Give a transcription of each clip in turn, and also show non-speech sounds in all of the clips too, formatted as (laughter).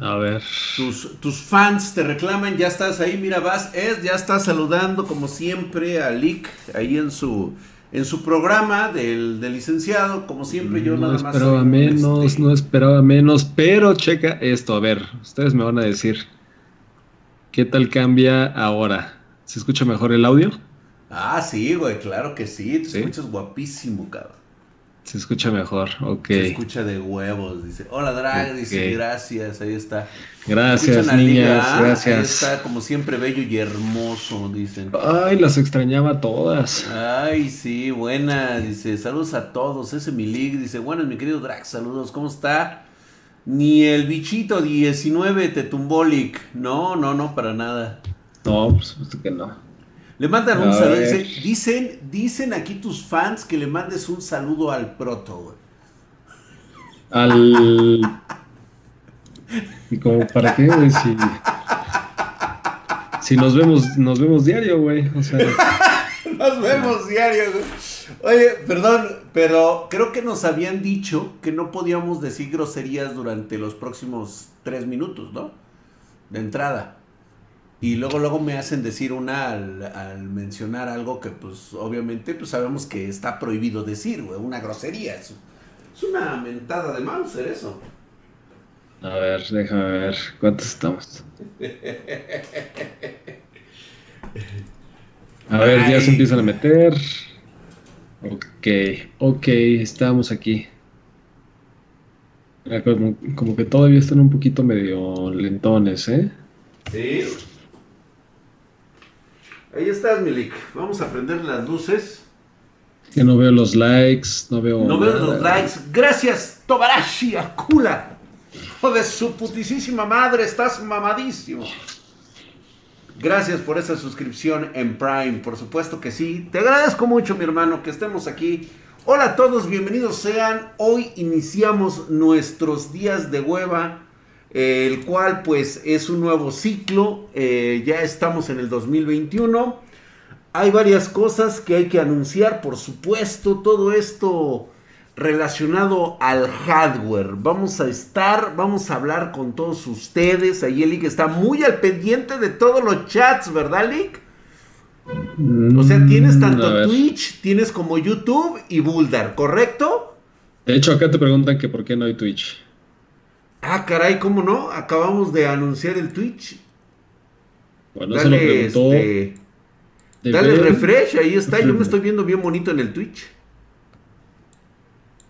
A ver. Tus, tus fans te reclaman, ya estás ahí, mira, vas, es, ya estás saludando como siempre a Lick ahí en su en su programa del, licenciado, como siempre yo no Esperaba menos, este No esperaba menos, pero checa esto, a ver, ustedes me van a decir, ¿qué tal cambia ahora? ¿Se escucha mejor el audio? Ah, sí, güey, claro que sí, te escuchas guapísimo, cabrón. Se escucha mejor, ok. Se escucha de huevos, dice. Hola, Drag, dice, gracias, ahí está. Gracias, niñas, gracias. Ahí está, como siempre, bello y hermoso, dicen. Ay, las extrañaba todas. Ay, sí, buena, dice, saludos a todos, ese mi league, dice, bueno, mi querido Drag, saludos, ¿cómo está? Ni el bichito 19 te tumbó, No, no, no, para nada. No, pues que no. Le mandan un saludo. dicen, dicen aquí tus fans que le mandes un saludo al proto, güey. Al. ¿Y como para qué, güey? Si, si nos vemos, nos vemos diario, güey. O sea. (laughs) nos vemos diario, güey. Oye, perdón, pero creo que nos habían dicho que no podíamos decir groserías durante los próximos tres minutos, ¿no? De entrada. Y luego, luego me hacen decir una al, mencionar algo que, pues, obviamente, pues sabemos que está prohibido decir, güey, una grosería. Es, es una mentada de Mauser eso. A ver, déjame ver, ¿cuántos estamos? A ver, ya se empiezan a meter. Ok, ok, estamos aquí. Como, como que todavía están un poquito medio lentones, ¿eh? Sí. Ahí estás, Milik. Vamos a prender las luces. Que no veo los likes, no veo. No veo los likes. Gracias, Tobarashi Akula. Joder, su putisísima madre, estás mamadísimo. Gracias por esa suscripción en Prime, por supuesto que sí. Te agradezco mucho, mi hermano, que estemos aquí. Hola a todos, bienvenidos sean. Hoy iniciamos nuestros días de hueva el cual pues es un nuevo ciclo, eh, ya estamos en el 2021, hay varias cosas que hay que anunciar, por supuesto, todo esto relacionado al hardware. Vamos a estar, vamos a hablar con todos ustedes. Ahí el está muy al pendiente de todos los chats, ¿verdad, Lick? O sea, tienes mm, tanto Twitch, tienes como YouTube y Buldar, ¿correcto? De hecho, acá te preguntan que por qué no hay Twitch. Ah, caray, ¿cómo no? Acabamos de anunciar el Twitch. Bueno, dale, se lo preguntó. Este, dale refresh, ahí está. Yo me (laughs) estoy viendo bien bonito en el Twitch.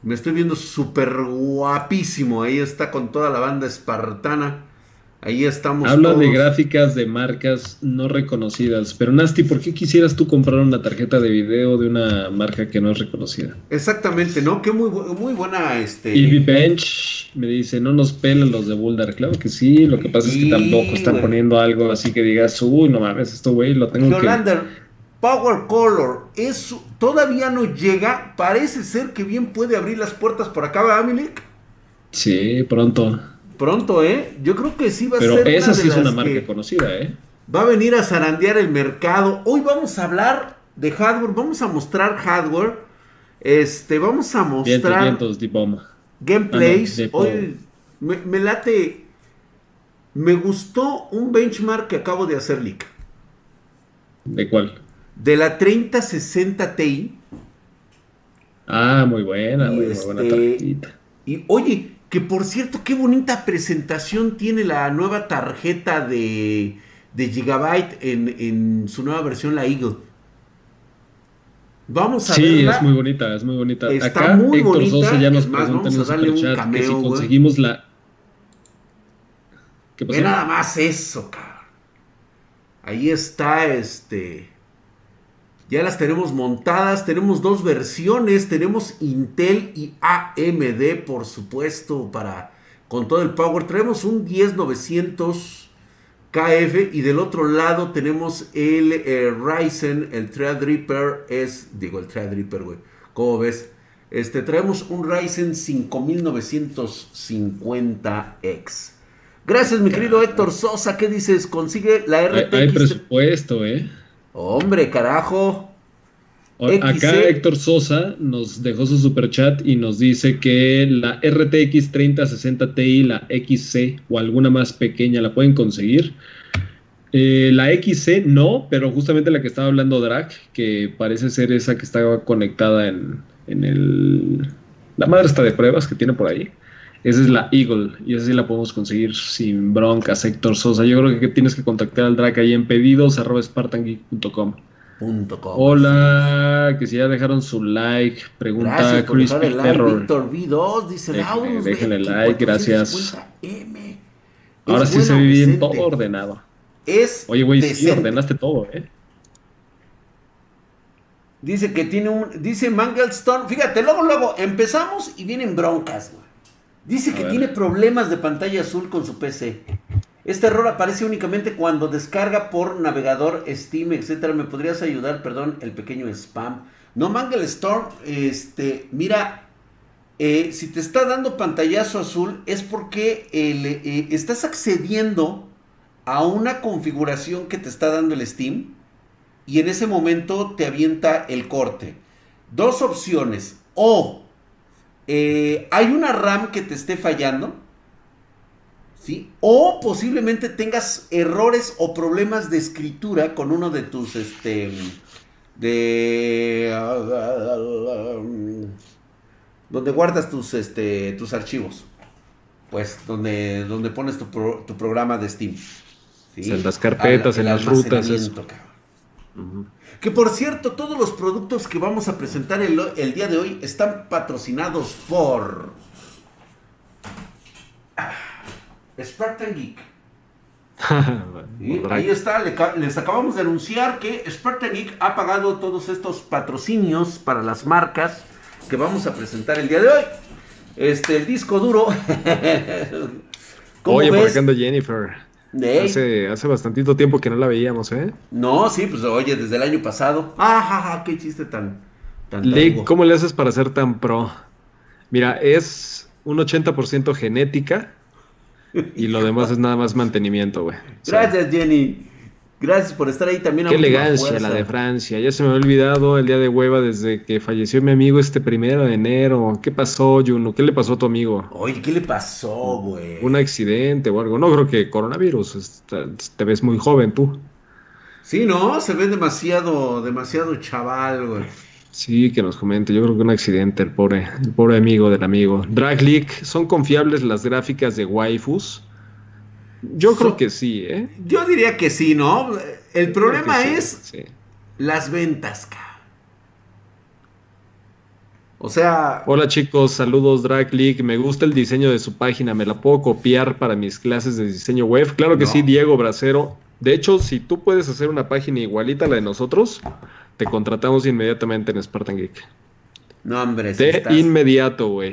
Me estoy viendo súper guapísimo. Ahí está con toda la banda espartana. Ahí estamos. Habla de gráficas de marcas no reconocidas. Pero Nasty, ¿por qué quisieras tú comprar una tarjeta de video de una marca que no es reconocida? Exactamente, ¿no? Qué muy, muy buena. Este... Y Bench me dice: No nos pelan los de Boulder. Claro que sí. Lo que pasa es que tampoco están poniendo algo así que digas: Uy, no mames, esto, güey, lo tengo Yolander, Power Color, eso todavía no llega. Parece ser que bien puede abrir las puertas por acá, ¿verdad, Milik? Sí, pronto. Pronto, ¿eh? Yo creo que sí va a ser. Pero esa sí es una marca conocida, ¿eh? Va a venir a zarandear el mercado. Hoy vamos a hablar de hardware. Vamos a mostrar hardware. Este, vamos a mostrar. gameplays. Ah, Hoy me, late. Me gustó un benchmark que acabo de hacer, Lick. ¿De cuál? De la 3060 Ti. Ah, muy buena, muy, buena este, tarjetita. Y oye, que por cierto, qué bonita presentación tiene la nueva tarjeta de, de Gigabyte en, su nueva versión, la Eagle. Vamos a sí, es muy bonita, es muy bonita. Está Acá, muy bonita. ya nos más, vamos a darle un cameo, que si conseguimos la... ¿Qué pasó? Ve nada más eso, cabrón. Ahí está, este... Ya las tenemos montadas, tenemos dos versiones, tenemos Intel y AMD, por supuesto, para con todo el power. Traemos un 10900 KF y del otro lado tenemos el eh, Ryzen, el Threadripper es, digo el Threadripper, güey, ¿cómo ves? Este, traemos un Ryzen 5950X. Gracias, mi querido Héctor Sosa. ¿Qué dices? Consigue la RTX. Hay, presupuesto, ¿eh? Hombre, carajo. Acá Héctor Sosa nos dejó su super chat y nos dice que la RTX 3060 Ti, la XC o alguna más pequeña la pueden conseguir. Eh, la XC no, pero justamente la que estaba hablando Drag, que parece ser esa que estaba conectada en, en el... La madre está de pruebas que tiene por ahí. Esa es la Eagle y esa sí la podemos conseguir sin broncas, Héctor Sosa. Yo creo que tienes que contactar al Drag ahí en pedidos arroba spartangeek.com. Hola, que si ya dejaron su like, pregunta Chris Víctor V2 dice Déjenle, déjenle like, gracias. Ahora sí se ve bien todo ordenado. Es Oye, güey, sí ordenaste todo, ¿eh? Dice que tiene un. Dice Manglestone. Fíjate, luego, luego empezamos y vienen broncas, güey. Dice que tiene problemas de pantalla azul con su PC. Este error aparece únicamente cuando descarga por navegador Steam, etcétera. ¿Me podrías ayudar? Perdón, el pequeño spam. No, Mangle Storm, este, mira, eh, si te está dando pantallazo azul es porque eh, estás accediendo a una configuración que te está dando el Steam y en ese momento te avienta el corte. Dos opciones. O eh, hay una RAM que te esté fallando ¿sí? O posiblemente tengas errores o problemas de escritura con uno de tus, este, de, donde guardas tus, este, tus archivos, pues, donde, donde pones tu, programa de Steam. En las carpetas, en las rutas. Que por cierto, todos los productos que vamos a presentar el, el día de hoy están patrocinados por... Spartan Geek. (laughs) ahí está, les acabamos de anunciar que Spartan Geek ha pagado todos estos patrocinios para las marcas que vamos a presentar el día de hoy. Este, el disco duro. (laughs) Oye, por acá anda Jennifer. Hace, hace bastantito tiempo que no la veíamos, ¿eh? No, sí, pues oye, desde el año pasado. ¡Ah, qué chiste tan... tan ¿cómo le haces para ser tan pro? Mira, es un 80% genética, y lo demás es nada más mantenimiento, güey. Gracias, Jenny. Gracias por estar ahí también. Qué elegancia la de Francia. Ya se me había olvidado el día de hueva desde que falleció mi amigo este primero de enero. ¿Qué pasó, Juno? ¿Qué le pasó a tu amigo? Oye, ¿qué le pasó, güey? Un accidente o algo. No creo que coronavirus. Te ves muy joven tú. Sí, ¿no? Se ve demasiado, demasiado chaval, güey. Sí, que nos comente. Yo creo que un accidente, el pobre, el pobre amigo del amigo. Drag Leak, ¿son confiables las gráficas de waifus? Yo creo que sí, ¿eh? Yo diría que sí, ¿no? El problema es las ventas, O sea. Hola chicos, saludos Drag League. Me gusta el diseño de su página. ¿Me la puedo copiar para mis clases de diseño web? Claro que sí, Diego Bracero. De hecho, si tú puedes hacer una página igualita a la de nosotros, te contratamos inmediatamente en Spartan Geek. No, hombre. De inmediato, güey.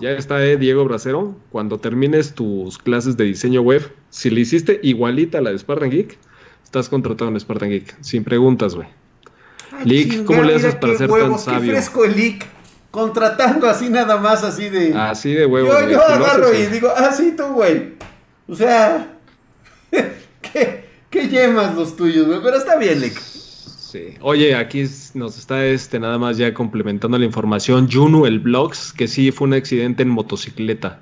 Ya está, eh, Diego Bracero. Cuando termines tus clases de diseño web, si le hiciste igualita a la de Spartan Geek, estás contratado en Spartan Geek. Sin preguntas, güey. Leak, ¿cómo le haces para ser tan sabio? Qué fresco el Leak. Contratando así nada más, así de. Así de huevo. Yo, yo agarro y digo, ah, sí, tú, güey. O sea. (laughs) ¿qué, ¿Qué yemas los tuyos, güey? Pero está bien, Leak. Oye, aquí nos está este nada más ya complementando la información. Juno, el Blogs, que sí fue un accidente en motocicleta.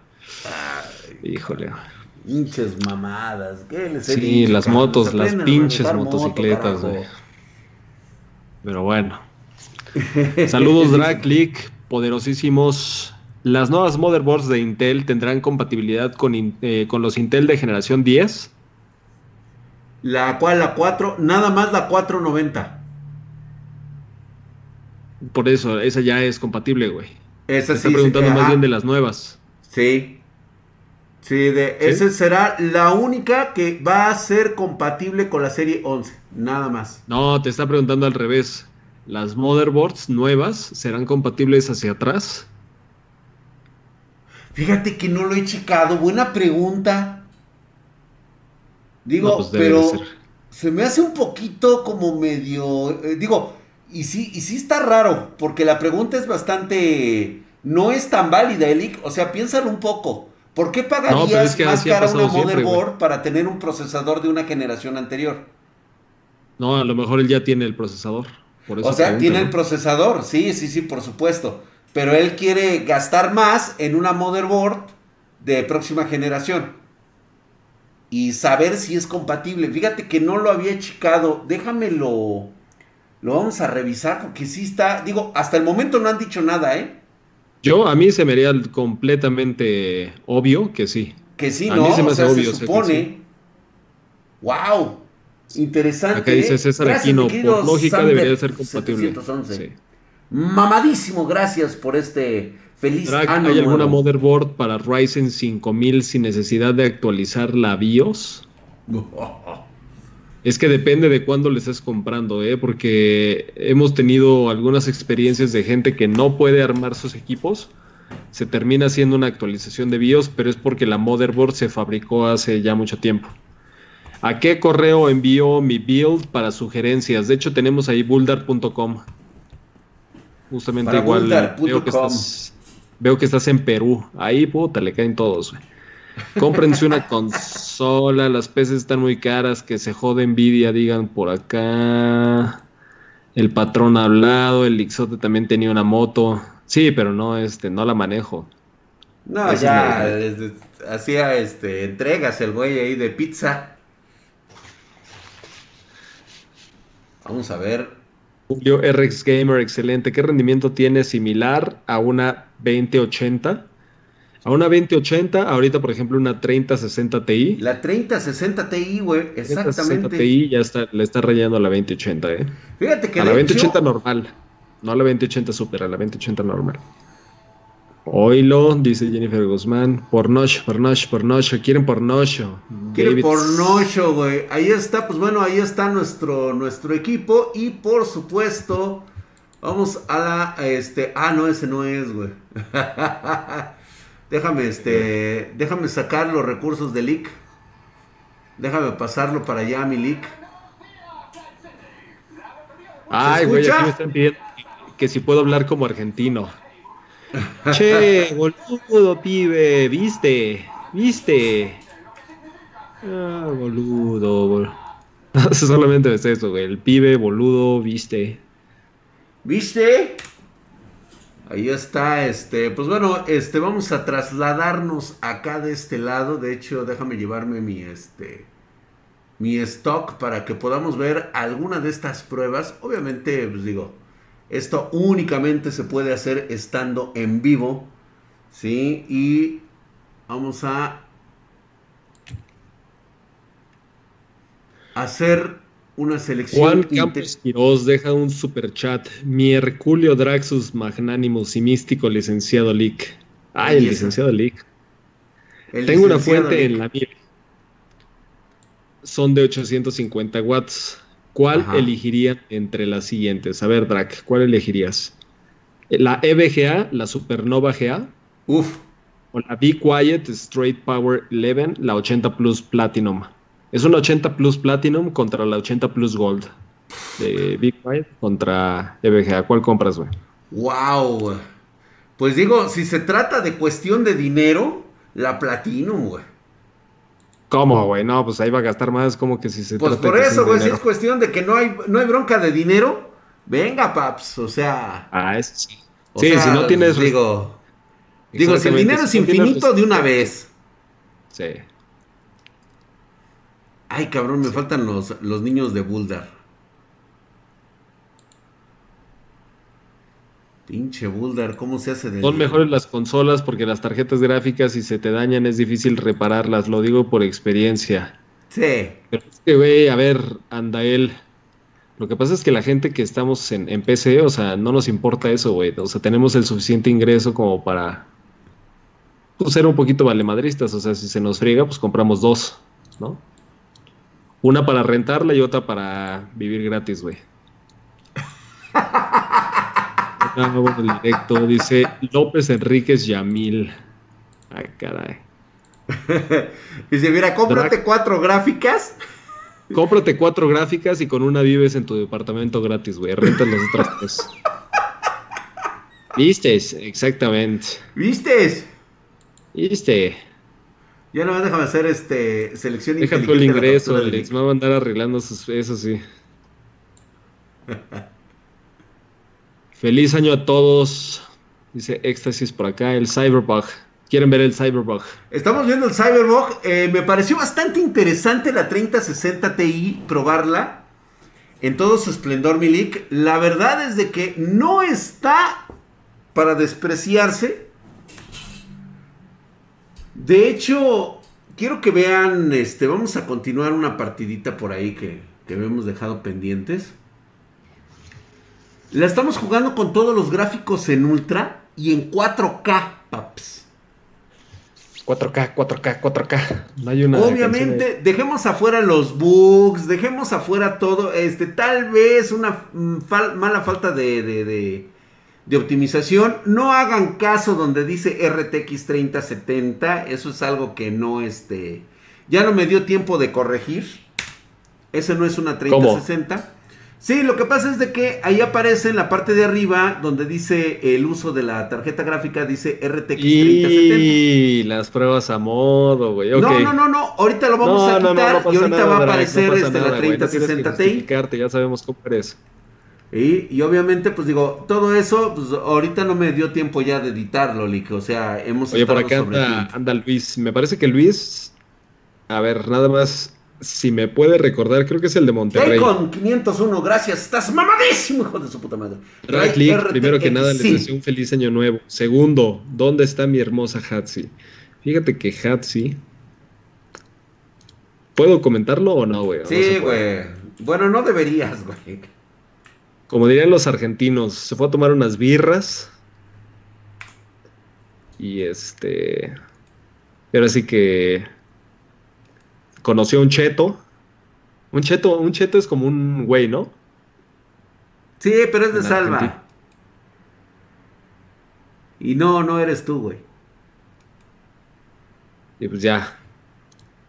Híjole. Pinches mamadas. ¿Qué les sí, las motos, las pinches motocicletas, Pero bueno. Saludos, (laughs) Drag Click, poderosísimos. Las nuevas motherboards de Intel tendrán compatibilidad con, eh, con los Intel de generación 10. La cual, la 4, nada más la 490. Por eso, esa ya es compatible, güey. Esa sí. Está preguntando más bien de las nuevas. Sí. Sí, de, esa será la única que va a ser compatible con la serie 11. Nada más. No, te está preguntando al revés. ¿Las motherboards nuevas serán compatibles hacia atrás? Fíjate que no lo he checado. Buena pregunta. Digo, pues pero se me hace un poquito como medio. Eh, digo, y sí, y sí está raro, porque la pregunta es bastante... No es tan válida, Elic. O sea, piénsalo un poco. ¿Por qué pagarías más cara una motherboard para tener un procesador de una generación anterior? No, a lo mejor él ya tiene el procesador. o sea, tiene el procesador, sí, sí, sí, por supuesto. Pero él quiere gastar más en una motherboard de próxima generación. Y saber si es compatible. Fíjate que no lo había checado. Déjamelo. Lo vamos a revisar porque sí está. Digo, hasta el momento no han dicho nada, ¿eh? Yo, a mí se me haría completamente obvio que sí. Que sí, ¿no? se me hace obvio. Se supone. ¡Wow! Interesante. Acá dice César Aquino, por lógica debería ser compatible. Mamadísimo, gracias por este feliz año ¿Hay alguna motherboard para Ryzen 5000 sin necesidad de actualizar la BIOS? (laughs) Es que depende de cuándo le estés comprando, ¿eh? porque hemos tenido algunas experiencias de gente que no puede armar sus equipos. Se termina haciendo una actualización de BIOS, pero es porque la motherboard se fabricó hace ya mucho tiempo. ¿A qué correo envío mi build para sugerencias? De hecho, tenemos ahí bulldar.com. Justamente igual veo que, estás, veo que estás en Perú. Ahí, puta, le caen todos, güey. Cómprense una consola, las PCs están muy caras, que se jode Nvidia, digan por acá. El patrón ha hablado, el Ixote también tenía una moto. Sí, pero no, este, no la manejo. No, ya, hacía este, entregas el güey ahí de pizza. Vamos a ver. Julio RX Gamer, excelente. ¿Qué rendimiento tiene similar a una 2080? A una 2080, ahorita por ejemplo una 3060 Ti. La 3060 Ti, güey, exactamente. 3060 Ti ya está, le está rayando a la 2080, ¿eh? Fíjate que a la 2080 normal, no a la 2080 Super, a la 2080 normal. Oilo, dice Jennifer Guzmán. Pornocho, pornocho, pornocho. Quieren pornocho. Quieren pornocho, güey. Ahí está, pues bueno, ahí está nuestro, nuestro equipo. Y por supuesto, vamos a la, este, ah, no, ese no es, güey. (laughs) déjame, este, déjame sacar los recursos de leak. Déjame pasarlo para allá, mi leak. Ay, güey, aquí me están pidiendo que si puedo hablar como argentino. (laughs) Che, boludo, pibe, viste, viste. Ah, boludo, boludo. (laughs) Solamente es eso, güey. El pibe, boludo, viste. ¿Viste? Ahí está, este, pues bueno, este, vamos a trasladarnos acá de este lado. De hecho, déjame llevarme mi, este, mi stock para que podamos ver alguna de estas pruebas. Obviamente, pues digo, esto únicamente se puede hacer estando en vivo. ¿Sí? Y vamos a hacer una selección. Juan Campos Quiroz deja un super chat. Mi Herculio Draxus Magnánimos y Místico Licenciado Lick. Ah, el licenciado Lick. Tengo una fuente en la mía. Son de 850 watts. ¿Cuál elegirían entre las siguientes? A ver, Drac, ¿cuál elegirías? ¿La EVGA, la Supernova GA? Uf. ¿O la Be Quiet Straight Power 11, la 80 Plus Platinum? Es una 80 Plus Platinum contra la 80 Plus Gold. De Be Quiet contra EVGA. ¿Cuál compras, güey? ¡Wow! Pues digo, si se trata de cuestión de dinero, la Platinum, güey. ¿Cómo, güey? No, pues ahí va a gastar más, como que si se Pues por eso, güey, si es cuestión de que no hay, no hay bronca de dinero, venga, paps, o sea. Ah, eso sí. Sí, si no tienes. Digo, digo si el dinero es infinito, de una vez. Sí. Ay, cabrón, me faltan los, los niños de Buldar. Pinche Boulder, ¿cómo se hace de Son mejores las consolas porque las tarjetas gráficas si se te dañan es difícil repararlas, lo digo por experiencia. Sí. Pero es que, güey, a ver, Andael. Lo que pasa es que la gente que estamos en, en PC, o sea, no nos importa eso, güey. O sea, tenemos el suficiente ingreso como para pues, ser un poquito valemadristas. O sea, si se nos friega, pues compramos dos, ¿no? Una para rentarla y otra para vivir gratis, güey. (laughs) el directo. Dice López Enríquez Yamil. Ay, caray. (laughs) Dice, mira, cómprate cuatro gráficas. (laughs) Cómprate cuatro gráficas y con una vives en tu departamento gratis, güey. Rentas las otras tres. ¿Vistes? Exactamente. ¿Vistes? ¿Viste? Ya no déjame hacer este selección Deja tú el ingreso, Alex. Me va a andar arreglando eso sí. (laughs) Feliz año a todos. Dice Éxtasis por acá, el Cyberbug. ¿Quieren ver el Cyberbug? Estamos viendo el Cyberbug. Eh, me pareció bastante interesante la 3060 Ti, probarla en todo su esplendor, Milik. La verdad es de que no está para despreciarse. De hecho, quiero que vean, este, vamos a continuar una partidita por ahí que, que hemos dejado pendientes. La estamos jugando con todos los gráficos en ultra y en 4K, paps. 4K, 4K, 4K. No hay una Obviamente, dejemos afuera los bugs, dejemos afuera todo. Este, tal vez una mm, mala falta de, de, de, optimización. No hagan caso donde dice RTX 3070. Eso es algo que no, este. Ya no me dio tiempo de corregir. Ese no es una 3060. Sí, lo que pasa es de que ahí aparece en la parte de arriba donde dice el uso de la tarjeta gráfica, dice RTX 3070. Y las pruebas a modo, güey. No, no, no, no, ahorita lo vamos a quitar y ahorita va a aparecer este, la 3060 Ti. Ya sabemos cómo eres. Y, y, obviamente, pues digo, todo eso, pues ahorita no me dio tiempo ya de editarlo, Lick. O sea, hemos Oye, por acá anda, anda Luis. Me parece que Luis, a ver, nada más si me puede recordar, creo que es el de Monterrey. con 501, gracias. Estás mamadísimo, hijo de su puta madre. Click, primero que nada, les deseo un feliz año nuevo. Segundo, ¿dónde está mi hermosa Hatsi? Fíjate que Hatsi. ¿Puedo comentarlo o no, güey? Sí, güey. bueno, no deberías, güey. Como dirían los argentinos, se fue a tomar unas birras. Y este. Pero así que conoció a un cheto. Un cheto, un cheto es como un güey, ¿no? Sí, pero es de Salva. Y no, no eres tú, güey. Y pues ya.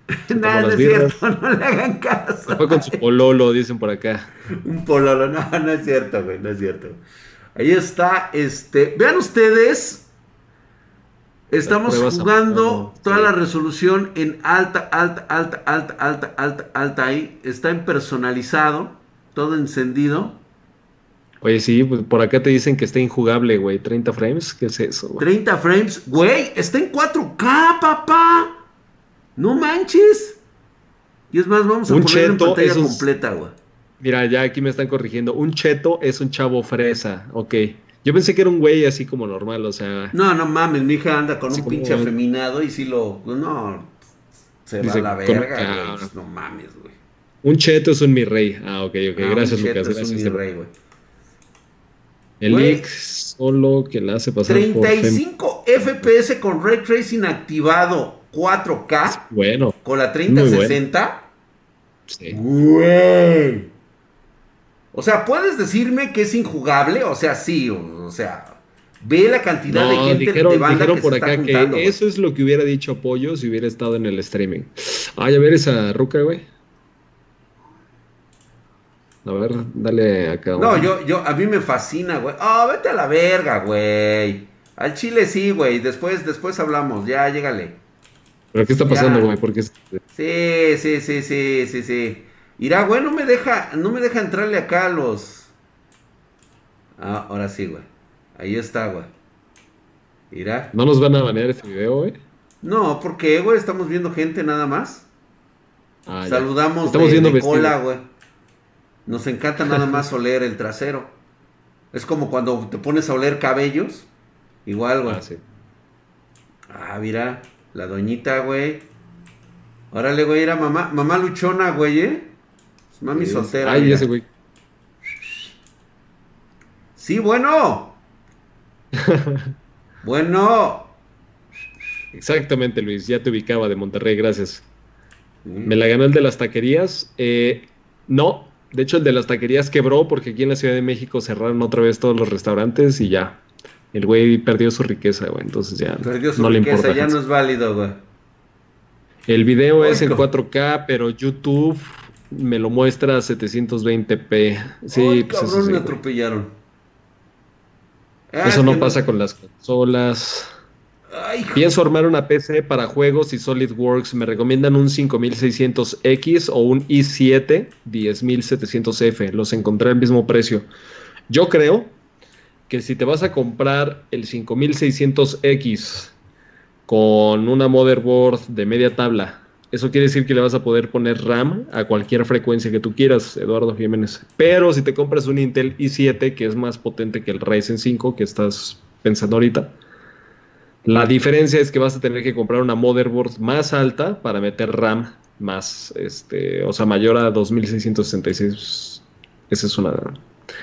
(laughs) Nada, no es cierto, (laughs) no le hagan caso. fue con su pololo, dicen por acá. Un pololo, no, no es cierto, güey, no es cierto. Ahí está, este. Vean ustedes Estamos jugando toda la resolución en alta, alta, alta, alta, alta, alta, alta ahí. Está en personalizado, todo encendido. Oye, sí, pues por acá te dicen que está injugable, güey. 30 frames, ¿qué es eso? Güey? 30 frames, güey, está en 4K, papá. No manches. Y es más, vamos a un poner en pantalla completa, güey. Mira, ya aquí me están corrigiendo. Un cheto es un chavo fresa, ok. Yo pensé que era un güey así como normal, o sea. No, no mames, mi hija anda con un pinche afeminado y si lo. No. Se va a la verga, güey. No mames, güey. Un cheto es un mi rey. Ah, ok, ok. Ah, gracias, Lucas. Es un mi rey, güey. El X solo que la hace pasar 35 FPS con ray tracing activado 4K. Bueno. Con la 3060. Sí. Güey. O sea, ¿puedes decirme que es injugable? O sea, sí, o, sea, ve la cantidad de gente dijeron, de banda dijeron por acá que eso es lo que hubiera dicho Apoyo si hubiera estado en el streaming. Ay, a ver esa ruca, güey. A ver, dale acá. No, yo, yo, a mí me fascina, güey. Ah, oh, vete a la verga, güey. Al chile sí, güey. Después, después hablamos. Ya, llégale. ¿Pero qué está pasando, güey? Porque... Sí, sí, sí, sí, sí, sí. Irá, güey, no me deja, no me deja entrarle acá a los... Ah, ahora sí, güey. Ahí está, güey. Irá. ¿No nos van a banear este video, güey? No, porque, güey, estamos viendo gente nada más. Ah, Saludamos estamos viendo cola, güey. Nos encanta nada más (laughs) oler el trasero. Es como cuando te pones a oler cabellos. Igual, güey. Ah, sí. Ah, mira, la doñita, güey. Órale, güey, era mamá, mamá luchona, güey, ¿eh? Mami soltera. Ay, ese güey. Sí, bueno. (laughs) bueno. Exactamente, Luis. Ya te ubicaba de Monterrey, gracias. Me la ganó el de las taquerías. Eh, no, de hecho el de las taquerías quebró porque aquí en la Ciudad de México cerraron otra vez todos los restaurantes y ya. El güey perdió su riqueza, güey. Entonces ya perdió su no riqueza, le importa. Ya no es válido, güey. El video es en 4K, pero YouTube me lo muestra a 720p. Sí, pues cabrón, me atropellaron. eso no pasa con las consolas. Pienso armar una PC para juegos y SolidWorks. Me recomiendan un 5600X o un i7 10700F. Los encontré al mismo precio. Yo creo que si te vas a comprar el 5600X con una motherboard de media tabla, eso quiere decir que le vas a poder poner RAM a cualquier frecuencia que tú quieras, Eduardo Jiménez. Pero si te compras un Intel i7, que es más potente que el Ryzen 5 que estás pensando ahorita, la diferencia es que vas a tener que comprar una motherboard más alta para meter RAM más, este, o sea, mayor a 2666. Esa es una.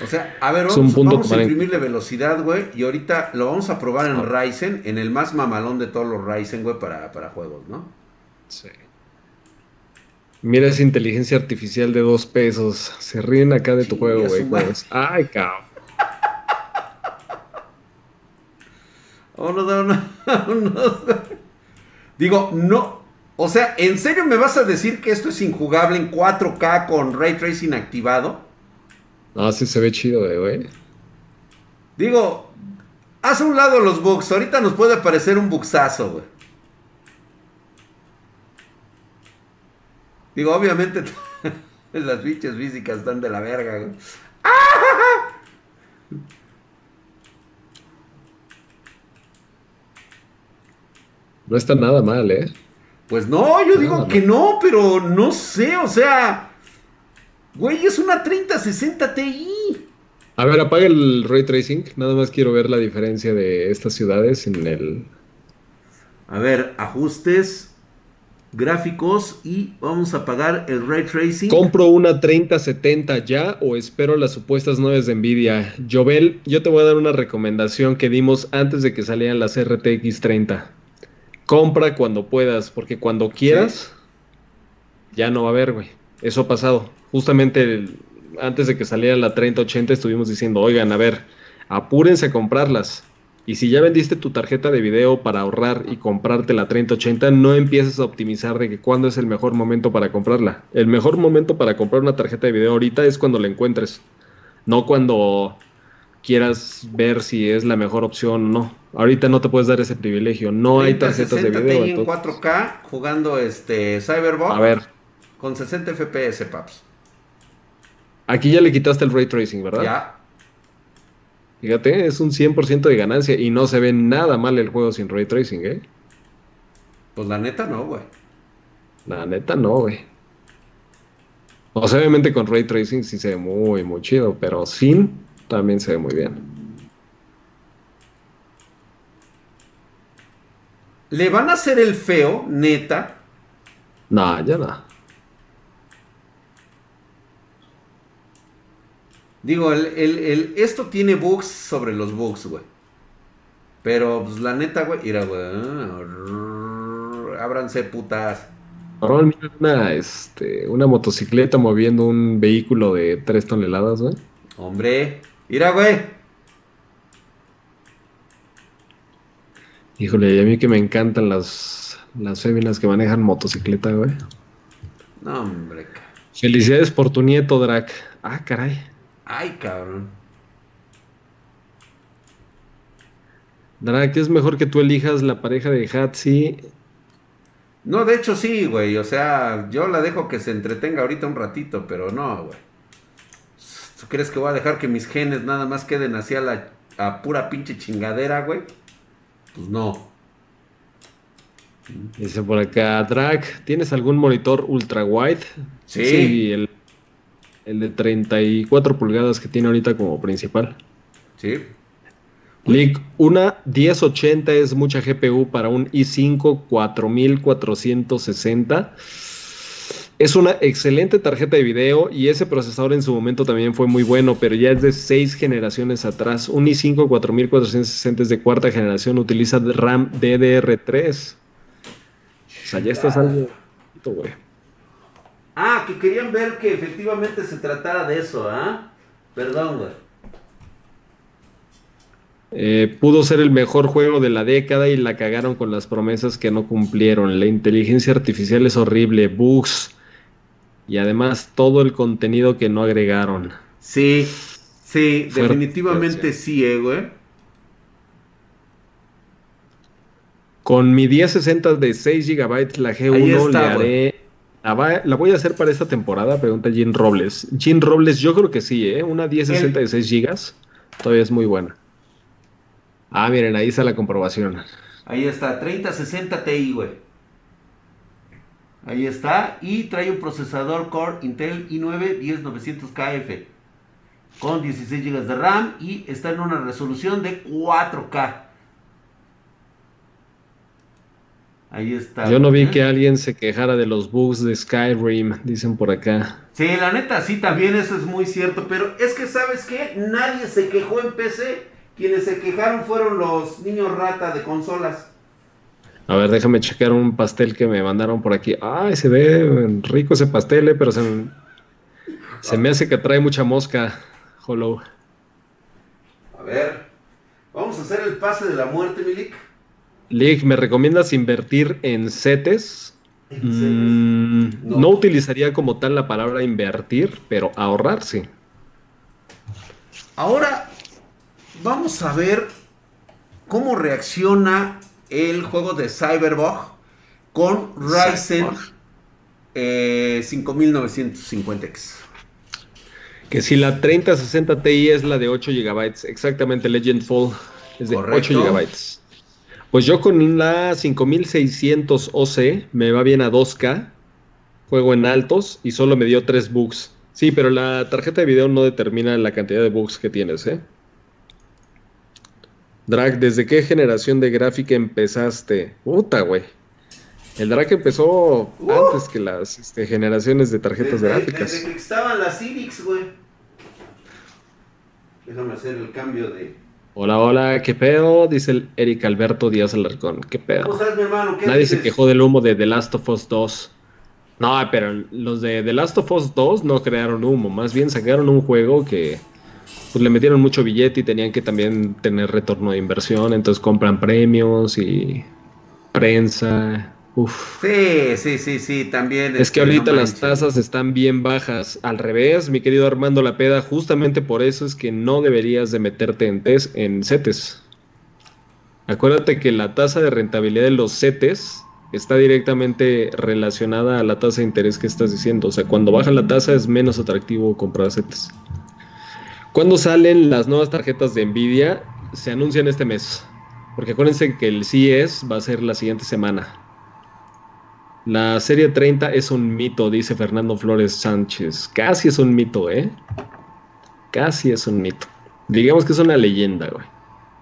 O sea, a ver, vamos, a imprimirle velocidad, güey, y ahorita lo vamos a probar en Ryzen, en el más mamalón de todos los Ryzen, güey, para, para juegos, ¿no? Sí. Mira esa inteligencia artificial de dos pesos. Se ríen acá de tu juego, güey. Ay, cabrón. (laughs) Oh, no, no, (laughs) no, Digo, no. O sea, ¿en serio me vas a decir que esto es injugable en 4K con ray tracing activado? No, sí se ve chido, güey. Digo, haz a un lado los bugs. Ahorita nos puede aparecer un buxazo, güey. Digo, obviamente (laughs) las bichas físicas están de la verga, güey. No está nada mal, ¿eh? Pues no, yo digo que no, pero no sé, o sea, güey, es una 3060 Ti. A ver, apaga el ray tracing. Nada más quiero ver la diferencia de estas ciudades en el. A ver, ajustes, gráficos y vamos a apagar el ray tracing. ¿Compro una 3070 ya o espero las supuestas nuevas de Nvidia? Jovel, yo te voy a dar una recomendación que dimos antes de que salieran las RTX 30 compra cuando puedas, porque cuando quieras, ya no va a haber, güey. Eso ha pasado. Justamente antes de que saliera la 3080 estuvimos diciendo, oigan, a ver, apúrense a comprarlas. Y si ya vendiste tu tarjeta de video para ahorrar y comprarte la 3080, no empieces a optimizar de que cuándo es el mejor momento para comprarla. El mejor momento para comprar una tarjeta de video ahorita es cuando la encuentres. No cuando quieras ver si es la mejor opción o no. Ahorita no te puedes dar ese privilegio. No hay tarjetas de video. en 4K jugando este Cyberbox. A ver. Con 60 FPS, paps. Aquí ya le quitaste el ray tracing, ¿verdad? Ya. Fíjate, es un 100% de ganancia y no se ve nada mal el juego sin ray tracing, ¿eh? Pues la neta no, güey. La neta no, güey. O sea, obviamente con ray tracing sí se ve muy, muy chido, pero sin también se ve muy bien. ¿Le van a hacer el feo, neta? No, ya no. Digo, el, esto tiene bugs sobre los bugs, güey. Pero, pues, la neta, güey, mira, güey. Ábranse, putas. Una, este, una motocicleta moviendo un vehículo de 3 toneladas, güey. Hombre. Mira, güey. Híjole, y a mí que me encantan las, las féminas que manejan motocicleta, güey. No, hombre. Felicidades por tu nieto, Drac. Ah, caray. Ay, cabrón. Drac, es mejor que tú elijas la pareja de Hatsi. No, de hecho sí, güey. O sea, yo la dejo que se entretenga ahorita un ratito, pero no, güey. ¿Tú crees que voy a dejar que mis genes nada más queden hacia la a pura pinche chingadera, güey? Pues no. Dice por acá, Drag, ¿tienes algún monitor ultra wide? Sí. Sí, el, el de 34 pulgadas que tiene ahorita como principal. Sí. Lick, una 1080 es mucha GPU para un i5 4460. Es una excelente tarjeta de video y ese procesador en su momento también fue muy bueno, pero ya es de seis generaciones atrás. Un i5 4460 es de cuarta generación, utiliza RAM DDR3. O sea, ya estás algo, güey. Ah, que querían ver que efectivamente se tratara de eso, ¿ah? Perdón, güey. Eh, pudo ser el mejor juego de la década y la cagaron con las promesas que no cumplieron. La inteligencia artificial es horrible, bugs, y además todo el contenido que no agregaron. Sí, sí, definitivamente sí, eh, güey. Con mi 1060 de 6 GB, la G1 le haré. La, voy a hacer para esta temporada, pregunta Jim Robles. Jim Robles, yo creo que sí, ¿eh? Una 1060 de 6 GB todavía es muy buena. Ah, miren, ahí está la comprobación. Ahí está, 3060 Ti, güey. Ahí está. Y trae un procesador Core Intel i9 10900KF. Con 16 GB de RAM y está en una resolución de 4K. Ahí está. Yo no vi que alguien se quejara de los bugs de Skyrim, dicen por acá. Sí, la neta, sí, también eso es muy cierto. Pero es que, ¿sabes qué? Nadie se quejó en PC. Quienes se quejaron fueron los niños rata de consolas. A ver, déjame checar un pastel que me mandaron por aquí. Ay, se ve rico ese pastel, eh, pero se, se me hace que trae mucha mosca, Hollow. A ver, vamos a hacer el pase de la muerte, Milik. Lig, ¿me recomiendas invertir en CETES? Mm, no. utilizaría como tal la palabra invertir, pero ahorrar sí. Ahora vamos a ver cómo reacciona el juego de Cyberbug con Ryzen 5950X. Eh, que si la 3060 Ti es la de 8 GB, exactamente Legendfall es de 8 GB. Pues yo con la 5600 OC me va bien a 2K, juego en altos y solo me dio 3 bugs. Sí, pero la tarjeta de video no determina la cantidad de bugs que tienes, ¿eh? Drag, ¿desde qué generación de gráfica empezaste? Puta, güey. El Drag empezó antes que las este, generaciones de tarjetas gráficas. Desde que estaban las Civics, güey. Déjame hacer el cambio de. Hola, hola, ¿qué pedo? Dice el Eric Alberto Díaz Alarcón. ¿Qué pedo? ¿Cómo estás, mi hermano? Nadie se quejó del humo de The Last of Us 2. No, pero los de The Last of Us 2 no crearon humo, más bien sacaron un juego que pues le metieron mucho billete y tenían que también tener retorno de inversión, entonces compran premios y prensa. Uf. Sí, sí, sí, sí, también. Es que este, ahorita las tasas están bien bajas. Al revés, mi querido Armando Lapeda, justamente por eso es que no deberías de meterte en, tes, en CETES. Acuérdate que la tasa de rentabilidad de los CETES está directamente relacionada a la tasa de interés que estás diciendo. O sea, cuando baja la tasa es menos atractivo comprar CETES. ¿Cuándo salen las nuevas tarjetas de Nvidia? Se anuncian este mes. Porque acuérdense que el CES va a ser la siguiente semana. La serie 30 es un mito, dice Fernando Flores Sánchez. Casi es un mito, ¿eh? Casi es un mito. Digamos que es una leyenda, güey.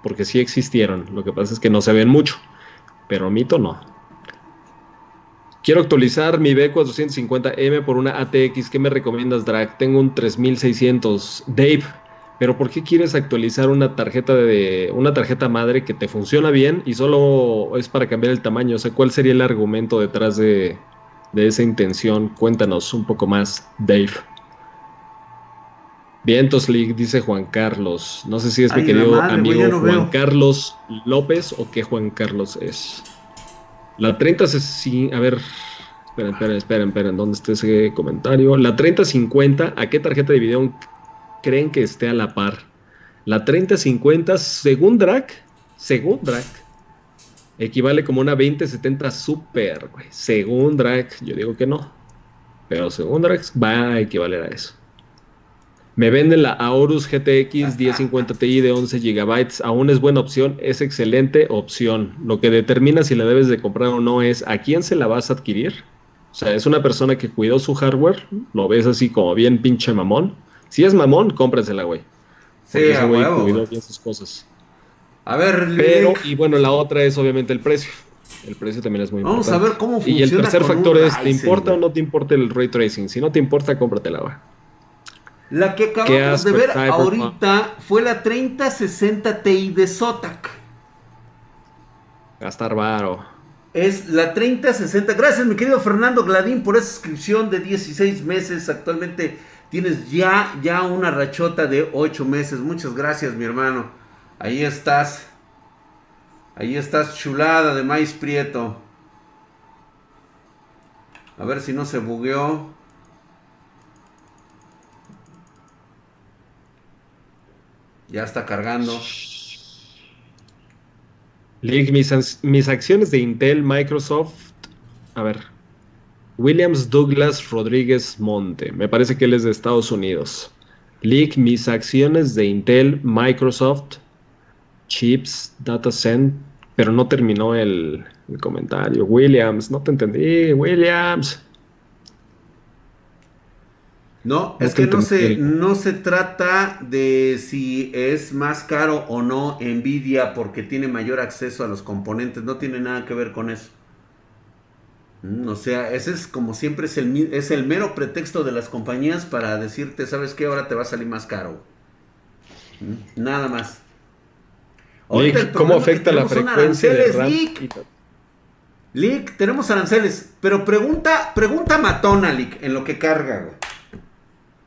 Porque sí existieron. Lo que pasa es que no se ven mucho. Pero mito no. Quiero actualizar mi B450M por una ATX. ¿Qué me recomiendas, Drag? Tengo un 3600. Dave, pero ¿por qué quieres actualizar una tarjeta de una tarjeta madre que te funciona bien y solo es para cambiar el tamaño? O sea, ¿cuál sería el argumento detrás de, esa intención? Cuéntanos un poco más, Dave. Vientos League, dice Juan Carlos. No sé si es mi querido amigo Juan Carlos López o qué Juan Carlos es. La 30 sí, a ver, esperen, esperen, esperen, esperen, ¿dónde está ese comentario? La 3050, ¿a qué tarjeta de video creen que esté a la par. La 3050, según Drac, según Drac, equivale como una 2070 Super. Según Drac, yo digo que no. Pero según Drac va a equivaler a eso. Me venden la Aorus GTX 1050 Ti de 11 GB. Aún es buena opción, es excelente opción. Lo que determina si la debes de comprar o no es a quién se la vas a adquirir. O sea, es una persona que cuidó su hardware, lo ves así como bien pinche mamón. Si es mamón, cómprensela, güey. Sí, a güey cuidó bien sus cosas. A ver, pero y bueno, la otra es obviamente el precio. El precio también es muy importante. Vamos a ver cómo funciona. Y el tercer factor es, ¿te importa o no te importa el ray tracing? Si no te importa, cómpratela, güey. La que acabamos de ver ahorita fue la 3060 Ti de Zotac. Gastar varo. Es la 3060. Gracias, mi querido Fernando Gladín, por esa suscripción de 16 meses. Actualmente Tienes ya, ya una rachota de 8 meses. Muchas gracias, mi hermano. Ahí estás. Ahí estás chulada de maíz prieto. A ver si no se bugueó. Ya está cargando. Link, mis, mis acciones de Intel, Microsoft. A ver, Williams Douglas Rodríguez Monte. Me parece que él es de Estados Unidos. Leak mis acciones de Intel, Microsoft, chips, data center, pero no terminó el, el comentario. Williams, no te entendí, Williams. No, es que no se, no se trata de si es más caro o no Nvidia porque tiene mayor acceso a los componentes, no tiene nada que ver con eso. Mm, o sea, ese es como siempre es el, es el mero pretexto de las compañías para decirte, ¿sabes qué? Ahora te va a salir más caro. Mm, nada más. ¿Cómo afecta la frecuencia de RAM? Lick. tenemos aranceles, pero pregunta, pregunta matona, Lick, en lo que carga, güey.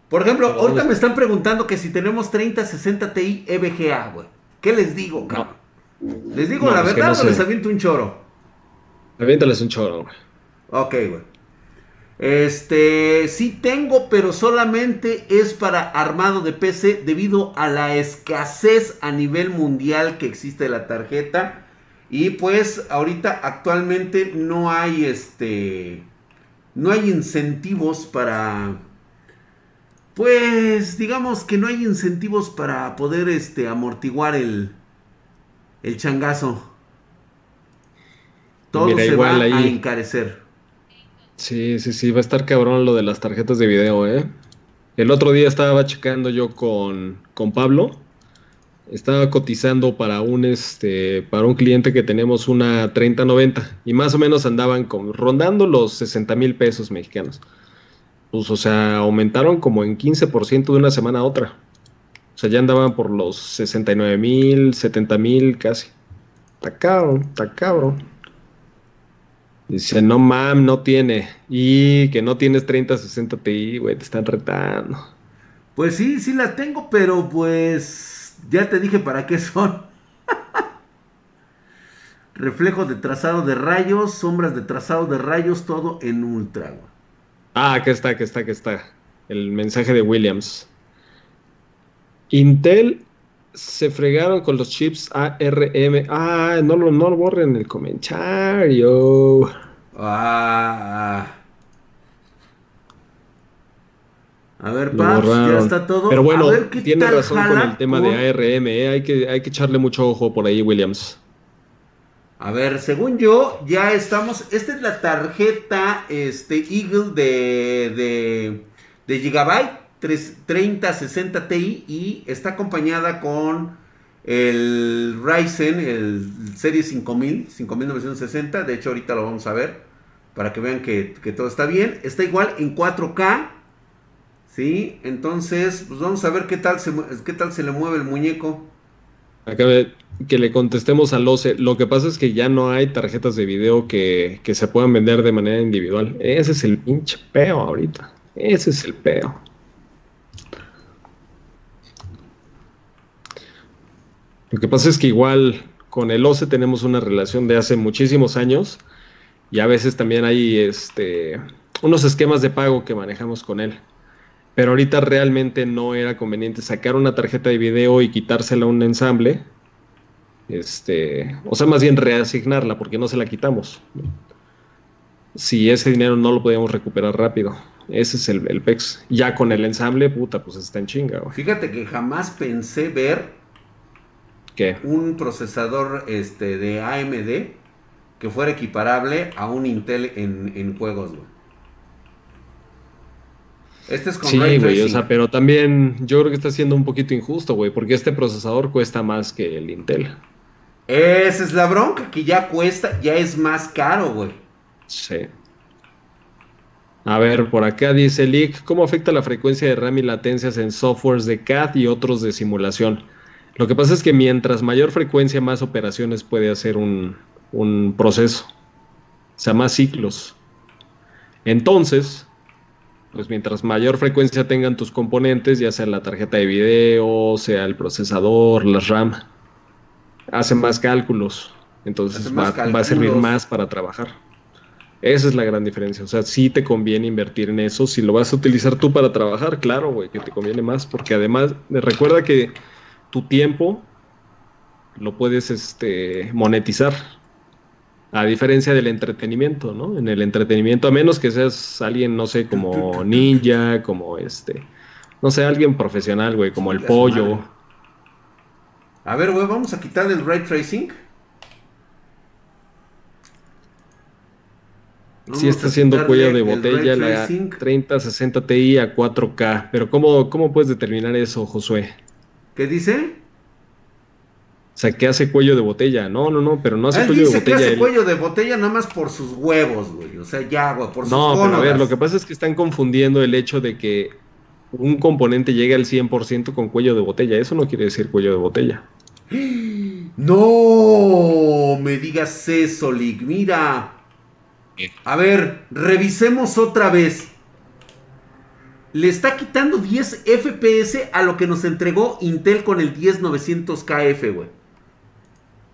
Por ejemplo, ahorita me están preguntando que si tenemos 3060 Ti EVGA, güey. ¿Qué les digo, cabrón? ¿Les digo la verdad o les aviento un choro? Aviéntales un choro, güey. Ok, güey. Este, sí tengo, pero solamente es para armado de PC debido a la escasez a nivel mundial que existe de la tarjeta. Y pues ahorita actualmente no hay este, no hay incentivos para pues digamos que no hay incentivos para poder este, amortiguar el, el changazo. Todo se va a encarecer. Sí, sí, sí, va a estar cabrón lo de las tarjetas de video, ¿eh? El otro día estaba checando yo con, con Pablo. Estaba cotizando para un este para un cliente que tenemos una 3090 y más o menos andaban rondando los 60 mil pesos mexicanos pues, o sea, aumentaron como en 15% de una semana a otra. O sea, ya andaban por los 69 mil, 70 mil casi. Está cabrón, está cabrón. Dice, no mam, no tiene. Y que no tienes 30, 60 Ti, güey, te están retando. Pues sí, sí la tengo, pero pues ya te dije para qué son. (laughs) Reflejos de trazado de rayos, sombras de trazado de rayos, todo en ultra, güey. Ah, aquí está, aquí está, aquí está. El mensaje de Williams. Intel se fregaron con los chips ARM. Ah, no lo, no lo borren el comentario. Ah. A ver, Paps, ya está todo. Pero bueno, tiene razón con el tema de ARM. Eh. Hay, que, hay que echarle mucho ojo por ahí, Williams. A ver, según yo, ya estamos. Esta es la tarjeta este, Eagle de, de, de Gigabyte 3060 Ti y está acompañada con el Ryzen, el Serie 5000, 5960. De hecho, ahorita lo vamos a ver para que vean que, que todo está bien. Está igual en 4K. ¿Sí? Entonces, pues vamos a ver qué tal se, qué tal se le mueve el muñeco. Acá que le contestemos al OCE. Lo que pasa es que ya no hay tarjetas de video que, se puedan vender de manera individual. Ese es el pinche peo ahorita. Ese es el peo. Lo que pasa es que igual con el OCE tenemos una relación de hace muchísimos años y a veces también hay este, unos esquemas de pago que manejamos con él. Pero ahorita realmente no era conveniente sacar una tarjeta de video y quitársela a un ensamble este, o sea, más bien reasignarla porque no se la quitamos. Si ese dinero no lo podíamos recuperar rápido. Ese es el, PEX. Ya con el ensamble, puta, pues está en chinga. Fíjate que jamás pensé ver ¿Qué? un procesador este, de AMD que fuera equiparable a un Intel en, juegos, Este es con Sí, güey, o sea, pero también yo creo que está siendo un poquito injusto, güey, porque este procesador cuesta más que el Intel. Esa es la bronca, que ya cuesta, ya es más caro, güey. Sí. A ver, por acá dice Lick, ¿cómo afecta la frecuencia de RAM y latencias en softwares de CAD y otros de simulación? Lo que pasa es que mientras mayor frecuencia, más operaciones puede hacer un, un proceso. O sea, más ciclos. Entonces, pues mientras mayor frecuencia tengan tus componentes, ya sea la tarjeta de video, sea el procesador, la RAM, hace más cálculos, entonces va, a servir más para trabajar. Esa es la gran diferencia. O sea, sí te conviene invertir en eso. Si lo vas a utilizar tú para trabajar, claro, güey, que te conviene más. Porque además, recuerda que tu tiempo lo puedes este, monetizar. A diferencia del entretenimiento, ¿no? En el entretenimiento, a menos que seas alguien, no sé, como ninja, como este, no sé, alguien profesional, güey, como el pollo. A ver, güey, vamos a quitarle el ray tracing. sí está haciendo cuello de botella la 3060 Ti a 4K, pero ¿cómo, ¿cómo puedes determinar eso, Josué? ¿Qué dice? O sea, que hace cuello de botella. No, no, no, pero no hace cuello de botella. Que hace cuello de botella nada más por sus huevos, güey. O sea, ya, güey, por sus No, pero a ver, lo que pasa es que están confundiendo el hecho de que un componente llegue al 100% con cuello de botella. Eso no quiere decir cuello de botella. (gasps) No me digas eso, Lick. Mira. A ver, revisemos otra vez. Le está quitando 10 FPS a lo que nos entregó Intel con el 10900KF, güey.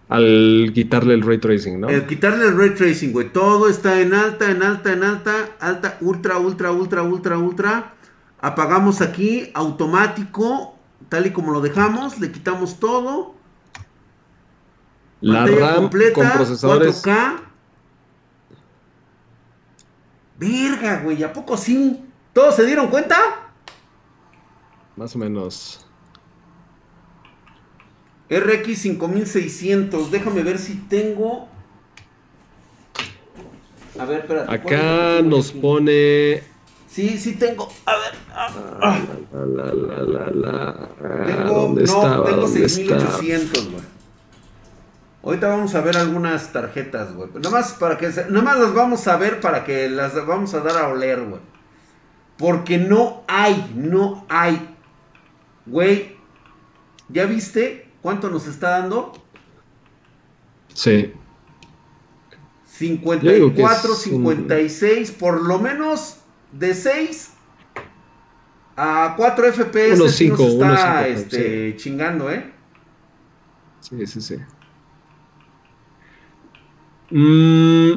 Al quitarle el ray tracing, ¿no? Al quitarle el ray tracing, güey. Todo está en alta, en alta, en alta, alta, ultra, ultra, ultra, ultra, ultra. Apagamos aquí, automático, tal y como lo dejamos. Le quitamos todo. La RAM con procesadores. 4K. Verga, güey, ¿a poco sí? ¿Todos se dieron cuenta? Más o menos. RX 5600, déjame ver si tengo. A ver, espérate. Acá nos pone. Sí, sí tengo. A ver. Ah, la, la, la, la, Tengo, ¿Dónde no, tengo 6800, güey. Ahorita vamos a ver algunas tarjetas, güey. Nada más para que nada más las vamos a ver para que las vamos a dar a oler, güey. Porque no hay, no hay. Güey, ¿ya viste cuánto nos está dando? Sí. 54, 56, por lo menos de 6 a 4 FPS. Unos 5, está este, chingando, ¿eh? Sí, sí, sí. Mmm,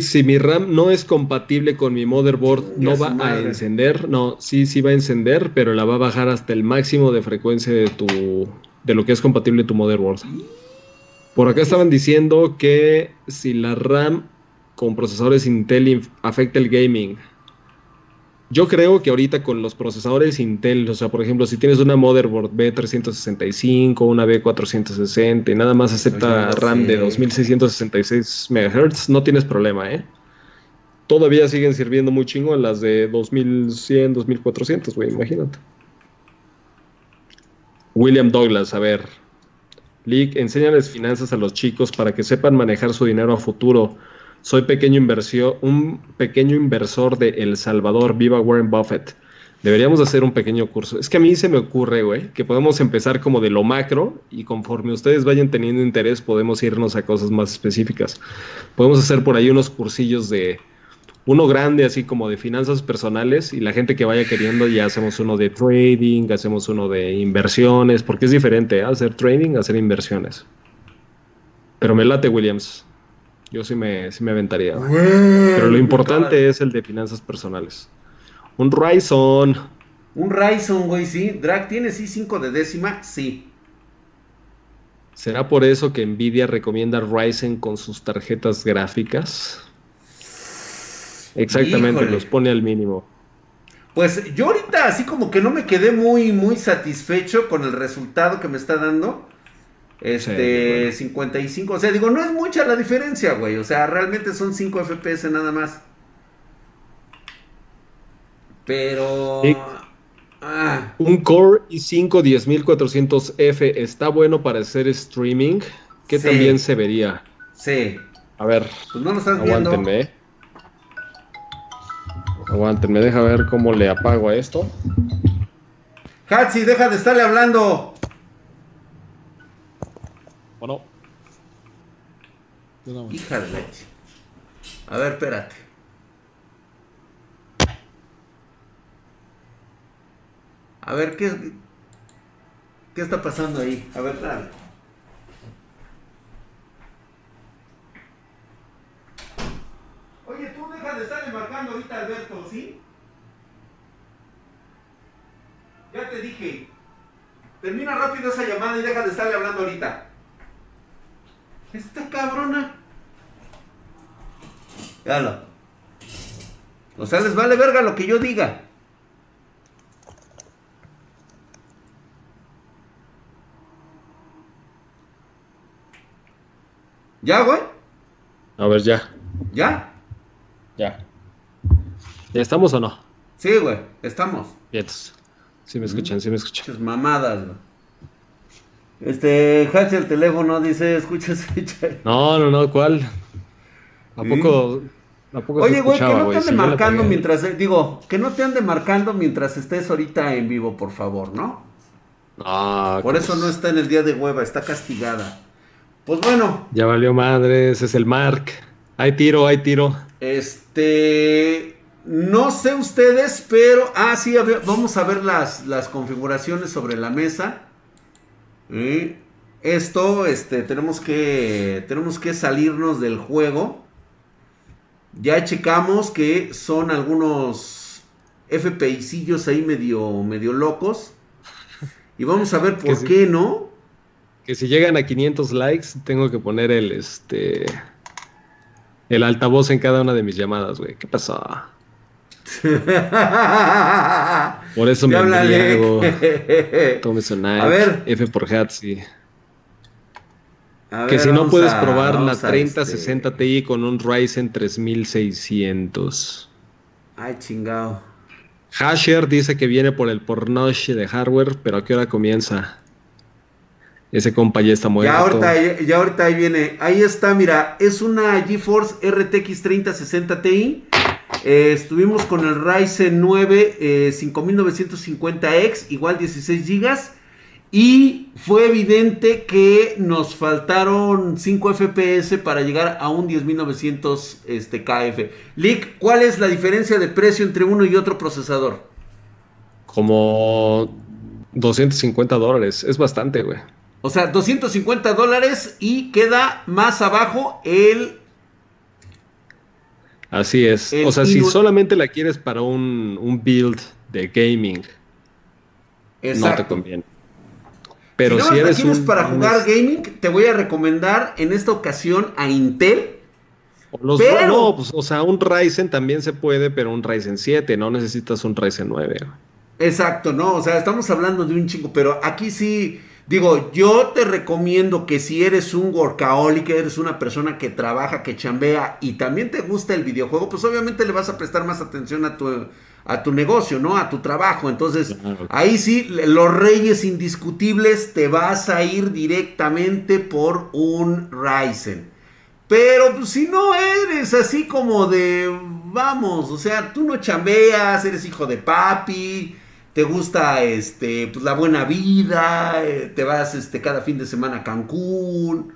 si mi RAM no es compatible con mi motherboard, no va a encender. No, sí, sí va a encender, pero la va a bajar hasta el máximo de frecuencia de tu. de lo que es compatible tu motherboard. Por acá estaban diciendo que si la RAM con procesadores Intel afecta el gaming. Yo creo que ahorita con los procesadores Intel, o sea, por ejemplo, si tienes una motherboard B365, una B460 y nada más acepta RAM de 2666 MHz, no tienes problema, ¿eh? Todavía siguen sirviendo muy chingo las de 2100, 2400, güey, imagínate. William Douglas, a ver. Leak, enséñales finanzas a los chicos para que sepan manejar su dinero a futuro soy pequeño inversión, un pequeño inversor de El Salvador. Viva Warren Buffett. Deberíamos hacer un pequeño curso. Es que a mí se me ocurre, güey, que podemos empezar como de lo macro y conforme ustedes vayan teniendo interés podemos irnos a cosas más específicas. Podemos hacer por ahí unos cursillos de uno grande así como de finanzas personales y la gente que vaya queriendo ya hacemos uno de trading, hacemos uno de inversiones, porque es diferente ¿eh? hacer trading, hacer inversiones. Pero me late, Williams. Yo sí me, sí me aventaría. Pero lo importante es el de finanzas personales. Un Ryzen. Un Ryzen, güey, sí. Drag tiene sí 5 de décima, sí. ¿Será por eso que Nvidia recomienda Ryzen con sus tarjetas gráficas? Exactamente, los pone al mínimo. Pues yo ahorita así como que no me quedé muy, muy satisfecho con el resultado que me está dando. Este, 55. O sea, digo, no es mucha la diferencia, güey. O sea, realmente son 5 FPS nada más. Pero. Ah. Un Core i5 10400F está bueno para hacer streaming. Que también se vería. Sí. A ver. Pues no lo estás aguántenme. Viendo. Aguántenme, deja ver cómo le apago a esto. Hatsi, deja de estarle hablando. Bueno. Hija de leche. A ver, espérate. A ver, ¿qué, qué está pasando ahí? A ver, dale. Oye, tú deja de estarle marcando ahorita Alberto, ¿sí? Ya te dije. Termina rápido esa llamada y deja de estarle hablando ahorita. Esta cabrona. Yalo. O sea, les vale verga lo que yo diga. ¿Ya, güey? A ver, ya. ¿Ya? Ya. ¿Ya estamos o no? Sí, güey, estamos. Bien, sí me escuchan, sí me escuchan. Muchas mamadas, güey. Este, hace el teléfono, dice, escucha, escucha. No, no, no, ¿cuál? ¿A poco, ¿a poco Oye, güey, que no te ande marcando mientras, eh, digo, que no te ande marcando mientras estés ahorita en vivo, por favor, ¿no? Ah, Por eso no está en el día de hueva, está castigada. Pues bueno, Ya valió madres, es el Mark. Hay tiro, hay tiro. este, no sé ustedes, pero, ah, sí, a ver, vamos a ver las, las configuraciones sobre la mesa. ¿Eh? Esto, este, tenemos que, tenemos que salirnos del juego. Ya checamos que son algunos FPIcillos ahí medio, medio locos. Y vamos a ver por qué, ¿no? Que si llegan a 500 likes, tengo que poner el, este... El altavoz en cada una de mis llamadas, güey. ¿Qué pasó? (laughs) Por eso me Ya embriago. Tome su Nike. A ver. F por Hatsi. A Que ver, si no puedes a- probar la vamos a, 3060 este, Ti con un Ryzen 3600. Ay, chingado. Hasher dice que viene por el pornoche de hardware, pero ¿a qué hora comienza? Ese compa ya está muerto. Ya ahorita, ya ahorita ahí viene. Ahí está, mira. Es una GeForce RTX 3060 Ti. Eh, estuvimos con el Ryzen 9 eh, 5950X, igual 16 GB. Y fue evidente que nos faltaron 5 FPS para llegar a un 10900 este, KF. Lick, ¿cuál es la diferencia de precio entre uno y otro procesador? Como 250 dólares. Es bastante, güey. O sea, 250 dólares y queda más abajo el Así es. El o sea, si solamente la quieres para un, un build de gaming, no te conviene. Pero si, si, no la eres quieres un- para un- jugar gaming, te voy a recomendar en esta ocasión a Intel. los- pero- no, pues, o sea, un Ryzen también se puede, pero un Ryzen 7, no necesitas un Ryzen 9. güey. Exacto, no, o sea, estamos hablando de un chingo, pero aquí sí, digo, yo te recomiendo que si eres un workaholic, eres una persona que trabaja, que chambea y también te gusta el videojuego, pues obviamente le vas a prestar más atención a tu, a tu negocio, ¿no? A tu trabajo. Entonces, ahí sí, los reyes indiscutibles, te vas a ir directamente por un Ryzen. Pero pues, si no eres así como de, vamos, o sea, tú no chambeas, eres hijo de papi, te gusta este, pues la buena vida, eh, te vas este cada fin de semana a Cancún,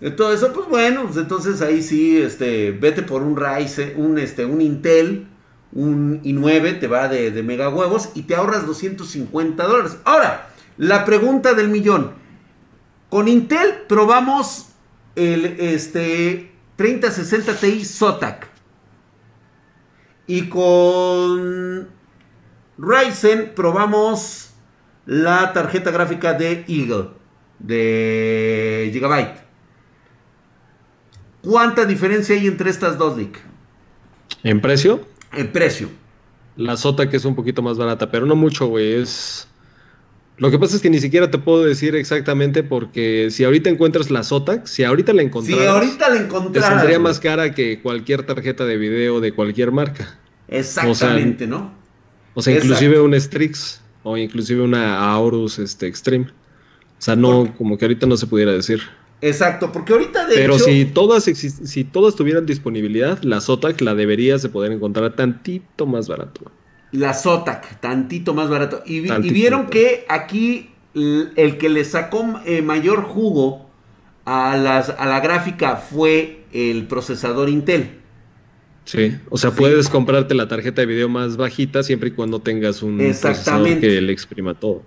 eh, todo eso, pues bueno, pues entonces ahí sí, este, vete por un Ryzen, un este, un Intel, un i9, te va de, de mega huevos y te ahorras 250 dólares. Ahora, la pregunta del millón. Con Intel probamos el este 3060 Ti Zotac. Y con Ryzen probamos la tarjeta gráfica de Eagle de Gigabyte. ¿Cuánta diferencia hay entre estas dos, Lick? En precio, En precio. la Sota que es un poquito más barata, pero no mucho, güey. Es. Lo que pasa es que ni siquiera te puedo decir exactamente porque si ahorita encuentras la Zotac, si ahorita la Si encontraras, ahorita la te encontraras. saldría güey. más cara que cualquier tarjeta de video de cualquier marca. Exactamente, ¿no? O sea, Exacto. inclusive un Strix o inclusive una Aorus este, Extreme. O sea, no, como que ahorita no se pudiera decir. Exacto, porque ahorita de Pero hecho, si todas si todas tuvieran disponibilidad, la Zotac la deberías de poder encontrar tantito más barato. la Zotac, tantito más barato. Y, vi- y Tantito. vieron que aquí el que le sacó eh, mayor jugo a, las, a la gráfica fue el procesador Intel. Sí, o sea, Sí. puedes comprarte la tarjeta de video más bajita siempre y cuando tengas un procesador que le exprima todo.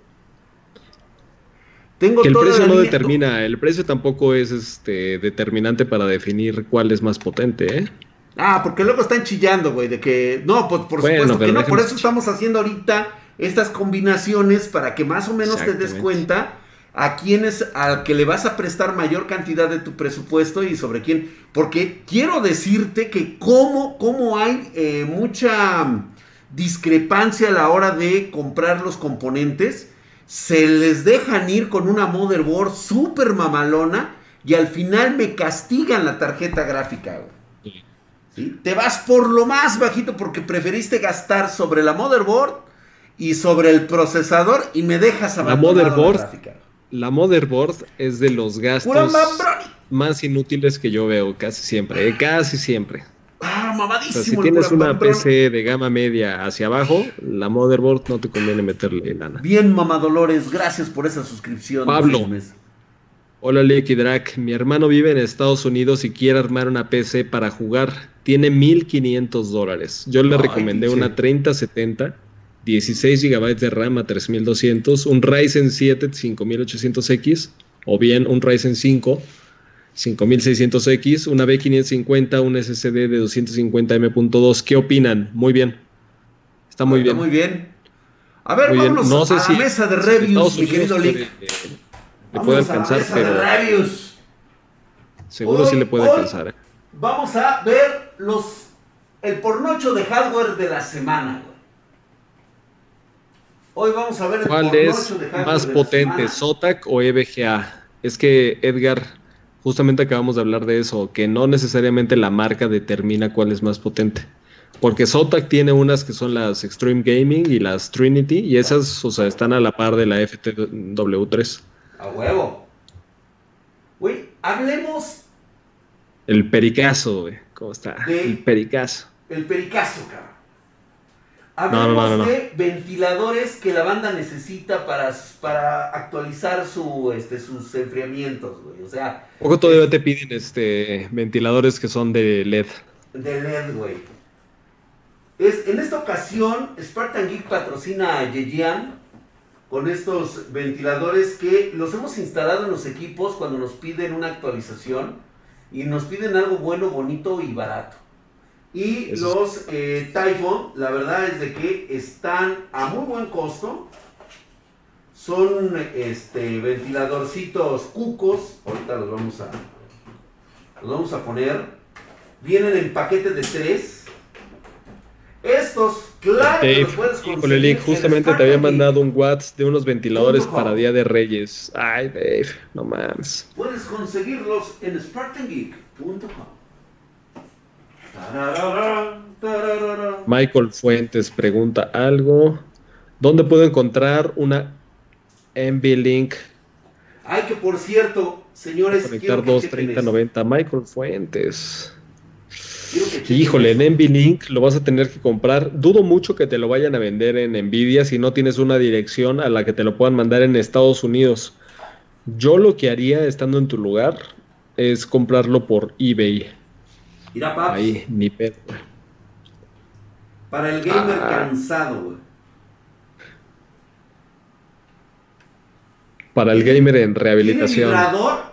Tengo Que el precio no línea- determina, el precio tampoco es este determinante para definir cuál es más potente, ¿eh? Ah, porque luego están chillando, güey, de que... No, pues por Bueno, supuesto que no, por eso estamos haciendo ahorita estas combinaciones para que más o menos te des cuenta a quién es al que le vas a prestar mayor cantidad de tu presupuesto y sobre quién. Porque quiero decirte que cómo, cómo hay eh, mucha discrepancia a la hora de comprar los componentes. Se les dejan ir con una motherboard súper mamalona y al final me castigan la tarjeta gráfica. Te vas por lo más bajito porque preferiste gastar sobre la motherboard y sobre el procesador y me dejas la motherboard. La, gráfica. La motherboard es de los gastos más inútiles que yo veo casi siempre, eh, casi siempre. Ah, mamadísimo. si tienes una PC de gama media hacia abajo, la motherboard no te conviene meterle lana. Bien, mamadolores, gracias por esa suscripción. Pablo. Hola Licky Drac, mi hermano vive en Estados Unidos y quiere armar una PC para jugar. Tiene 1500 dólares. Yo le recomendé una 3070, 16 GB de RAM a 3200, un Ryzen 7 5800X o bien un Ryzen 5 5600X, una B550, un SSD de 250 M.2. ¿Qué opinan? Muy bien. Está muy bien. Muy bien. A ver, vámonos no sé a si, la mesa de reviews, mi querido Lick. Le, puede alcanzar, pero. Seguro sí le puede alcanzar. Eh. Vamos a ver los el pornocho de hardware de la semana, Hoy vamos a ver el ¿Cuál es más potente, SOTAC o EVGA? Es que Edgar justamente acabamos de hablar de eso, que no necesariamente la marca determina cuál es más potente. Porque Zotac tiene unas que son las Extreme Gaming y las Trinity, y esas, o sea, están a la par de la FTW3. A huevo. Güey, hablemos. El pericazo, güey. ¿Cómo está? el pericazo. El pericazo, cabrón. Hablemos de ventiladores que la banda necesita para, para actualizar su, este, sus enfriamientos, güey. O sea. Poco todavía te piden este ventiladores que son de LED. De LED, güey. Es, en esta ocasión, Spartan Geek patrocina a Yejian con estos ventiladores que los hemos instalado en los equipos cuando nos piden una actualización y nos piden algo bueno, bonito y barato. Y los eh, Typhoon, la verdad es de que están a muy buen costo. Son este, ventiladorcitos cucos. Ahorita los vamos a, los vamos a poner. Vienen en paquete de tres. Estos, claro, que los puedes conseguir. justamente te había mandado un WhatsApp de unos ventiladores para Día de Reyes. Ay, Dave, no mames. Puedes conseguirlos en SpartanGeek.com. Michael Fuentes pregunta algo. ¿Dónde puedo encontrar una NV-Link? Ay, que por cierto, señores. Conectar 23090. Michael Fuentes. Híjole, en NVLink lo vas a tener que comprar. Dudo mucho que te lo vayan a vender en Nvidia si no tienes una dirección a la que te lo puedan mandar en Estados Unidos. Yo lo que haría estando en tu lugar es comprarlo por eBay. Mira, paps. Ahí, ni pedo, Para el gamer ah. cansado, güey. Para el gamer en rehabilitación. Tiene vibrador.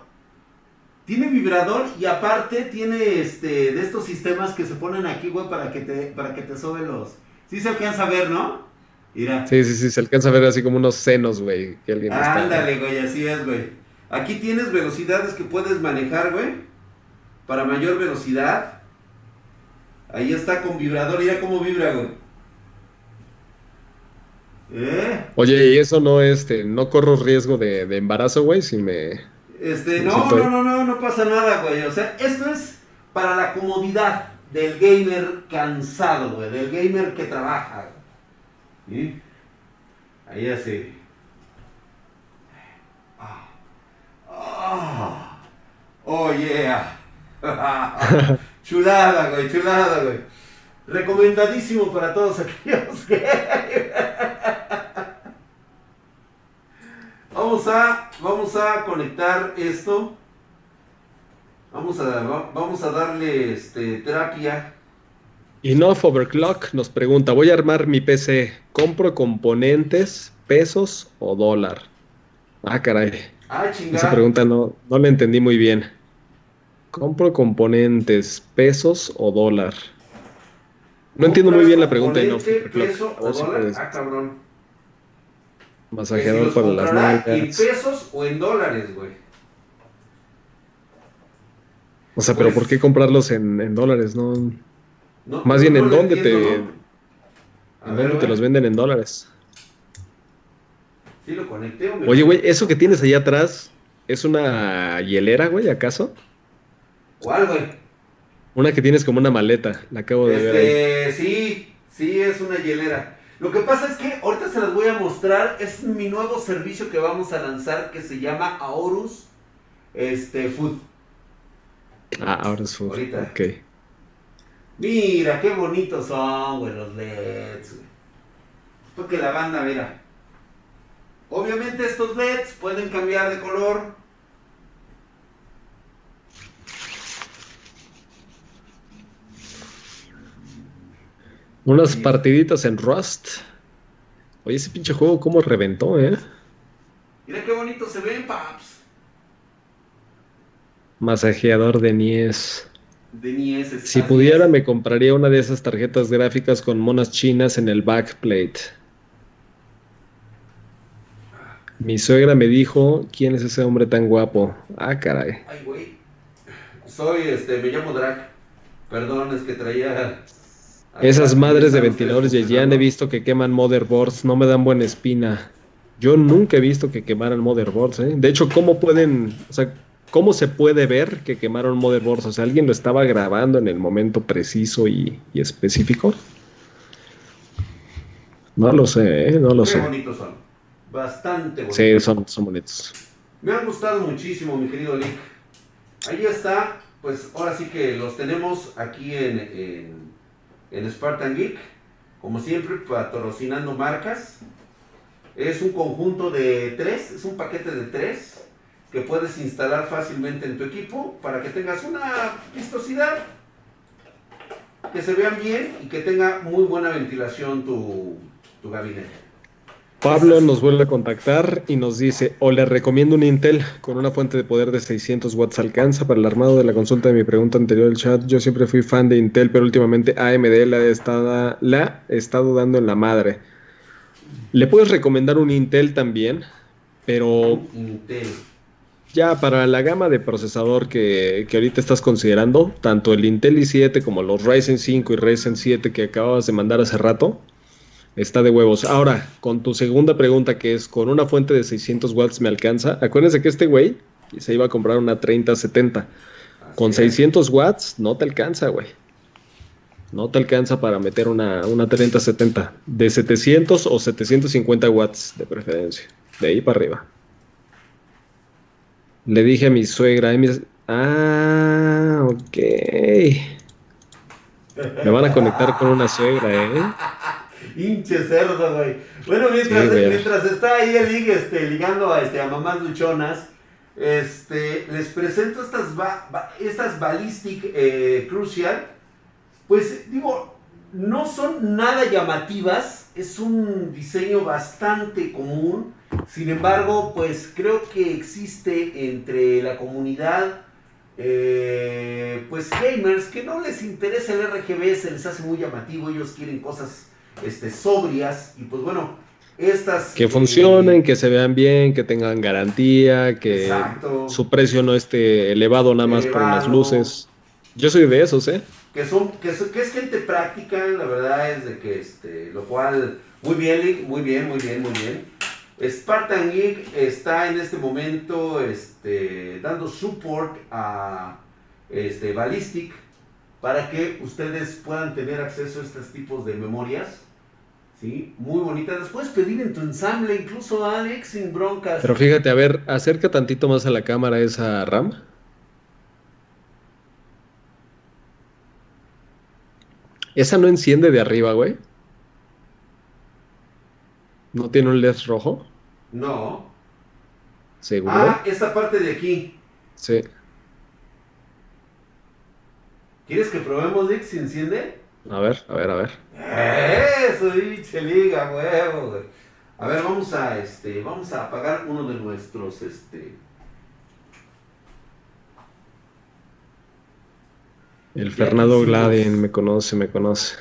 Tiene vibrador y aparte tiene este de estos sistemas que se ponen aquí, güey, para que te para que te sobe los. Sí se alcanza a ver, ¿no? Mira. Sí, sí, sí, se alcanza a ver así como unos senos, güey, que alguien Ándale, güey, así es, güey. Aquí tienes velocidades que puedes manejar, güey para mayor velocidad. Ahí está con vibrador, mira cómo vibra, güey. ¿Eh? Oye, y eso no, este, no corro riesgo de, embarazo, güey, si me... Este, no, no, no, no, no pasa nada, güey. O sea, esto es para la comodidad del gamer cansado, güey, del gamer que trabaja. ¿Sí? Ahí así. Ah. Oh, yeah. (laughs) chulada, güey, chulada, güey. Recomendadísimo para todos aquellos que... (laughs) vamos a, vamos a conectar esto. Vamos a, vamos a darle este, terapia. Enough Overclock nos pregunta, voy a armar mi PC, ¿compro componentes, pesos o dólar? Ah, caray. Ah, chingada. Esa pregunta no, no la entendí muy bien. Compro componentes, pesos o dólar. No entiendo muy bien la pregunta. No, peso o dólar? ah, cabrón. Masajeador para las nalgas. ¿En pesos o en dólares, güey? O sea, pero pues ¿por qué comprarlos en, dólares? No. Más bien, ¿en dónde te. ¿En dónde te los venden en dólares? Sí, lo conecté, Oye, güey, eso que tienes allá atrás ¿Es una hielera, güey, acaso? ¿Cuál, güey? Una que tienes como una maleta, la acabo de ver. Ahí. Este, sí, sí, es una hielera. Lo que pasa es que ahorita se las voy a mostrar, es mi nuevo servicio que vamos a lanzar que se llama Aorus este, Food. Ah, Aorus Food. Ahorita. Ok. Mira, qué bonitos son, güey, los LEDs, güey. Porque la banda, mira. Obviamente estos LEDs pueden cambiar de color. Unas partiditas en Rust. Oye, ese pinche juego cómo reventó, ¿eh? Mira qué bonitos se ven, paps. Masajeador de Nies. De Nies. Si pudiera, me compraría una de esas tarjetas gráficas con monas chinas en el backplate. Mi suegra me dijo, ¿quién es ese hombre tan guapo? Ah, caray. Ay, güey. Soy, este, me llamo Drac. Perdón, es que traía... Esas madres de ventiladores de Jan he visto que queman motherboards, no me dan buena espina. Yo nunca he visto que quemaran motherboards, ¿eh? De hecho, ¿cómo pueden, o sea, cómo se puede ver que quemaron motherboards? O sea, ¿alguien lo estaba grabando en el momento preciso y, y específico? No lo sé, ¿eh? No lo Qué sé. bonitos son. Bastante bonitos. Sí, son, son bonitos. Me han gustado muchísimo, mi querido Lick. Ahí está, pues ahora sí que los tenemos aquí en, en, en Spartan Geek. Como siempre, patrocinando marcas. Es un conjunto de tres, es un paquete de tres que puedes instalar fácilmente en tu equipo para que tengas una vistosidad, que se vean bien y que tenga muy buena ventilación tu, tu gabinete. Pablo nos vuelve a contactar y nos dice, o le recomiendo un Intel con una fuente de poder de 600 watts alcanza para el armado de la consulta de mi pregunta anterior del chat. Yo siempre fui fan de Intel, pero últimamente AMD la ha estado, la he estado dando en la madre. Le puedes recomendar un Intel también, pero Intel. ya para la gama de procesador que, que ahorita estás considerando, tanto el Intel i7 como los Ryzen 5 y Ryzen 7 que acabas de mandar hace rato, Está de huevos. Ahora, con tu segunda pregunta, que es, ¿con una fuente de 600 watts me alcanza? Acuérdense que este güey se iba a comprar una 3070. Con Así es. 600 watts no te alcanza, güey. No te alcanza para meter una, una 3070. De 700 o 750 watts de preferencia. De ahí para arriba. Le dije a mi suegra. "Ay, mis- Ah, ok. Me van a conectar con una suegra, ¿eh? Hinche cerdo, güey. Bueno, mientras, Sí, güey. mientras está ahí el ligue este, ligando a, este, a mamás luchonas, este, les presento estas, ba- ba- estas Ballistic eh, Crucial. Pues digo, no son nada llamativas, es un diseño bastante común. Sin embargo, pues creo que existe entre la comunidad, eh, pues gamers, que no les interesa el RGB, se les hace muy llamativo, ellos quieren cosas este, sobrias y pues bueno, estas... Que eh, funcionen, que se vean bien, que tengan garantía, que Exacto. su precio no esté elevado nada más por Elevado. luces. Yo soy de esos, ¿eh? que son que, son- que es gente práctica, la verdad es de que este, lo cual muy bien, muy bien, muy bien, muy bien. Spartan Geek está en este momento este, dando support a este, Ballistic para que ustedes puedan tener acceso a estos tipos de memorias. ¿Sí? Muy bonitas. Las puedes pedir en tu ensamble, incluso Alex, sin broncas. Pero fíjate, a ver, acerca tantito más a la cámara esa RAM. Esa no enciende de arriba, güey. ¿No tiene un LED rojo? No. ¿Seguro? Ah, esta parte de aquí. Sí. ¿Quieres que probemos, Lick, si enciende? A ver, a ver, a ver. Eso, pinche liga, huevo, güey. A ver, vamos a este, vamos a apagar uno de nuestros este. El Fernando. Gladien me conoce, me conoce.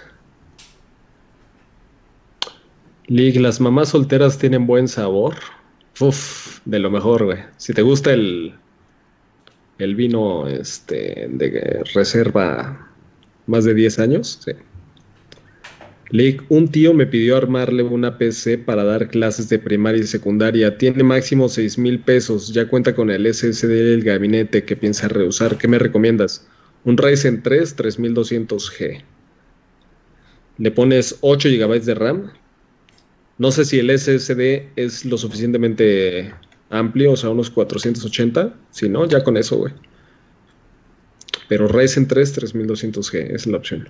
Lig, las mamás solteras tienen buen sabor. Uf, de lo mejor, güey. Si te gusta el, el vino este, de reserva más de 10 años, sí. Lick, un tío me pidió armarle una PC para dar clases de primaria y secundaria. Tiene máximo 6 mil pesos. Ya cuenta con el SSD del gabinete que piensa reusar. ¿Qué me recomiendas? Un Ryzen 3 3200G. Le pones 8 GB de RAM. No sé si el SSD es lo suficientemente amplio, o sea, unos 480. Si no, ya con eso, güey. Pero Ryzen 3 3200G es la opción.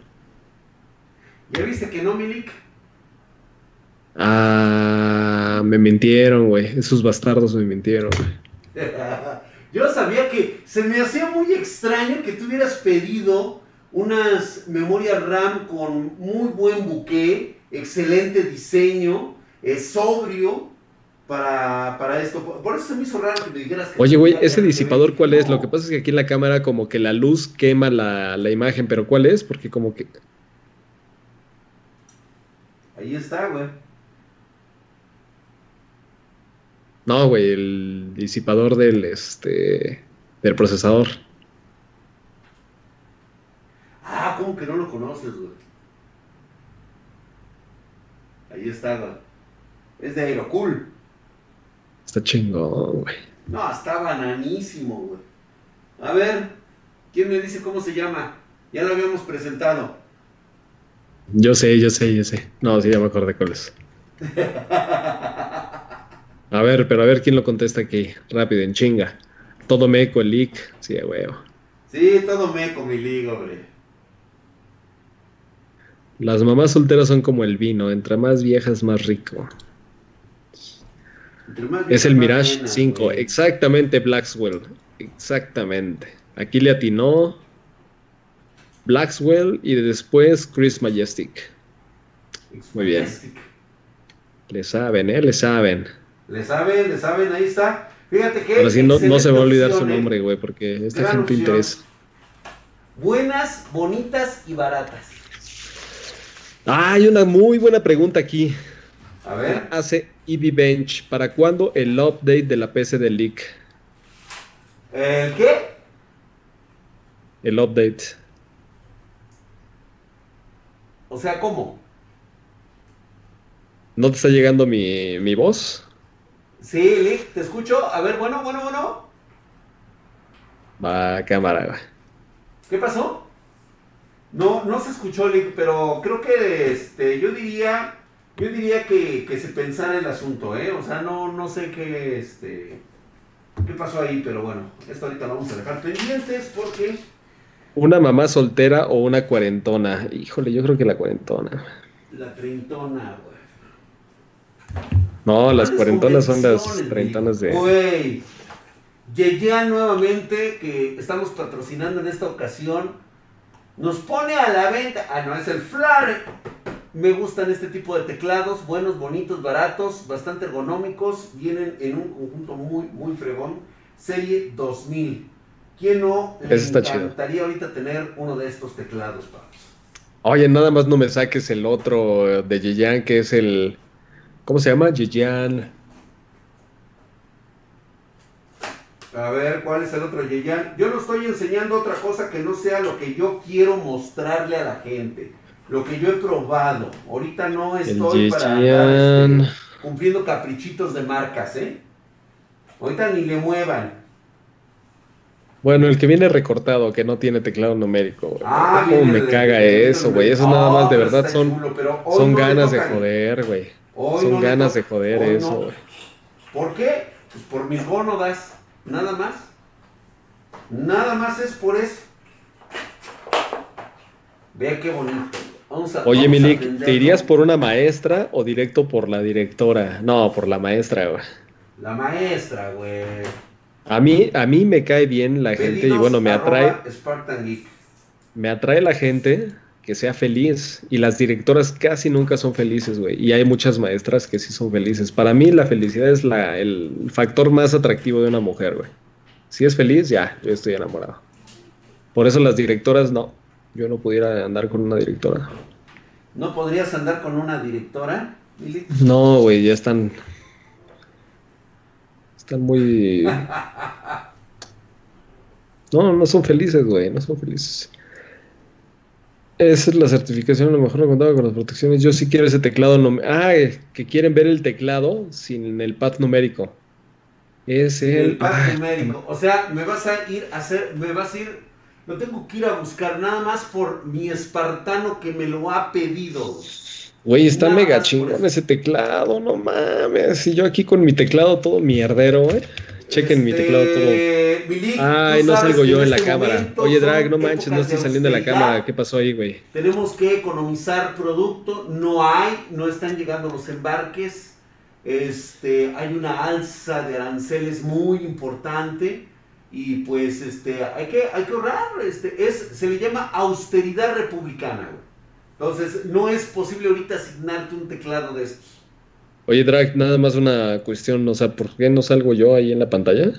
¿Ya viste que no, Milik? Ah, me mintieron, güey. Esos bastardos me mintieron. (laughs) Yo sabía que se me hacía muy extraño que tú hubieras pedido unas memorias RAM con muy buen buque, excelente diseño, es sobrio para, para, esto. Por eso se me hizo raro que me dijeras que... Oye, güey, ¿ese disipador cuál es? Lo que pasa es que aquí en la cámara como que la luz quema la, la imagen, pero ¿cuál es? Porque como que... Ahí está, güey. No, güey, el disipador del este del procesador. Ah, ¿cómo que no lo conoces, güey? Ahí está, güey. Es de Aerocool. Está chingón, güey. No, está bananísimo, güey. A ver, ¿quién me dice cómo se llama? Ya lo habíamos presentado. Yo sé, yo sé, yo sé. No, sí, ya me acordé cuál es. A ver, pero a ver quién lo contesta aquí. Rápido, en chinga. Todo meco, el leak. Sí, huevo. Sí, todo meco, mi ligo, hombre. Las mamás solteras son como el vino. Entre más viejas, más rico. Es el Mirage 5. Exactamente, Blackswell. Exactamente. Aquí le atinó Blackswell y después Chris Majestic. Muy bien. Le saben, ¿eh? Le saben. Le saben, le saben, ahí está. Fíjate que. Ahora sí, no, se va a olvidar su ¿eh? nombre, güey, porque esta gente interesa. Buenas, bonitas y baratas. Ah, hay una muy buena pregunta aquí. A ver. Hace EV Bench. ¿Para cuándo el update de la PC de Leak? ¿El qué? El update. O sea, ¿cómo? ¿No te está llegando mi, mi voz? Sí, Lick, te escucho. A ver, bueno, bueno, bueno. Va, cámara. ¿Qué pasó? No, no se escuchó, Lick, pero creo que este, yo diría, yo diría que, que se pensara el asunto, ¿eh? O sea, no, no sé qué, este, qué pasó ahí, pero bueno, esto ahorita lo vamos a dejar pendientes porque ¿Una mamá soltera o una cuarentona? Híjole, yo creo que la cuarentona. La treintona, güey. No, las cuarentonas son las treintonas de. Güey. Yeya nuevamente, que estamos patrocinando en esta ocasión, nos pone a la venta. Ah, no, es el Flare. Me gustan este tipo de teclados, buenos, bonitos, baratos, bastante ergonómicos. Vienen en un conjunto muy, muy fregón. Serie 2000. ¿Quién no le encantaría ahorita tener uno de estos teclados, papá? Oye, nada más no me saques el otro de Yeyan, que es el. ¿Cómo se llama? Yeyan. A ver, ¿cuál es el otro Yeyan? Yo no estoy enseñando otra cosa que no sea lo que yo quiero mostrarle a la gente. Lo que yo he probado. Ahorita no estoy para este, cumpliendo caprichitos de marcas, ¿eh? Ahorita ni le muevan. Bueno, el que viene recortado, que no tiene teclado numérico, güey. Ah, ¿Cómo me caga eso, güey? Eso nada más, de verdad, son, son ganas de joder, güey. Son ganas de joder eso, güey. ¿Por qué? Pues por mis gónodas, nada más. Nada más es por eso. Vea qué bonito. Vamos a, Oye, Milik, ¿te irías por una maestra o directo por la directora? No, por la maestra, güey. La maestra, güey. A mí, a mí me cae bien la gente y bueno, me atrae. Me atrae la gente que sea feliz y las directoras casi nunca son felices, güey. Y hay muchas maestras que sí son felices. Para mí la felicidad es la, el factor más atractivo de una mujer, güey. Si es feliz, ya, yo estoy enamorado. Por eso las directoras no. Yo no pudiera andar con una directora. ¿No podrías andar con una directora, No, güey, ya están están muy... (laughs) No, no son felices, güey, no son felices. Esa es la certificación, a lo mejor no contaba con las protecciones. Yo sí quiero ese teclado. Ah, que quieren ver el teclado sin el pad numérico. Es el, el pad numérico. O sea, me vas a ir a hacer, me vas a ir, no tengo que ir a buscar nada más por mi espartano que me lo ha pedido. Güey, está mega chingón ese teclado, no mames. Y yo aquí con mi teclado todo mierdero, güey. Chequen mi teclado todo. Este, Ay, no salgo yo en, la este cámara. Oye, Drag, no manches, no estoy saliendo de la cámara. ¿Qué pasó ahí, güey? Tenemos que economizar producto. No hay, no están llegando los embarques. Este, hay una alza de aranceles muy importante. Y pues este, hay que, hay que ahorrar. Este, es, se le llama austeridad republicana, Entonces, no es posible ahorita asignarte un teclado de estos. Oye, Drag, nada más una cuestión, o sea, ¿por qué no salgo yo ahí en la pantalla?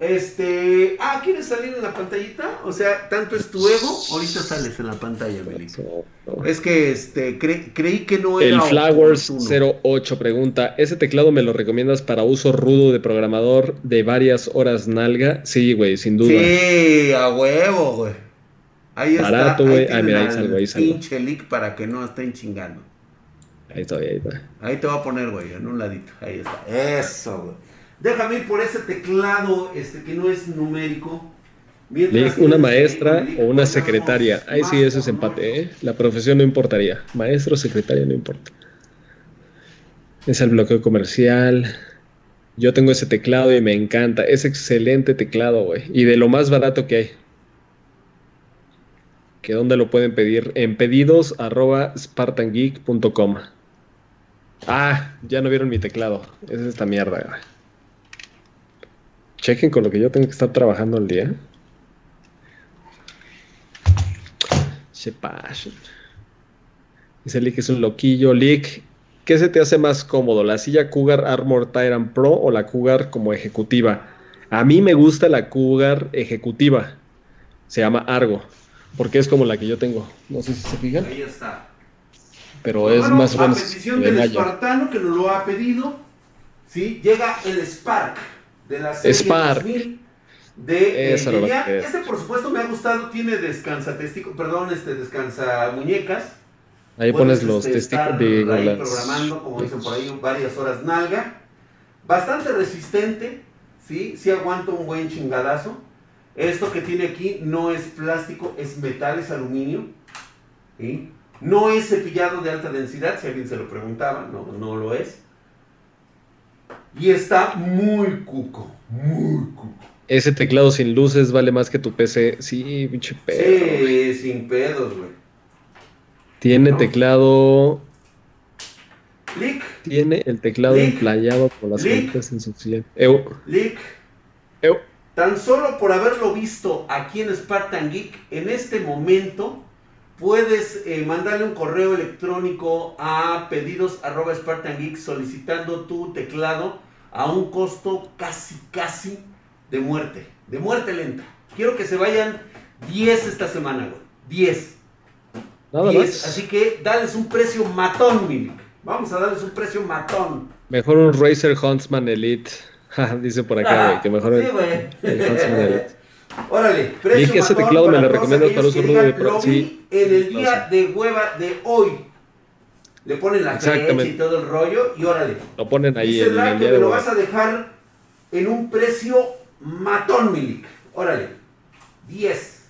Este, ah, ¿quieres salir en la pantallita? O sea, tanto es tu ego, ahorita sales en la pantalla, Melito. Es que este, creí que no era. El Flowers 08 pregunta: ¿Ese teclado me lo recomiendas para uso rudo de programador de varias horas nalga? Sí, güey, sin duda. Sí, a huevo, güey. Ahí está. Barato, güey. Ah, mira, ahí salgo, ahí salgo. Pinche leak para que no estén chingando. Ahí está, ahí está. Ahí te voy a poner, güey, en un ladito. Ahí está. Eso, güey. Déjame ir por ese teclado este, que no es numérico. una maestra o una secretaria. Ahí sí, ese es empate. ¿eh? La profesión no importaría. Maestro o secretaria no importa. Es el bloqueo comercial. Yo tengo ese teclado y me encanta. Es excelente teclado, güey. Y de lo más barato que hay. ¿Que dónde lo pueden pedir? En pedidos arroba spartangeek.com. Ah, ya no vieron mi teclado. Es esta mierda. Chequen con lo que yo tengo que estar trabajando el día. Se pasen. Dice Lick es un loquillo. Lick, ¿qué se te hace más cómodo? ¿La silla Cougar Armor Tyrant Pro o la Cougar como ejecutiva? A mí me gusta la Cougar ejecutiva. Se llama Argo. Porque es como la que yo tengo. No sé si se fijan. Ahí está. Pero es más o menos. A petición del espartano que nos lo ha pedido, ¿sí? llega el Spark de la serie Spark. 2000 de Este, por supuesto, me ha gustado. Tiene descansa testículos, perdón, este descansa muñecas. Ahí pones los este, testículos de ahí programando, como dicen por ahí, varias horas nalga. Bastante resistente, ¿sí? Sí aguanta un buen chingadazo. Esto que tiene aquí no es plástico, es metal, es aluminio. No es cepillado de alta densidad, si alguien se lo preguntaba, no, no lo es. Y está muy cuco, muy cuco. Ese teclado sin luces vale más que tu PC. Sí, pinche pedo. Sí, sin pedos, güey. Tiene teclado. Lick. Tiene el teclado emplayado por las en su Eu. Lick. Eu. Tan solo por haberlo visto aquí en Spartan Geek, en este momento puedes eh, mandarle un correo electrónico a pedidos arroba Spartan Geek solicitando tu teclado a un costo casi, casi de muerte, de muerte lenta. Quiero que se vayan 10 esta semana, güey. 10. Nada 10. Así que dales un precio matón, Milik. Vamos a darles un precio matón. Mejor un Razer Huntsman Elite. (laughs) Dice por acá, güey, que mejor sí, güey. (laughs) Órale, precio ese teclado me lo recomiendas para uso rudo de pro. Sí. En el día de hueva de hoy. Le ponen la fecha y todo el rollo y órale. Lo ponen ahí en, el día que me lo vas a dejar en un precio matón, Milik. Órale. 10.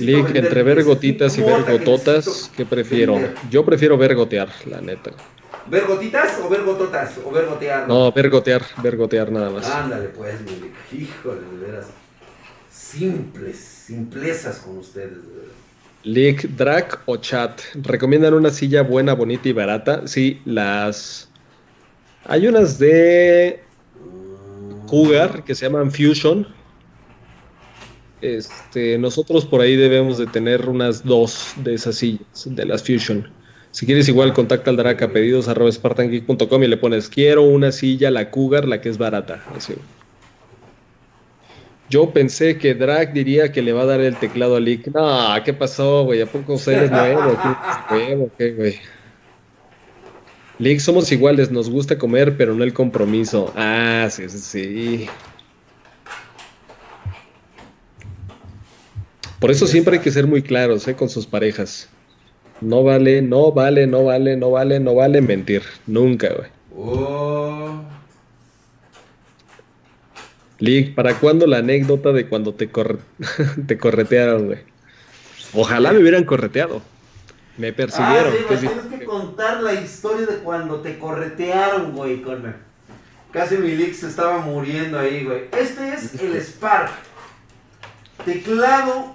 Lick, entre ver gotitas y ver gototas, ¿qué prefiero? Yo prefiero ver gotear, la neta. ¿Ver gotitas o ver gototas? ¿O ver gotear? No, ver gotear, ver gotear nada más. Ándale pues, mi Híjole, de veras. Simples, simplezas con ustedes. Lick, drag o chat. ¿Recomiendan una silla buena, bonita y barata? Sí, las... Hay unas de Cougar que se llaman Fusion. Este, nosotros por ahí debemos de tener unas dos de esas sillas, de las Fusion. Si quieres igual contacta al Draka pedidos arroba y le pones quiero una silla, la Cougar, la que es barata. Así. Yo pensé que Drag diría que le va a dar el teclado a Lick. No, ¿qué pasó, güey? ¿A poco usted es nuevo? ¿Qué, ¿Qué, güey? Lick, somos iguales, nos gusta comer, pero no el compromiso. Ah, sí, sí, sí. Por eso siempre hay que ser muy claros ¿eh? con sus parejas. No vale, no vale, no vale, no vale, no vale mentir. Nunca, güey. Oh. Lick, ¿para cuándo la anécdota de cuando te, (laughs) te corretearon, güey? Ojalá me hubieran correteado. Me persiguieron. Ah, sí, tienes que contar la historia de cuando te corretearon, güey. Casi mi Lick se estaba muriendo ahí, güey. Este es el (laughs) Spark. Teclado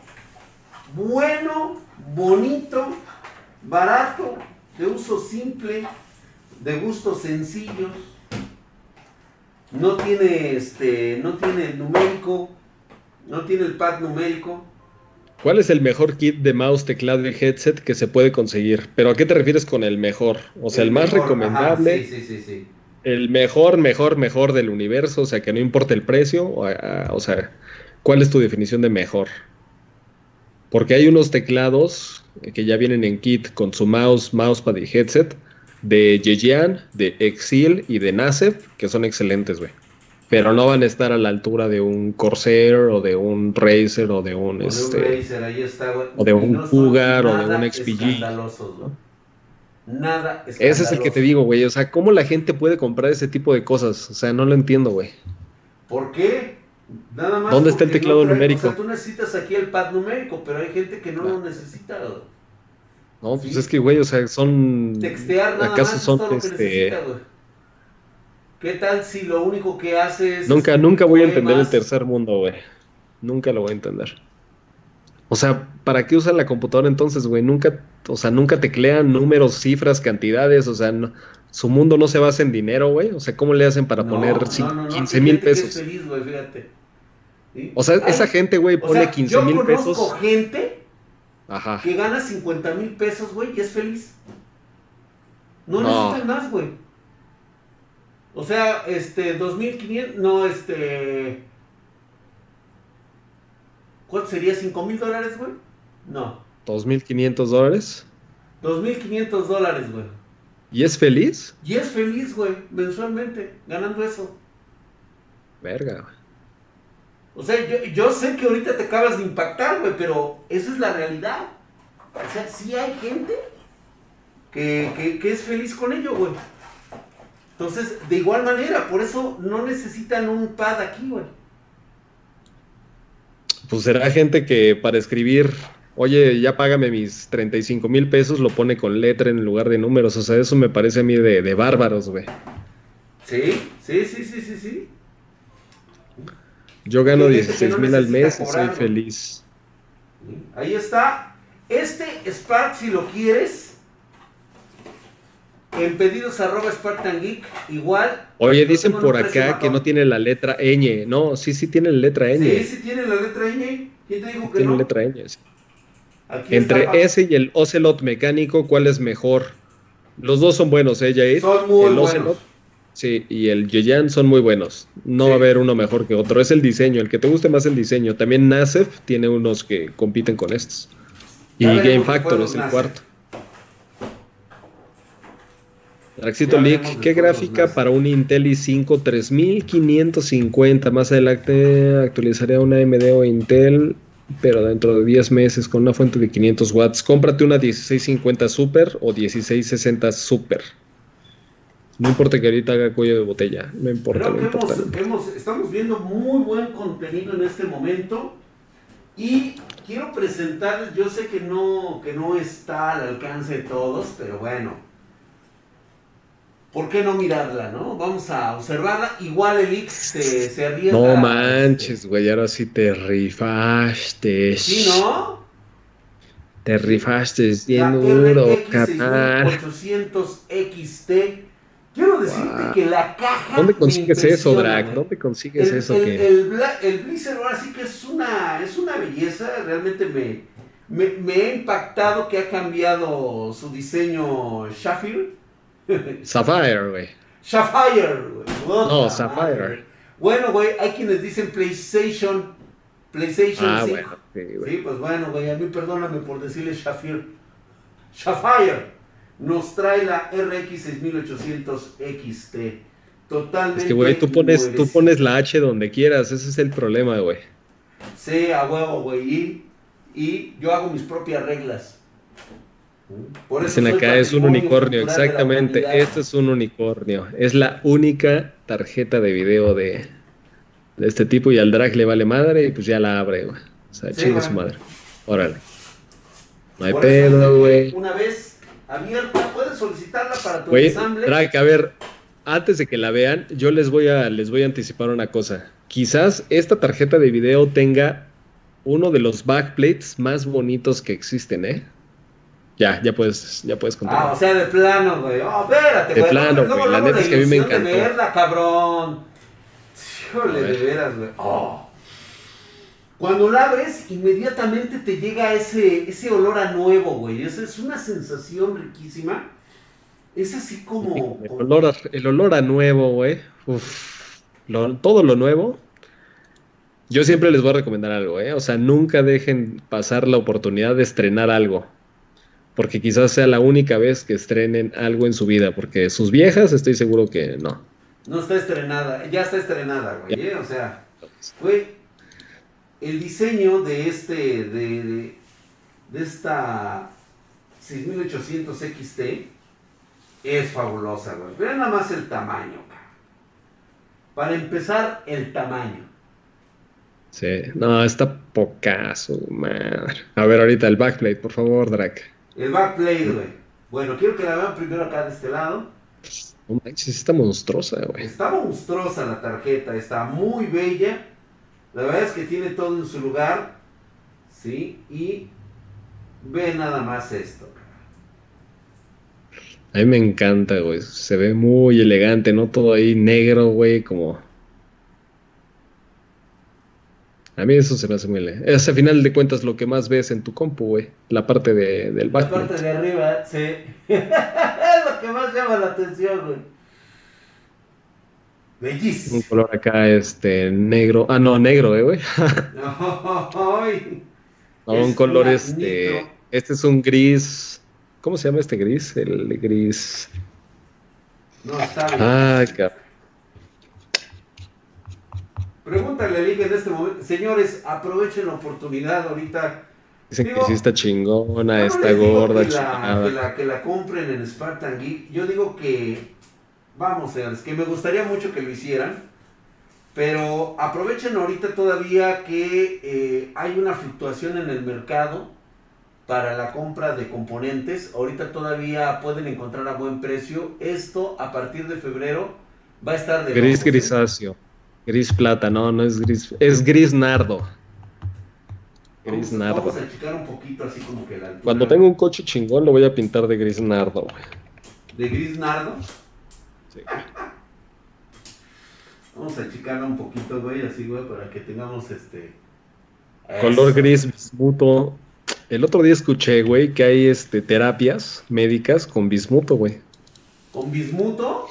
bueno, bonito, barato, de uso simple, de gustos sencillos. No tiene este, no tiene numérico, no tiene el pad numérico. ¿Cuál es el mejor kit de mouse, teclado y headset que se puede conseguir? ¿Pero a qué te refieres con el mejor? O sea, el, más recomendable. sí, sí, sí, el mejor, mejor, mejor del universo, o sea, que no importa el precio, o sea, ¿cuál es tu definición de mejor? Porque hay unos teclados que ya vienen en kit con su mouse, mousepad y headset de Yejian, de Exil y de Nasef, que son excelentes, güey. Pero no van a estar a la altura de un Corsair o de un Razer o de un, este, o de un Cougar o de un XPG. Nada Ese es el que te digo, güey. O sea, ¿cómo la gente puede comprar ese tipo de cosas? O sea, no lo entiendo, güey. ¿Por qué? Nada más ¿Dónde está el teclado numérico? O sea, tú necesitas aquí el pad numérico, pero hay gente que no lo necesita. No, pues es que, güey, o sea, son. Textear nada ¿Acaso más son que este... ¿Qué tal si lo único que hace es. Nunca, nunca voy a entender el tercer mundo, güey. Nunca lo voy a entender. O sea, ¿para qué usan la computadora entonces, güey? Nunca, o sea, nunca teclean números, cifras, cantidades, o sea, su mundo no se basa en dinero, güey. O sea, ¿cómo le hacen para poner 15 mil pesos? Feliz. O sea, esa gente, güey, pone 15 mil pesos. Yo conozco gente que gana 50 mil pesos, güey, y es feliz. No, no. necesitan más, güey. O sea, este, 2.500, no, este... ¿Cuánto sería? ¿5 mil dólares, güey? No. ¿2.500 dólares? 2.500 dólares, güey. ¿Y es feliz? Y es feliz, güey, mensualmente, ganando eso. Verga, güey. O sea, yo, sé que ahorita te acabas de impactar, güey, pero esa es la realidad. O sea, sí hay gente que, que es feliz con ello, güey. Entonces, de igual manera, por eso no necesitan un pad aquí, güey. Pues será gente que para escribir, oye, ya págame mis 35 mil pesos, lo pone con letra en lugar de números. O sea, eso me parece a mí de, de bárbaros, güey. Sí, sí, sí, sí, sí, sí. Yo gano 16 mil al mes y soy feliz. Ahí está. Este Spark, si lo quieres, en pedidos arroba Spartan Geek, igual. Oye, dicen por acá que no tiene la letra ñ. No, sí, sí tiene la letra ñ. Sí, sí tiene la letra ñ. ¿Quién te dijo que tiene no? letra ñ, Entre ese y el Ocelot mecánico, ¿cuál es mejor? Los dos son buenos, ¿eh, Jair? Son muy el buenos. Sí, y el Yeyan son muy buenos. No va a haber uno mejor que otro. Es el diseño, el que te guste más el diseño. También Nasef tiene unos que compiten con estos. Y Game Factor es el cuarto. Traxito Leak, ¿qué gráfica para un Intel i5 3550? Más adelante actualizaría una AMD o Intel, pero dentro de 10 meses con una fuente de 500 watts. Cómprate una 1650 Super o 1660 Super. No importa que ahorita haga cuello de botella, no importa. no importa, estamos viendo muy buen contenido en este momento y quiero presentarles, yo sé que no, que no está al alcance de todos, pero bueno, ¿por qué no mirarla, no? Vamos a observarla. Igual el X se, se arriesga. No manches, güey, ahora sí te rifaste. Sí, ¿no? Te rifaste bien duro, Qatar. 800 XT Quiero decirte que la caja. ¿Dónde consigues eso, Drag? ¿Dónde consigues eso? El, el, el, Blizzard ahora sí que es una, es una belleza. Realmente me, me, me ha impactado que ha cambiado su diseño Shafir. (laughs) Sapphire, güey. Sapphire, güey. No, Sapphire. Bueno, güey, hay quienes dicen PlayStation. PlayStation ah, Bueno, sí, pues bueno, güey, a mí perdóname por decirle Shafir. Sapphire nos trae la RX 6800 XT. Totalmente. Es que, güey, tú pones, tú pones la H donde quieras, ese es el problema, güey. Sí, a huevo, güey. y yo hago mis propias reglas. Por eso Dicen acá es un unicornio, exactamente. Esto es un unicornio. Es la única tarjeta de video de, de este tipo y al drag le vale madre y pues ya la abre, güey. O sea, su madre. Órale. No hay pedo, güey. Una vez abierta, puedes solicitarla para tu drag, a ver, antes de que la vean, yo les voy a les voy a anticipar una cosa. Quizás esta tarjeta de video tenga uno de los backplates más bonitos que existen, ¿eh? Ya, ya puedes, ya puedes contar. Ah, o sea, de plano, güey. Oh, espérate, De plano, güey. La neta es que a mí me encantó. De verla, cabrón. Híjole, de veras, güey. Oh. Cuando la abres, inmediatamente te llega ese, ese olor a nuevo, güey. Esa es una sensación riquísima. Es así como... El olor a, el olor a nuevo, güey. Uf. todo lo nuevo. Yo siempre les voy a recomendar algo, ¿eh? O sea, nunca dejen pasar la oportunidad de estrenar algo porque quizás sea la única vez que estrenen algo en su vida, porque sus viejas estoy seguro que no. No está estrenada, ya está estrenada, güey, ¿eh? o sea, güey, el diseño de este, de, de, esta 6800 XT es fabulosa, güey. Vean nada más el tamaño, Para empezar, el tamaño. Sí, no, está pocazo, madre. A ver, ahorita el backplate, por favor, Drac. El backplate, güey. Bueno, quiero que la vean primero acá de este lado. No manches, está monstruosa, güey. Está monstruosa la tarjeta, está muy bella. La verdad es que tiene todo en su lugar. ¿Sí? Y ve nada más esto. A mí me encanta, güey. Se ve muy elegante, ¿no? Todo ahí negro, güey, como A mí eso se me hace muy. Es a final de cuentas lo que más ves en tu compu, güey. La parte de, del back. La parte de arriba, sí. (laughs) es lo que más llama la atención, güey. Bellísimo. Un color acá, este, negro. Ah, no, negro, eh, güey. no, un color, este. Este es un gris. ¿Cómo se llama este gris? El gris. No, está bien. Ah, cabrón. Pregúntale a Liga en este momento. Señores, aprovechen la oportunidad ahorita. Dicen que sí está chingona, está gorda, que la, que la, compren en Spartan Geek. Yo digo que, vamos, señores, que me gustaría mucho que lo hicieran. Pero aprovechen ahorita todavía que eh, hay una fluctuación en el mercado para la compra de componentes. Ahorita todavía pueden encontrar a buen precio. Esto a partir de febrero va a estar de... Gris grisáceo. Gris plata, no, no es gris, es gris nardo. Gris nardo. Vamos a checar un poquito así como que la Cuando tengo un coche chingón lo voy a pintar de gris nardo. ¿De gris nardo? Sí. Vamos a checarlo un poquito, güey, así, güey, para que tengamos este... Color gris bismuto. El otro día escuché, güey, que hay este terapias médicas con bismuto, güey. ¿Con bismuto?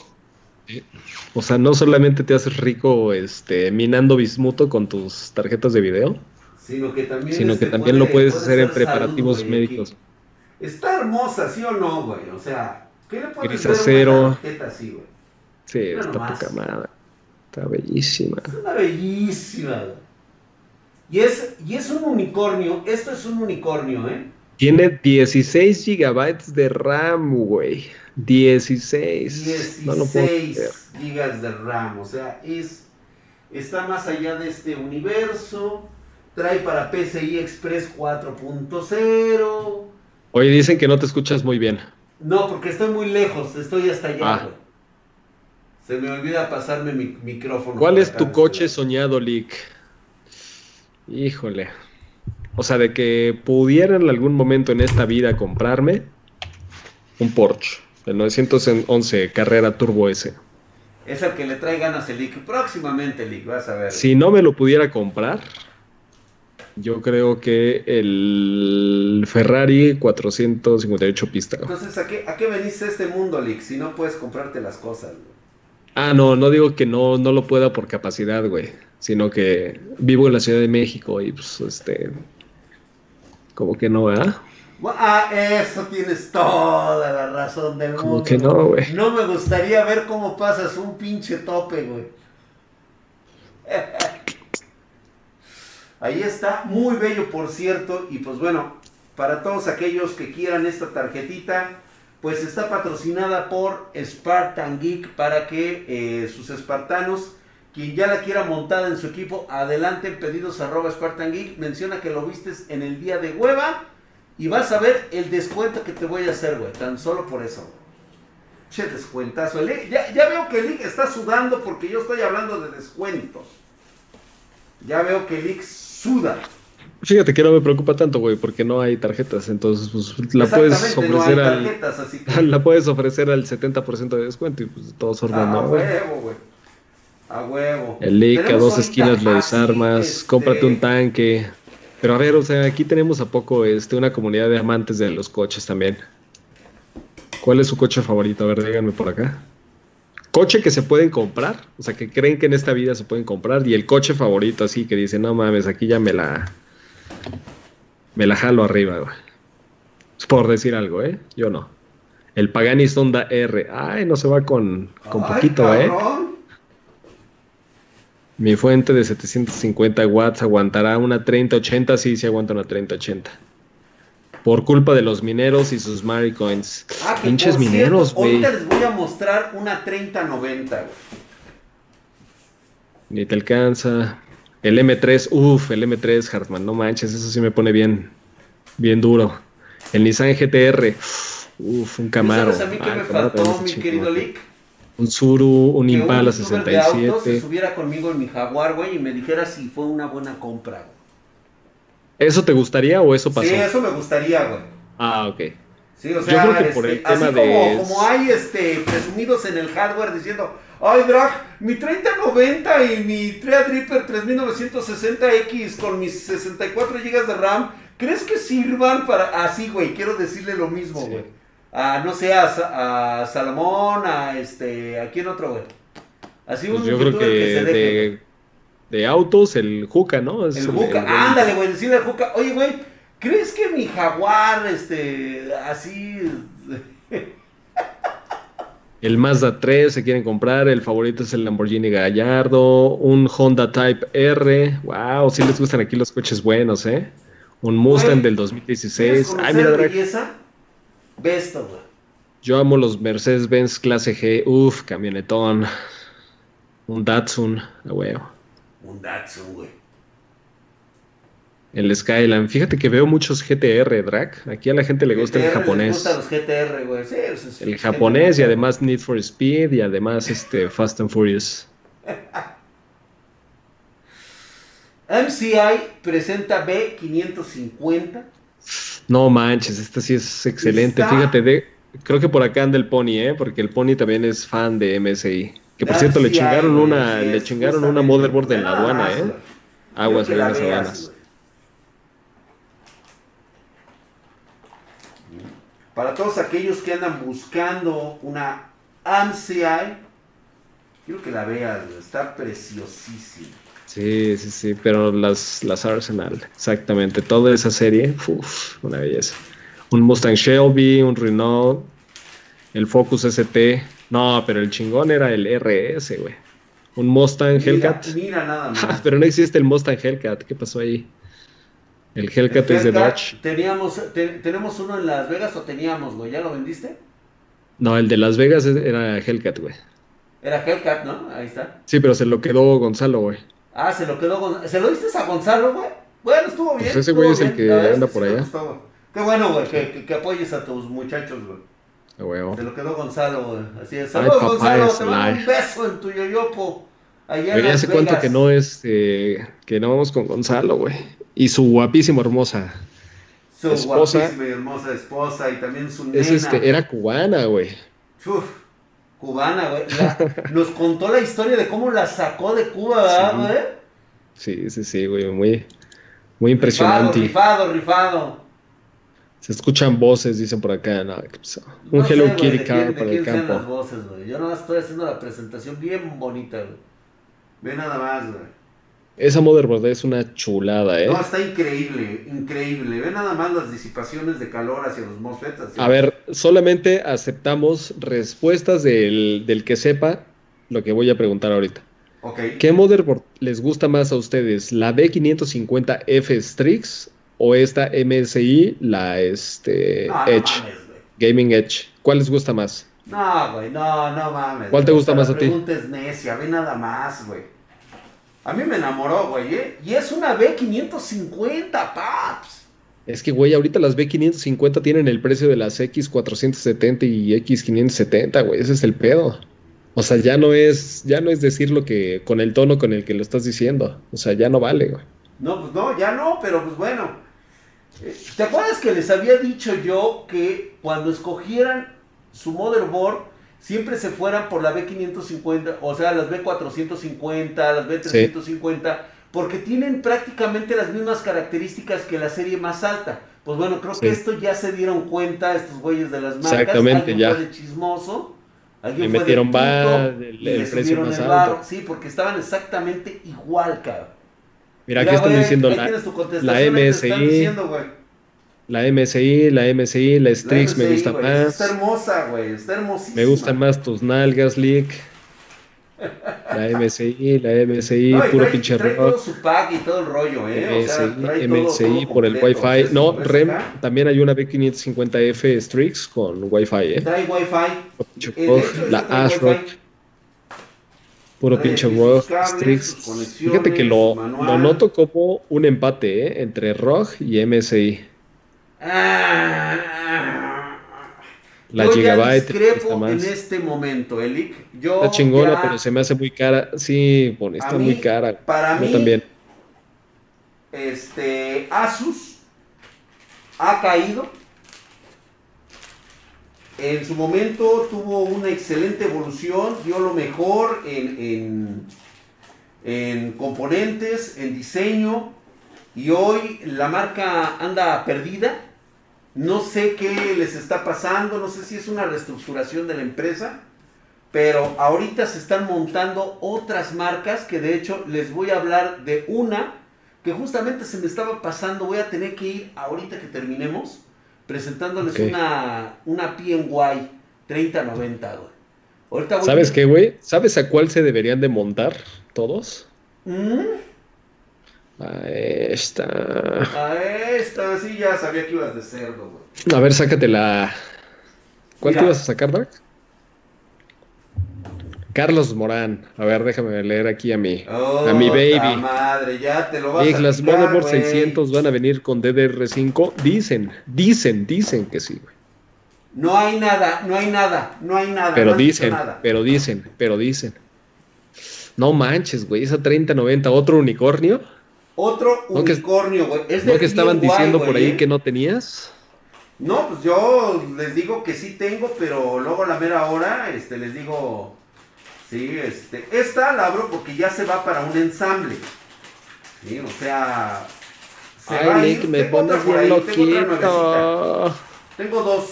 O sea, no solamente te haces rico este, minando bismuto con tus tarjetas de video, sino que también, sino que este, lo puedes hacer en preparativos médicos. Está hermosa, ¿sí o no, güey? O sea, ¿qué le puedes hacer una tarjeta así, güey? Sí, está poca madre. Está bellísima. Es una bellísima, güey. Y es, y es un unicornio, esto es un unicornio, ¿eh? Tiene 16 gigabytes de RAM, güey. 16. 16 gigas de RAM, o sea, es, está más allá de este universo. Trae para PCI Express 4.0. Oye, dicen que no te escuchas muy bien. No, porque estoy muy lejos, estoy hasta allá. Ah. Se me olvida pasarme mi micrófono. ¿Cuál es tu coche soñado, Lick? Híjole. O sea, de que pudiera en algún momento en esta vida comprarme un Porsche. El 911 Carrera Turbo S. Es el que le trae ganas el Lick. Próximamente, Lick, vas a ver. Si no me lo pudiera comprar, yo creo que el Ferrari 458 pista. Entonces, ¿a qué, ¿a qué veniste a este mundo, Lick? Si no puedes comprarte las cosas, Ah, no, no digo que no, no lo pueda por capacidad, güey. Sino que vivo en la Ciudad de México y pues este. Como que no, ¿verdad? Ah, eso tienes toda la razón del mundo. que no, güey. No me gustaría ver cómo pasas un pinche tope, güey. Ahí está, muy bello por cierto. Y pues bueno, para todos aquellos que quieran esta tarjetita, pues está patrocinada por Spartan Geek para que eh, sus espartanos, quien ya la quiera montada en su equipo, adelante pedidos arroba Spartan Geek, menciona que lo vistes en el día de hueva y vas a ver el descuento que te voy a hacer, güey, tan solo por eso. Che, descuentazo. ya, ya veo que el está sudando porque yo estoy hablando de descuentos. Ya veo que el suda. Fíjate que no me preocupa tanto, güey, porque no hay tarjetas, entonces pues la puedes ofrecer al (laughs) la puedes ofrecer al 70% de descuento y pues todos orden, A huevo, güey. A huevo. El link a dos esquinas lo desarmas, este cómprate un tanque. Pero a ver, o sea, aquí tenemos a poco este una comunidad de amantes de los coches también. ¿Cuál es su coche favorito? A ver, díganme por acá. Coche que se pueden comprar, o sea, que creen que en esta vida se pueden comprar y el coche favorito así que dice, "No mames, aquí ya me la me la jalo arriba, güey. Por decir algo, ¿eh? Yo no. El Pagani Sonda R. Ay, no se va con, con poquito, ¿eh? Mi fuente de 750 watts aguantará una 3080. Sí, sí aguanta una 3080. Por culpa de los mineros y sus maricoins. Ah, Pinches mineros, güey. Ahorita les voy a mostrar una 3090, güey. Ni te alcanza. El M3, uff, el M3, Hartman, no manches, eso sí me pone bien, bien duro. El Nissan GTR, uff, un Camaro. ¿Sabes a mí qué me faltó, mi querido Lick? Un Suru, un Impala 67. De auto se subiera conmigo en mi Jaguar, güey, y me dijera si fue una buena compra, güey. ¿Eso te gustaría o eso pasó? Sí, eso me gustaría, güey. Ah, ok. Sí, o sea, Yo creo que por el este, tema así como, como hay este, presumidos en el hardware diciendo, Ay, Drag, mi 3090 y mi Threadripper 3960X con mis 64 GB de RAM, ¿crees que sirvan para... Así, ah, güey, quiero decirle lo mismo, güey. A, no sé, a, Salomón, a este... ¿A quién otro, güey? Así pues un yo creo que, de, de, autos, el Juca, ¿no? el Juca, ándale, güey, decirle al Juca, oye, güey, ¿crees que mi Jaguar, este, así... El Mazda 3 se quieren comprar, el favorito es el Lamborghini Gallardo, un Honda Type R, wow, si les gustan aquí los coches buenos, ¿eh? Un Mustang del 2016. Ay, mira, belleza? Besto, Yo amo los Mercedes-Benz clase G, uff, camionetón. Un Datsun, a huevo. Un Datsun, güey. El Skyline. Fíjate que veo muchos GTR, Drac. Aquí a la gente le gusta el japonés. los GTR, güey. Sí, el japonés y además Need for Speed y además este Fast and Furious. (laughs) MCI presenta B550. No manches, esta sí es excelente. Fíjate, de, creo que por acá anda el Pony, ¿eh? Porque el Pony también es fan de MSI. Que por cierto, le chingaron una, le chingaron una motherboard en la aduana, ¿eh? Aguas en las aduanas. Para todos aquellos que andan buscando una AMCI, quiero que la vean, está preciosísima. Sí, sí, sí, pero las, las Arsenal, exactamente, toda esa serie, uff, una belleza. Un Mustang Shelby, un Renault, el Focus ST, no, pero el chingón era el RS, güey. Un Mustang Hellcat. Mira nada (laughs) más. pero no existe el Mustang Hellcat, ¿qué pasó ahí? El Hellcat, es de Dodge. Teníamos, ¿Tenemos uno en Las Vegas o teníamos, güey? ¿Ya lo vendiste? No, el de Las Vegas era Hellcat, güey. Era Hellcat, ¿no? Ahí está. Sí, pero se lo quedó Gonzalo, güey. Ah, se lo quedó Gonzalo. ¿Se lo diste a Gonzalo, güey? Bueno, estuvo pues bien. Pues ese güey es el que anda por allá. Qué bueno, güey, que, que, apoyes a tus muchachos, güey. Huevo. Se lo quedó Gonzalo, güey. Así es. Saludos, Gonzalo. Te mando un beso en tu yoyopo. Allá en hace cuánto que no, este, que no vamos con Gonzalo, güey. Y su guapísima hermosa. Su esposa, guapísima y hermosa esposa y también su nena. este, era cubana, güey. Uf, cubana, güey. (laughs) nos contó la historia de cómo la sacó de Cuba, ¿verdad, güey? Sí, sí, sí, güey. Muy, muy impresionante. Rifado, rifado, rifado. Se escuchan voces, dicen por acá. No, Un Hello Kitty car para el campo. Las voces, güey. Yo no estoy haciendo la presentación bien bonita, güey. Ve nada más, güey. Esa motherboard es una chulada, ¿eh? No, está increíble, increíble. Ve nada más las disipaciones de calor hacia los MOSFETs. A ver, solamente aceptamos respuestas del, del, que sepa lo que voy a preguntar ahorita. ¿Qué motherboard les gusta más a ustedes? ¿La B550F Strix o esta MSI, la este, Edge? Gaming Edge. ¿Cuál les gusta más? No, güey, no, no mames. ¿Cuál te gusta más a ti? La pregunta es necia, ve nada más, güey. A mí me enamoró, güey, ¿eh? Y es una B550, paps. Es que, güey, ahorita las B550 tienen el precio de las X470 y X570, güey. Ese es el pedo. O sea, ya no es, ya no es decir lo que, con el tono con el que lo estás diciendo. O sea, ya no vale, güey. No, pues no, ya no, pero pues bueno. Eh, ¿Te acuerdas que les había dicho yo que cuando escogieran su motherboard, siempre se fueran por la B550, o sea, las B450, las B350, porque tienen prácticamente las mismas características que la serie más alta. Pues bueno, creo que esto ya se dieron cuenta estos güeyes de las marcas. Exactamente, ya. Fue de chismoso. Alguien fue metieron de el, el precio más alto. Sí, porque estaban exactamente igual, cabrón. Mira, aquí están diciendo la, la MSI. La MSI, la MSI, la Strix me gusta más. Está hermosa, güey, está hermosísima. Me gustan más tus nalgas, Lick. La MSI, la MSI, puro pinche trae todo su pack y todo el rollo, ¿eh? MSI, MSI por el Wi-Fi. No, REM, también hay una B550F Strix con Wi-Fi, ¿eh? Trae Wi-Fi. Eh, la ASRock. Puro pinche rock, Strix. Fíjate que lo, lo, noto como un empate, ¿eh? Entre ROG y MSI. Ah, la yo Gigabyte. Ya en este momento, Elic. Yo está chingona, pero se me hace muy cara. Sí, bueno, está muy cara. Para mí, también. Este, Asus ha caído. En su momento tuvo una excelente evolución, dio lo mejor en, en, en componentes, en diseño, y hoy la marca anda perdida no sé qué les está pasando, no sé si es una reestructuración de la empresa, pero ahorita se están montando otras marcas que de hecho les voy a hablar de una que justamente se me estaba pasando, voy a tener que ir ahorita que terminemos presentándoles una, una PNY 3090, güey. Ahorita ¿Sabes qué, güey? ¿Sabes a cuál se deberían de montar todos? ¿Mm? A esta. A esta, sí, ya sabía que ibas de cerdo, güey. A ver, sácate la. ¿Cuál te ibas a sacar, Dark? Carlos Morán. A ver, déjame leer aquí a mi, a mi baby. madre, ya te lo vas a Las Motherboard 600 van a venir con DDR5. Dicen, dicen, dicen que sí, güey. No hay nada, no hay nada, no hay nada. Pero dicen, pero dicen, pero dicen. No manches, güey, esa 3090, otro unicornio. Otro unicornio, güey. Es ¿No que estaban diciendo por ahí ¿eh? que no tenías? No, pues yo les digo que sí tengo, pero luego a la mera hora este, les digo, sí, este, esta la abro porque ya se va para un ensamble. Sí, o sea, se Ay, va Link, me pones bien loquito. Tengo dos.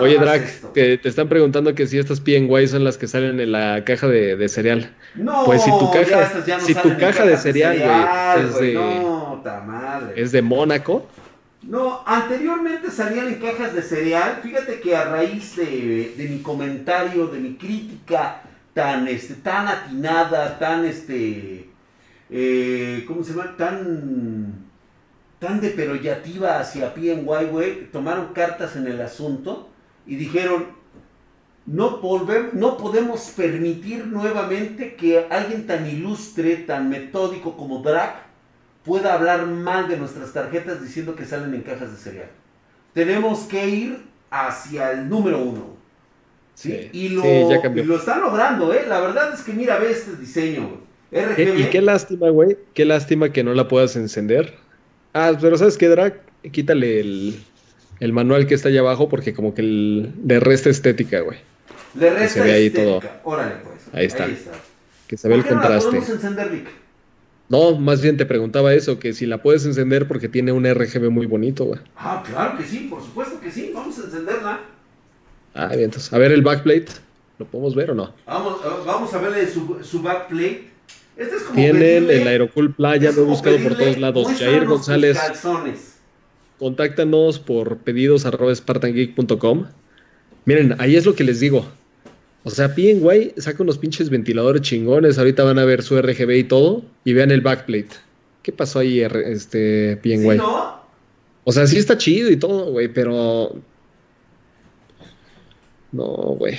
Oye, Drac, que te están preguntando que si estas PNY son las que salen en la caja de, cereal. No, pues si tu caja, si tu caja de cereal, es de, no, madre. es de Mónaco. No, anteriormente salían en cajas de cereal. Fíjate que a raíz de, mi comentario, de mi crítica tan, este, tan atinada, tan, este, eh, ¿cómo se llama? Tan tan deperoyativa hacia PNY, güey, tomaron cartas en el asunto y dijeron, no, no podemos permitir nuevamente que alguien tan ilustre, tan metódico como Drac pueda hablar mal de nuestras tarjetas diciendo que salen en cajas de cereal. Tenemos que ir hacia el número uno. ¿sí? y, lo, lo, están logrando, ¿eh? La verdad es que mira, ve este diseño, RGB. Y qué lástima, güey. Qué lástima que no la puedas encender Ah, pero ¿sabes qué, Drag? Quítale el, manual que está allá abajo porque como que le resta estética, güey. Le resta se ve ahí todo. Órale, pues. Ahí está. Que se ve el contraste. No encender, Vic? No, más bien te preguntaba eso, que si la puedes encender porque tiene un RGB muy bonito, güey. Ah, claro que sí, por supuesto que sí. Vamos a encenderla. Ah, bien, entonces. A ver el backplate. ¿Lo podemos ver o no? Vamos, vamos a verle su, su backplate. Este Tienen el Aerocool Playa, lo he buscado por todos lados. Jair González. Contáctanos por pedidos arroba spartangeek.com. Miren, ahí es lo que les digo. O sea, PNY saca unos pinches ventiladores chingones. Ahorita van a ver su RGB y todo. Y vean el backplate. ¿Qué pasó ahí, este PNY? ¿Sí, no? O sea, sí está chido y todo, güey, pero. No, güey.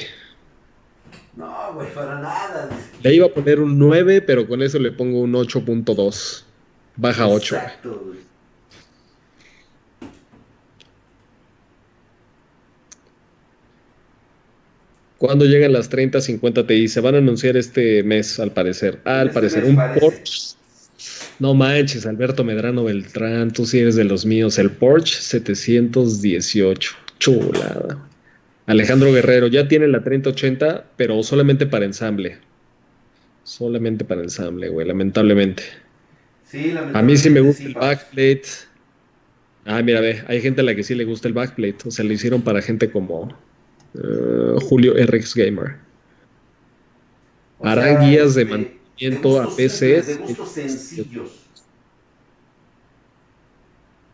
No, güey, para nada. Le iba a poner un 9, pero con eso le pongo un 8.2. Baja 8. Exacto, güey. ¿Cuándo llegan las 30, 50 Ti? Se van a anunciar este mes, al parecer. Ah, al este parecer. Un Porsche. No manches, Alberto Medrano Beltrán, tú sí eres de los míos. El Porsche 718. Chulada. Alejandro Guerrero, ya tiene la 3080, pero solamente para ensamble. Solamente para ensamble, güey, lamentablemente. Sí, lamentablemente. A mí sí me gusta el backplate. Ah, mira, ve, hay gente a la que sí le gusta el backplate. O sea, lo hicieron para gente como eh, Julio RX Gamer. Harán guías de, mantenimiento a PCs. De gustos sencillos.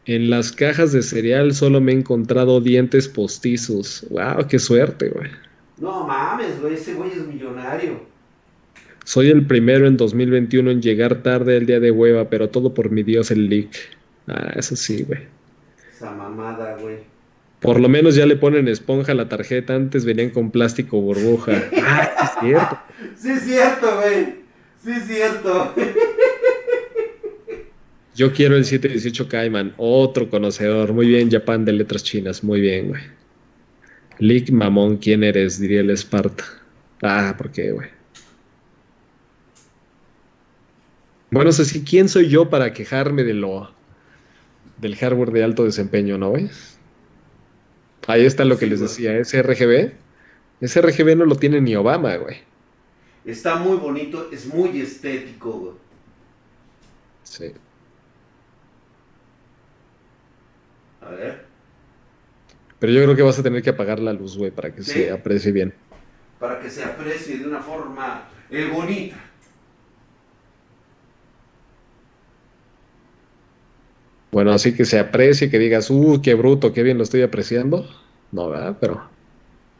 En las cajas de cereal solo me he encontrado dientes postizos. ¡Wow! ¡Qué suerte, güey! No mames, güey, ese güey es millonario. Soy el primero en 2021 en llegar tarde el día de hueva, pero todo por mi dios el leak. Ah, eso sí, güey. Esa mamada, güey. Por lo menos ya le ponen esponja a la tarjeta. Antes venían con plástico burbuja. (laughs) ah, es cierto. Sí, es cierto, güey. Sí, es cierto. Yo quiero el 718 Cayman. Otro conocedor. Muy bien, Japan de letras chinas. Muy bien, güey. Lick Mamón, ¿quién eres? Diría el Esparta. Ah, ¿por qué, güey? Bueno, sé si ¿quién soy yo para quejarme de lo del hardware de alto desempeño, no, güey? Ahí está lo que les decía, ese RGB. Ese RGB no lo tiene ni Obama, güey. Está muy bonito, es muy estético, güey. Sí. A ver. Pero yo creo que vas a tener que apagar la luz, güey, para que se aprecie bien. Para que se aprecie de una forma eh, bonita. Bueno, así que se aprecie, que digas, uh, qué bruto, qué bien lo estoy apreciando. No, ¿verdad? Pero.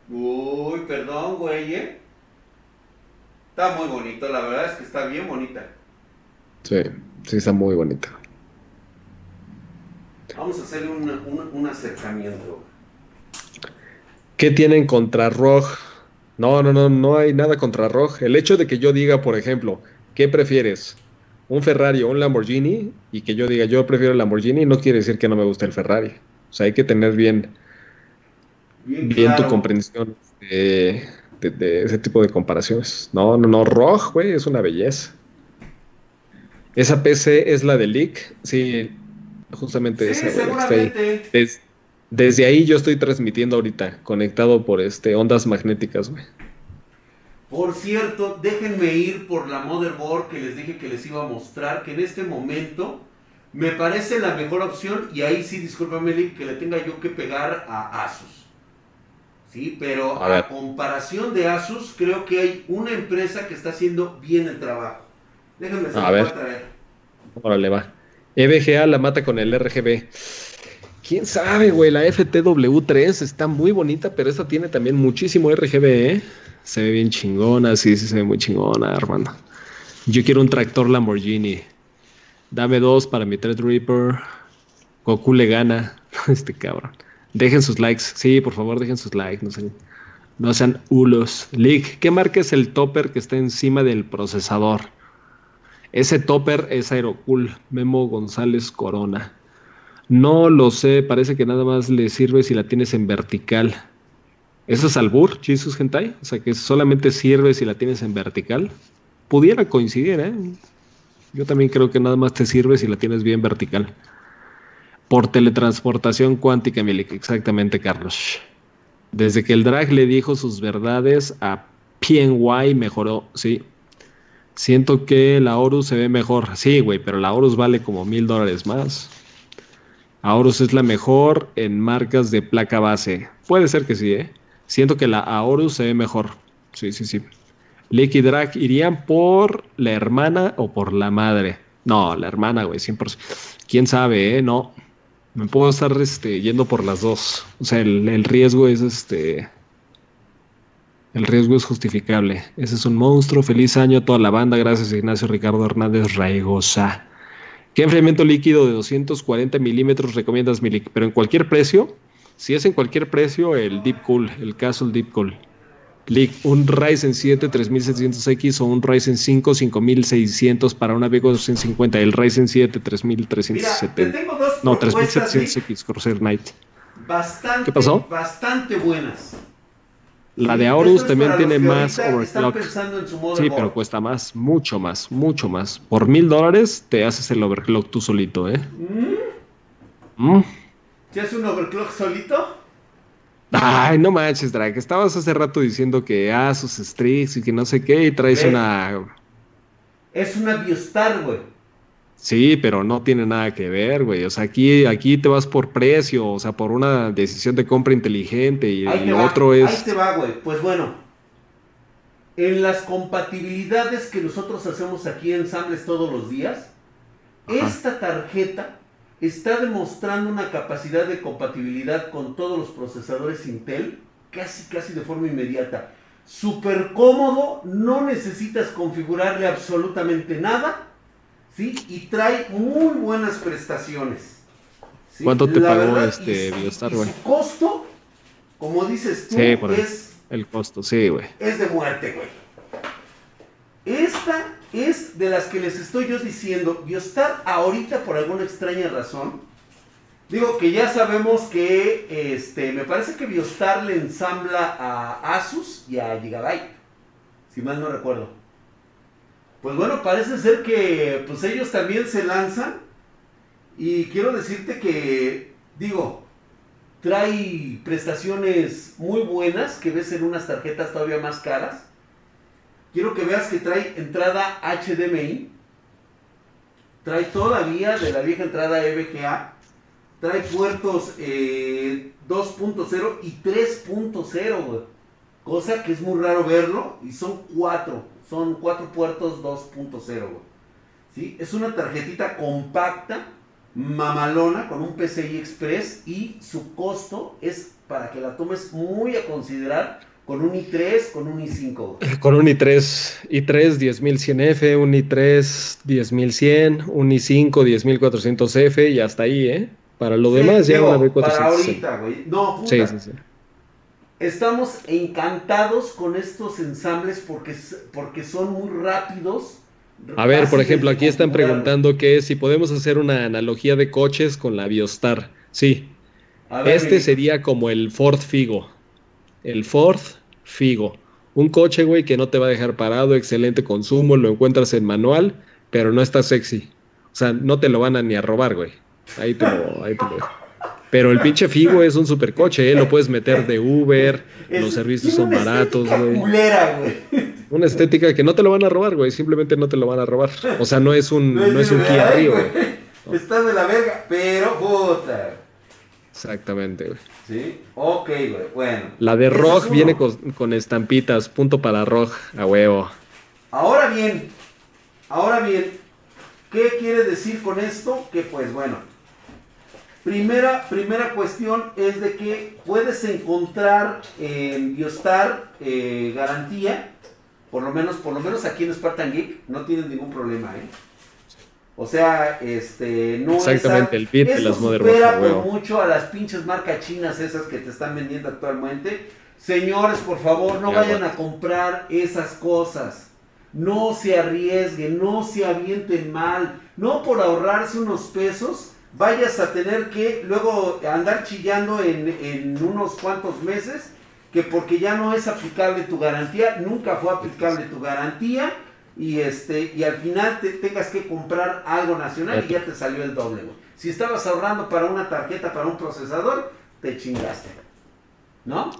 Uy, perdón, güey, ¿eh? Está muy bonito, la verdad es que está bien bonita. Sí, sí, está muy bonita. Vamos a hacerle un, acercamiento. ¿Qué tienen contra ROG? No, no, no, no hay nada contra ROG. El hecho de que yo diga, por ejemplo, ¿qué prefieres? un Ferrari o un Lamborghini y que yo diga yo prefiero el Lamborghini no quiere decir que no me guste el Ferrari. O sea, hay que tener bien, bien, tu comprensión de, ese tipo de comparaciones. No, no, no, ROG, güey, es una belleza. Esa PC es la de Leak, sí, justamente esa, desde ahí yo estoy transmitiendo ahorita, conectado por este ondas magnéticas, güey. Por cierto, déjenme ir por la motherboard que les dije que les iba a mostrar, que en este momento me parece la mejor opción y ahí sí, discúlpame que le tenga yo que pegar a Asus. Sí, pero a, comparación de Asus, creo que hay una empresa que está haciendo bien el trabajo. Déjenme a ver. traer. Órale, va. EVGA la mata con el RGB. Quién sabe, güey. La FTW3 está muy bonita, pero esta tiene también muchísimo RGB, ¿eh? Se ve bien chingona, sí, sí se ve muy chingona, hermano. Yo quiero un tractor Lamborghini. Dame dos para mi Threadripper. Goku le gana. (laughs) Este cabrón. Dejen sus likes. Sí, por favor, dejen sus likes. No sean, no sean hulos. Lick, ¿qué marca es el topper que está encima del procesador? Ese topper es Aerocool. Memo González Corona. No lo sé, parece que nada más le sirve si la tienes en vertical. ¿Eso es albur, Jesus Gentai? O sea, que solamente sirve si la tienes en vertical. Pudiera coincidir, ¿eh? Yo también creo que nada más te sirve si la tienes bien vertical. Por teletransportación cuántica, Milik. Exactamente, Carlos. Desde que el drag le dijo sus verdades a PNY mejoró, sí. Siento que la Horus se ve mejor. Sí, güey, pero la Horus vale como mil dólares más. Horus es la mejor en marcas de placa base. Puede ser que sí, ¿eh? Siento que la Aorus se ve mejor. Sí, sí, sí. Licky Drag irían por la hermana o por la madre. No, la hermana, güey, 100%. ¿Quién sabe, eh? No. Me puedo estar este, yendo por las dos. O sea, el, riesgo es este. El riesgo es justificable. Ese es un monstruo. Feliz año a toda la banda. Gracias, Ignacio Ricardo Hernández Raigosa. ¿Qué enfriamiento líquido de 240 milímetros recomiendas, Milik? Pero en cualquier precio, si es en cualquier precio, el Deep Cool, el Castle Deep Cool. un Ryzen 7 3700X o un Ryzen 5 5600 para una Vega 250. El Ryzen 7 3370. no, 3700X Corsair Knight. Bastante, ¿Qué pasó? Bastante buenas. La de Aorus también tiene más overclock. Sí, pero cuesta más, mucho más, mucho más. Por mil dólares te haces el overclock tú solito, ¿eh? ¿Mm? ¿Mm? ¿Te haces un overclock solito? Ay, no manches, Drake. Estabas hace rato diciendo que Asus Strix y que no sé qué, y traes una. Es una Biostar, güey. Sí, pero no tiene nada que ver, güey. O sea, aquí, aquí te vas por precio, o sea, por una decisión de compra inteligente y el otro es... Ahí te va, güey. Pues bueno, en las compatibilidades que nosotros hacemos aquí en Ensambles todos los días, esta tarjeta está demostrando una capacidad de compatibilidad con todos los procesadores Intel casi, casi de forma inmediata. Súper cómodo, no necesitas configurarle absolutamente nada ¿sí? Y trae muy buenas prestaciones. ¿Cuánto te pagó este Biostar, güey? Su costo, como dices tú, es... El costo, sí, güey. Es de muerte, güey. Esta es de las que les estoy yo diciendo. Biostar ahorita, por alguna extraña razón, digo que ya sabemos que, este, me parece que Biostar le ensambla a Asus y a Gigabyte, si mal no recuerdo. Pues bueno, parece ser que pues ellos también se lanzan y quiero decirte que, digo, trae prestaciones muy buenas que ves en unas tarjetas todavía más caras. Quiero que veas que trae entrada HDMI, trae todavía de la vieja entrada EVGA, trae puertos 2.0 eh, y 3.0, cosa que es muy raro verlo y son cuatro. Son cuatro puertos 2.0, ¿sí? Es una tarjetita compacta, mamalona, con un PCI Express y su costo es para que la tomes muy a considerar con un i3, con un i5. Con un i3, i3 10100F, un i3 10100, un i5 10400F y hasta ahí, ¿eh? Para lo demás ya una B400. Para ahorita, güey. No, puta. Sí, sí, sí. Estamos encantados con estos ensambles porque, porque son muy rápidos. A ver, por ejemplo, aquí están preguntando que si podemos hacer una analogía de coches con la Biostar. Sí. este sería como el Ford Figo. El Ford Figo. Un coche, güey, que no te va a dejar parado, excelente consumo, lo encuentras en manual, pero no está sexy. O sea, no te lo van a ni a robar, güey. Ahí te lo, ahí te lo dejo. Pero el pinche Figo es un supercoche, ¿eh? Lo puedes meter de Uber, los servicios son baratos, güey. Una estética que no te lo van a robar, güey. Simplemente no te lo van a robar. O sea, no es un, no, es un Kia Rio, güey. Estás de la verga, pero puta. Exactamente, güey. Sí, ok, güey. Bueno. La de Rog viene con, con, estampitas, punto para Rog, a huevo. Ahora bien, ahora bien, ¿qué quiere decir con esto? Que pues bueno, Primera, primera cuestión es de que puedes encontrar en Biostar eh, garantía, por lo menos, por lo menos aquí en Spartan Geek, no tienes ningún problema, ¿eh? O sea, este, no Exactamente, el beat de las supera por mucho a las pinches marcas chinas esas que te están vendiendo actualmente. Señores, por favor, no vayan a comprar esas cosas. No se arriesguen, no se avienten mal. No por ahorrarse unos pesos vayas a tener que luego andar chillando en, unos cuantos meses que porque ya no es aplicable tu garantía, nunca fue aplicable tu garantía y este y al final te tengas que comprar algo nacional y ya te salió el doble. Si estabas ahorrando para una tarjeta, para un procesador, te chingaste. ¿No?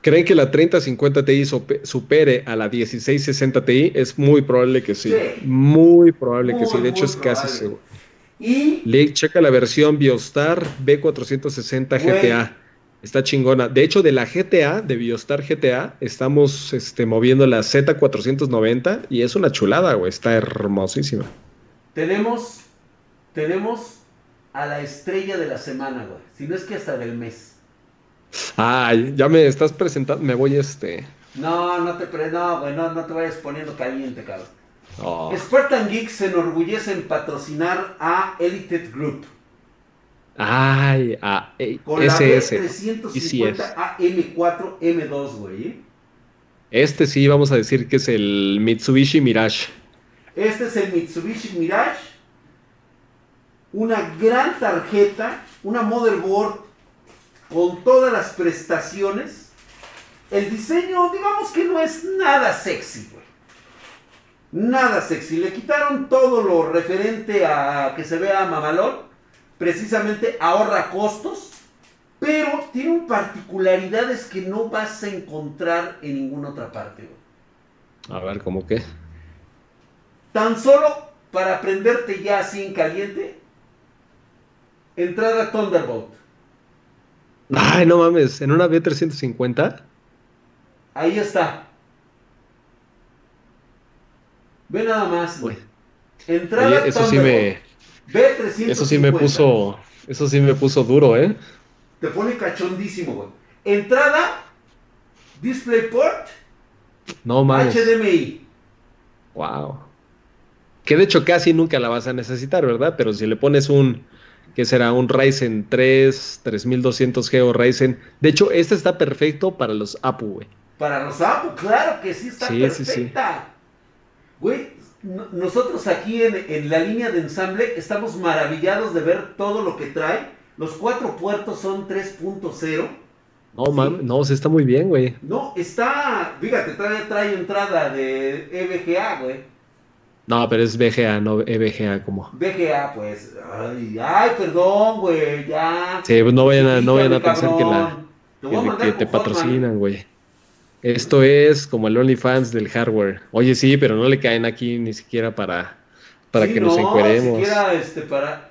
¿Creen que la 3050 Ti supere a la 1660 Ti? Es muy probable que sí. Muy probable que sí. De hecho, es casi seguro. Y. Checa la versión Biostar B460 GTA. Está chingona. De hecho, de la GTA, de Biostar GTA, estamos este, moviendo la Z490 y es una chulada, güey. Está hermosísima. Tenemos, tenemos a la estrella de la semana, güey. Si no es que hasta del mes. Ay, ya me estás presentando. Me voy este. No, no te, pre no, güey, no, no te vayas poniendo caliente, cabrón. Oh. Spartan Geek se enorgullece en patrocinar a Elite Group. Ay, a eh, Con SS. la B350 AM4 M2, güey. Este sí, vamos a decir que es el Mitsubishi Mirage. Este es el Mitsubishi Mirage. Una gran tarjeta, una motherboard con todas las prestaciones. El diseño, digamos que no es nada sexy. Nada sexy. Le quitaron todo lo referente a que se vea mamalón. Precisamente ahorra costos. Pero tiene particularidades que no vas a encontrar en ninguna otra parte. A ver, ¿cómo qué? Tan solo para prenderte ya así en caliente. Entrada Thunderbolt. Ay, no mames, en una B350. Ahí está. Ve nada más. Entrada eso sí me B350. Eso sí me puso eso sí me puso duro, ¿eh? Te pone cachondísimo, güey. Entrada DisplayPort. No mames. HDMI. Wow. Que de hecho casi nunca la vas a necesitar, ¿verdad? Pero si le pones un que será un Ryzen 3, 3200G o Ryzen. De hecho, este está perfecto para los APU, güey. Para los APU, claro que sí está perfecta. Güey, nosotros aquí en, la línea de ensamble estamos maravillados de ver todo lo que trae. Los cuatro puertos son 3.0. No, man, no, se está muy bien, güey. No, está, fíjate, trae, trae entrada de EVGA, güey. No, pero es BGA, no EVGA como. BGA, pues. Ay, ay perdón, güey, ya. Sí, pues no vayan a, no vayan a pensar que la que, te patrocinan, güey. Esto es como el OnlyFans del hardware. Oye, sí, pero no le caen aquí ni siquiera para, para que nos encueremos. Ni siquiera este, para.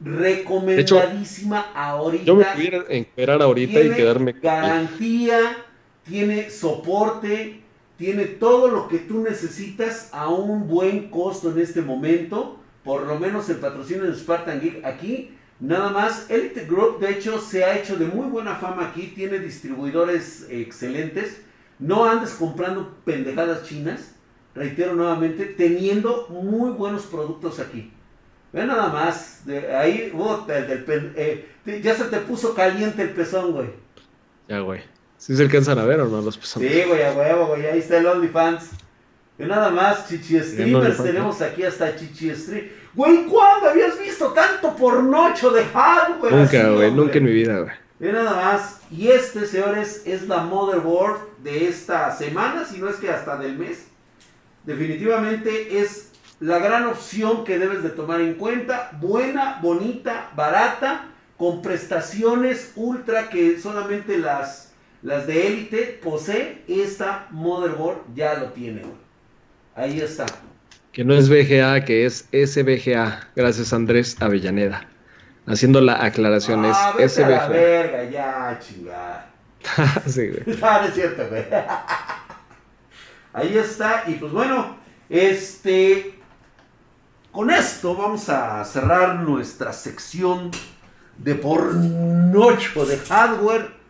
Recomendadísima ahorita. Yo me pudiera encuerar ahorita y quedarme. Garantía, tiene soporte tiene todo lo que tú necesitas a un buen costo en este momento. Por lo menos el patrocinio de Spartan Geek aquí. Nada más, Elite Group de hecho se ha hecho de muy buena fama aquí. Tiene distribuidores excelentes. No andes comprando pendejadas chinas. Reitero nuevamente, teniendo muy buenos productos aquí. Ve nada más. De ahí, eh, ya se te puso caliente el pezón, güey. Ya, güey. ¿Sí se alcanzan a ver o no los personajes? Sí, güey, a huevo, güey. Ahí está el OnlyFans. Y nada más, Chichi Streamers. Tenemos aquí hasta Chichi Stream. Güey, ¿cuándo habías visto tanto pornocho de hardware? Nunca, güey, nunca en mi vida, güey. Y nada más. Y este, señores, es la motherboard de esta semana, si no es que hasta del mes. Definitivamente es la gran opción que debes de tomar en cuenta. Buena, bonita, barata, con prestaciones ultra que solamente las las de élite posee esta motherboard, ya lo tiene. Ahí está. Que no es VGA, que es SVGA. Gracias Andrés Avellaneda. Haciendo la aclaración ah, es SVGA. A la verga, ya, chingada. (laughs) sí, güey. (laughs) No, es cierto, güey. Ahí está. Y pues bueno, este. Con esto vamos a cerrar nuestra sección de pornocho de hardware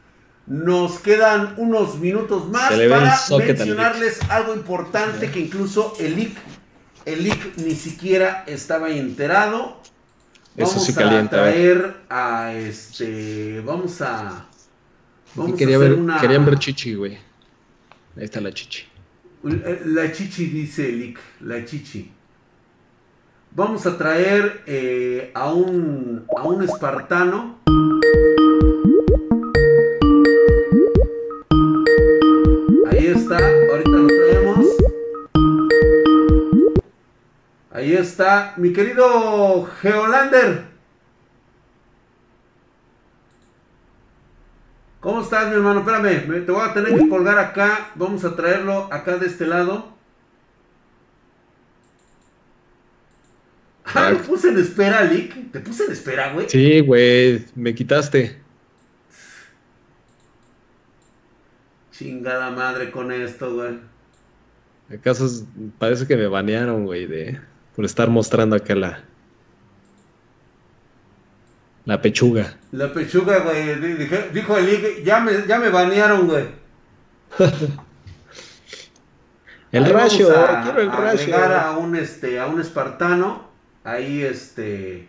nos quedan unos minutos más para mencionarles algo importante que incluso el IC, el IC ni siquiera estaba enterado. Vamos a traer a este. Vamos a. Vamos quería a ver, una... Querían ver chichi, güey. Ahí está la chichi. La chichi dice el IC, la chichi. Vamos a traer eh, a, un, a un espartano. está, ahorita Ahí está, mi querido Geolander. ¿Cómo estás, mi hermano? Espérame, te voy a tener que colgar acá. Vamos a traerlo acá de este lado. Ah, me puse en espera, Lick. ¿Te puse en espera, güey? Sí, güey, me quitaste. Chingada madre con esto, güey. ¿Acaso parece que me banearon, güey, de por estar mostrando acá la la pechuga? La pechuga, güey, dijo el ya me ya me banearon, güey. (laughs) el rayo, quiero el rayo. a un este a un espartano, ahí este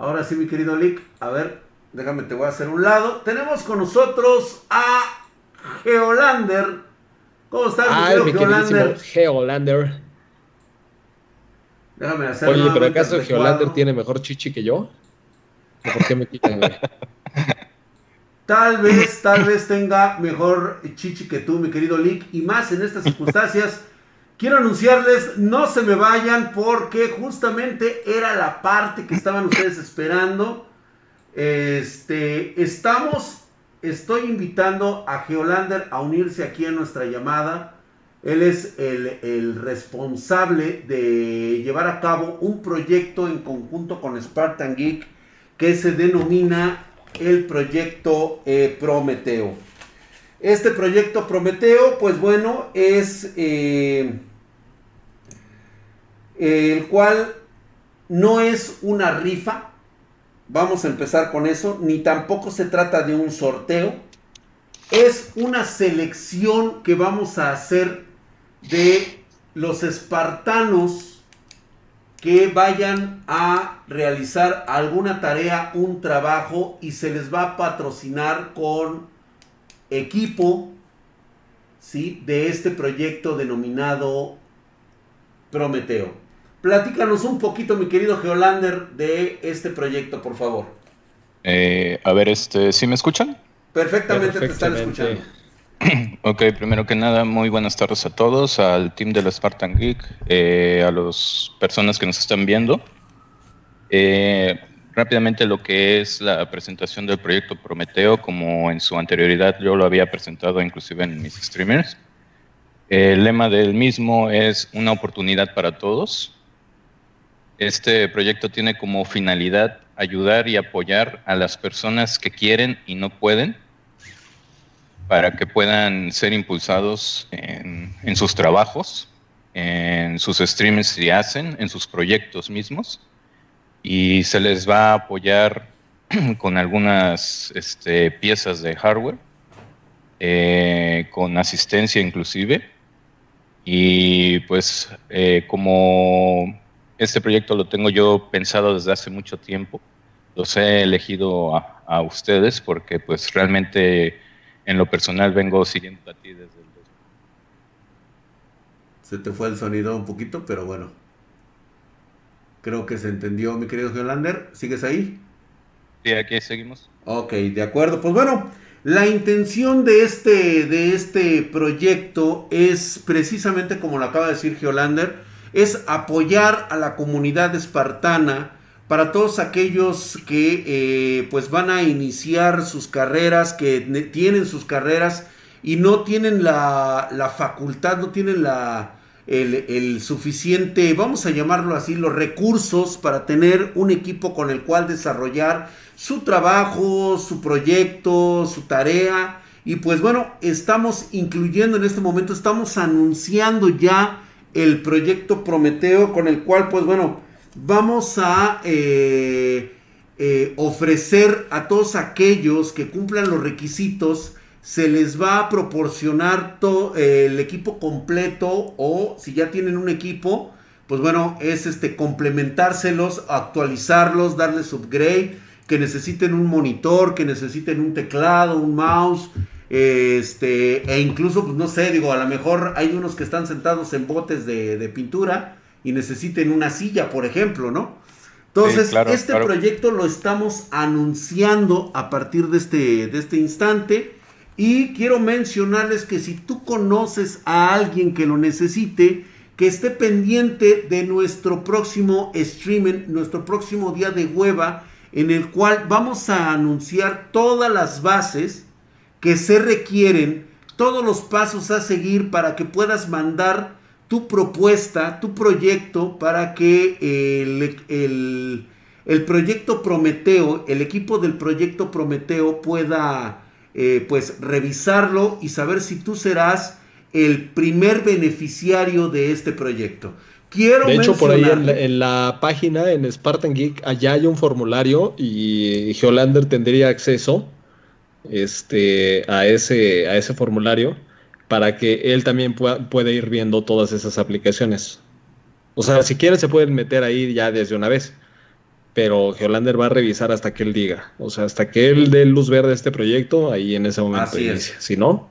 Ahora sí, mi querido Lick, a ver, déjame te voy a hacer un lado. Tenemos con nosotros a Geolander. ¿Cómo estás, mi Geolander? Geolander. Déjame hacer Oye, pero ¿acaso Geolander tiene mejor chichi que yo? ¿Por qué me quitan, (laughs) Tal vez, tal vez tenga mejor chichi que tú, mi querido Lick, y más en estas circunstancias. (laughs) Quiero anunciarles, no se me vayan porque justamente era la parte que estaban ustedes esperando. Este, estamos, estoy invitando a Geolander a unirse aquí a nuestra llamada. Él es el, responsable de llevar a cabo un proyecto en conjunto con Spartan Geek que se denomina el proyecto eh, Prometeo. Este proyecto Prometeo, pues bueno, es eh, el cual no es una rifa, vamos a empezar con eso, ni tampoco se trata de un sorteo, es una selección que vamos a hacer de los espartanos que vayan a realizar alguna tarea, un trabajo y se les va a patrocinar con equipo ¿sí? de este proyecto denominado Prometeo. Platícanos un poquito, mi querido Geolander, de este proyecto, por favor. Eh, a ver, este, ¿sí me escuchan? Perfectamente, te están escuchando. (clears throat) ok, primero que nada, muy buenas tardes a todos, al team de la Spartan Geek, eh, a las personas que nos están viendo. Eh, rápidamente lo que es la presentación del proyecto Prometeo, como en su anterioridad yo lo había presentado inclusive en mis streamers. El lema del mismo es una oportunidad para todos. Este proyecto tiene como finalidad ayudar y apoyar a las personas que quieren y no pueden para que puedan ser impulsados en, sus trabajos, en sus streams si hacen, en sus proyectos mismos. Y se les va a apoyar (clears throat) con algunas este, piezas de hardware, eh, con asistencia inclusive. Y pues eh, como este proyecto lo tengo yo pensado desde hace mucho tiempo. Los he elegido a, ustedes porque pues realmente en lo personal vengo siguiendo a ti desde el Se te fue el sonido un poquito, pero bueno. Creo que se entendió, mi querido Geolander. ¿Sigues ahí? Sí, aquí seguimos. Ok, de acuerdo. Pues bueno, la intención de este, de este proyecto es precisamente como lo acaba de decir Geolander, es apoyar a la comunidad espartana para todos aquellos que eh, pues van a iniciar sus carreras, que tienen sus carreras y no tienen la, la facultad, no tienen la, el, el, suficiente, vamos a llamarlo así, los recursos para tener un equipo con el cual desarrollar su trabajo, su proyecto, su tarea. Y pues bueno, estamos incluyendo en este momento, estamos anunciando ya el proyecto Prometeo con el cual pues bueno, vamos a eh, eh, ofrecer a todos aquellos que cumplan los requisitos, se les va a proporcionar todo el equipo completo o si ya tienen un equipo, pues bueno, es este complementárselos, actualizarlos, darles upgrade, que necesiten un monitor, que necesiten un teclado, un mouse, este, e incluso, pues no sé, digo, a lo mejor hay unos que están sentados en botes de, pintura y necesiten una silla, por ejemplo, ¿no? Entonces, este proyecto lo estamos anunciando a partir de este, de este instante. Y quiero mencionarles que si tú conoces a alguien que lo necesite, que esté pendiente de nuestro próximo streaming, nuestro próximo día de hueva, en el cual vamos a anunciar todas las bases que se requieren, todos los pasos a seguir para que puedas mandar tu propuesta, tu proyecto, para que el, el, proyecto Prometeo, el equipo del proyecto Prometeo pueda eh, pues revisarlo y saber si tú serás el primer beneficiario de este proyecto. Quiero de hecho, por ahí en la, página, en Spartan Geek, allá hay un formulario y Geolander tendría acceso este, a, ese, a ese formulario para que él también pueda, pueda ir viendo todas esas aplicaciones. O sea, si quiere se pueden meter ahí ya desde una vez, pero Geolander va a revisar hasta que él diga. O sea, hasta que él dé luz verde a este proyecto, ahí en ese momento Así es. Si no,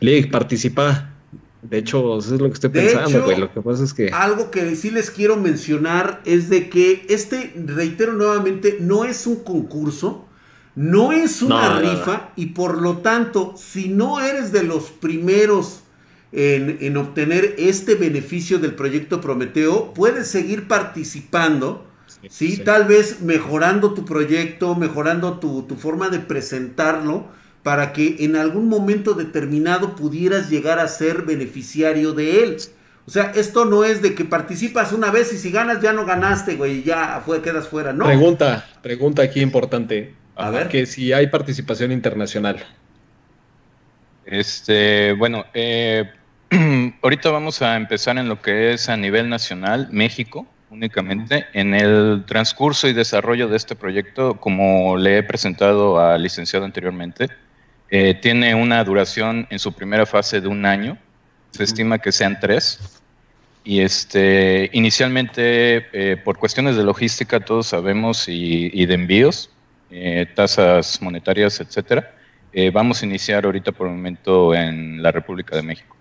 League, participa. De hecho, eso es lo que estoy De pensando, güey. Lo que pasa es que. Algo que sí les quiero mencionar es de que este, reitero nuevamente, no es un concurso, no es una No, no, no. rifa y por lo tanto, si no eres de los primeros en, en obtener este beneficio del proyecto Prometeo, puedes seguir participando. Sí, sí. tal vez mejorando tu proyecto, mejorando tu, tu forma de presentarlo, para que en algún momento determinado pudieras llegar a ser beneficiario de él. O sea, esto no es de que participas una vez y si ganas ya no ganaste, güey, y ya fue, quedas fuera. No. Pregunta, pregunta aquí importante. A ver. Que si hay participación internacional. Este, bueno, eh, (clears throat) ahorita vamos a empezar en lo que es a nivel nacional, México únicamente. En el transcurso y desarrollo de este proyecto, como le he presentado al licenciado anteriormente, eh, tiene una duración en su primera fase de un año. Se estima que sean tres. Y este, inicialmente, eh, por cuestiones de logística, todos sabemos, y, y de envíos, eh, tasas monetarias, etcétera, eh, vamos a iniciar ahorita por el momento en la República de México.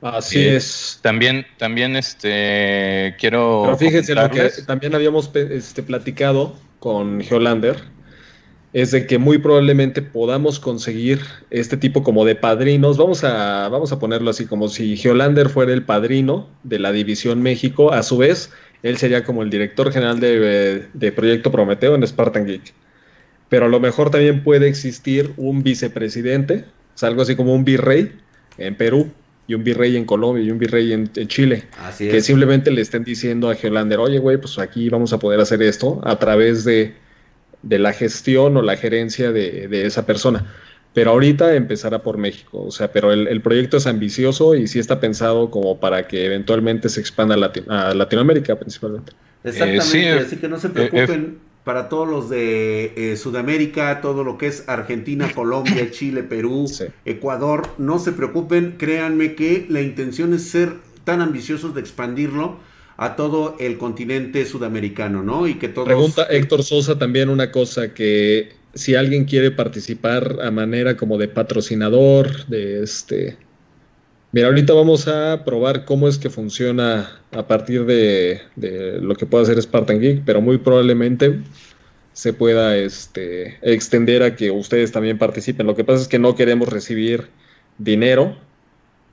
Así Eh, es. También, también este, quiero. Pero fíjense, lo que también habíamos este, platicado con Geolander es de que muy probablemente podamos conseguir este tipo como de padrinos. Vamos a, vamos a ponerlo así, como si Geolander fuera el padrino de la División México. A su vez, él sería como el director general de, de Proyecto Prometeo en Spartan Geek. Pero a lo mejor también puede existir un vicepresidente, o sea, algo así como un virrey en Perú y un virrey en Colombia y un virrey en- en Chile Así que simplemente le estén diciendo a Geolander, oye, güey, pues aquí vamos a poder hacer esto a través de, de la gestión o la gerencia de, de esa persona. Pero ahorita empezará por México, o sea, pero el, el proyecto es ambicioso y sí está pensado como para que eventualmente se expanda a, Lati- a Latinoamérica principalmente. Exactamente, Eh, sí, eh, así que no se preocupen para todos los de eh, Sudamérica, todo lo que es Argentina, Colombia, (laughs) Chile, Perú, Sí. Ecuador, no se preocupen, créanme que la intención es ser tan ambiciosos de expandirlo a todo el continente sudamericano, ¿no? Y que todos... Pregunta Héctor Sosa también una cosa que si alguien quiere participar a manera como de patrocinador, de este... Mira, ahorita vamos a probar cómo es que funciona a partir de, lo que pueda hacer Spartan Geek, pero muy probablemente se pueda este, extender a que ustedes también participen. Lo que pasa es que no queremos recibir dinero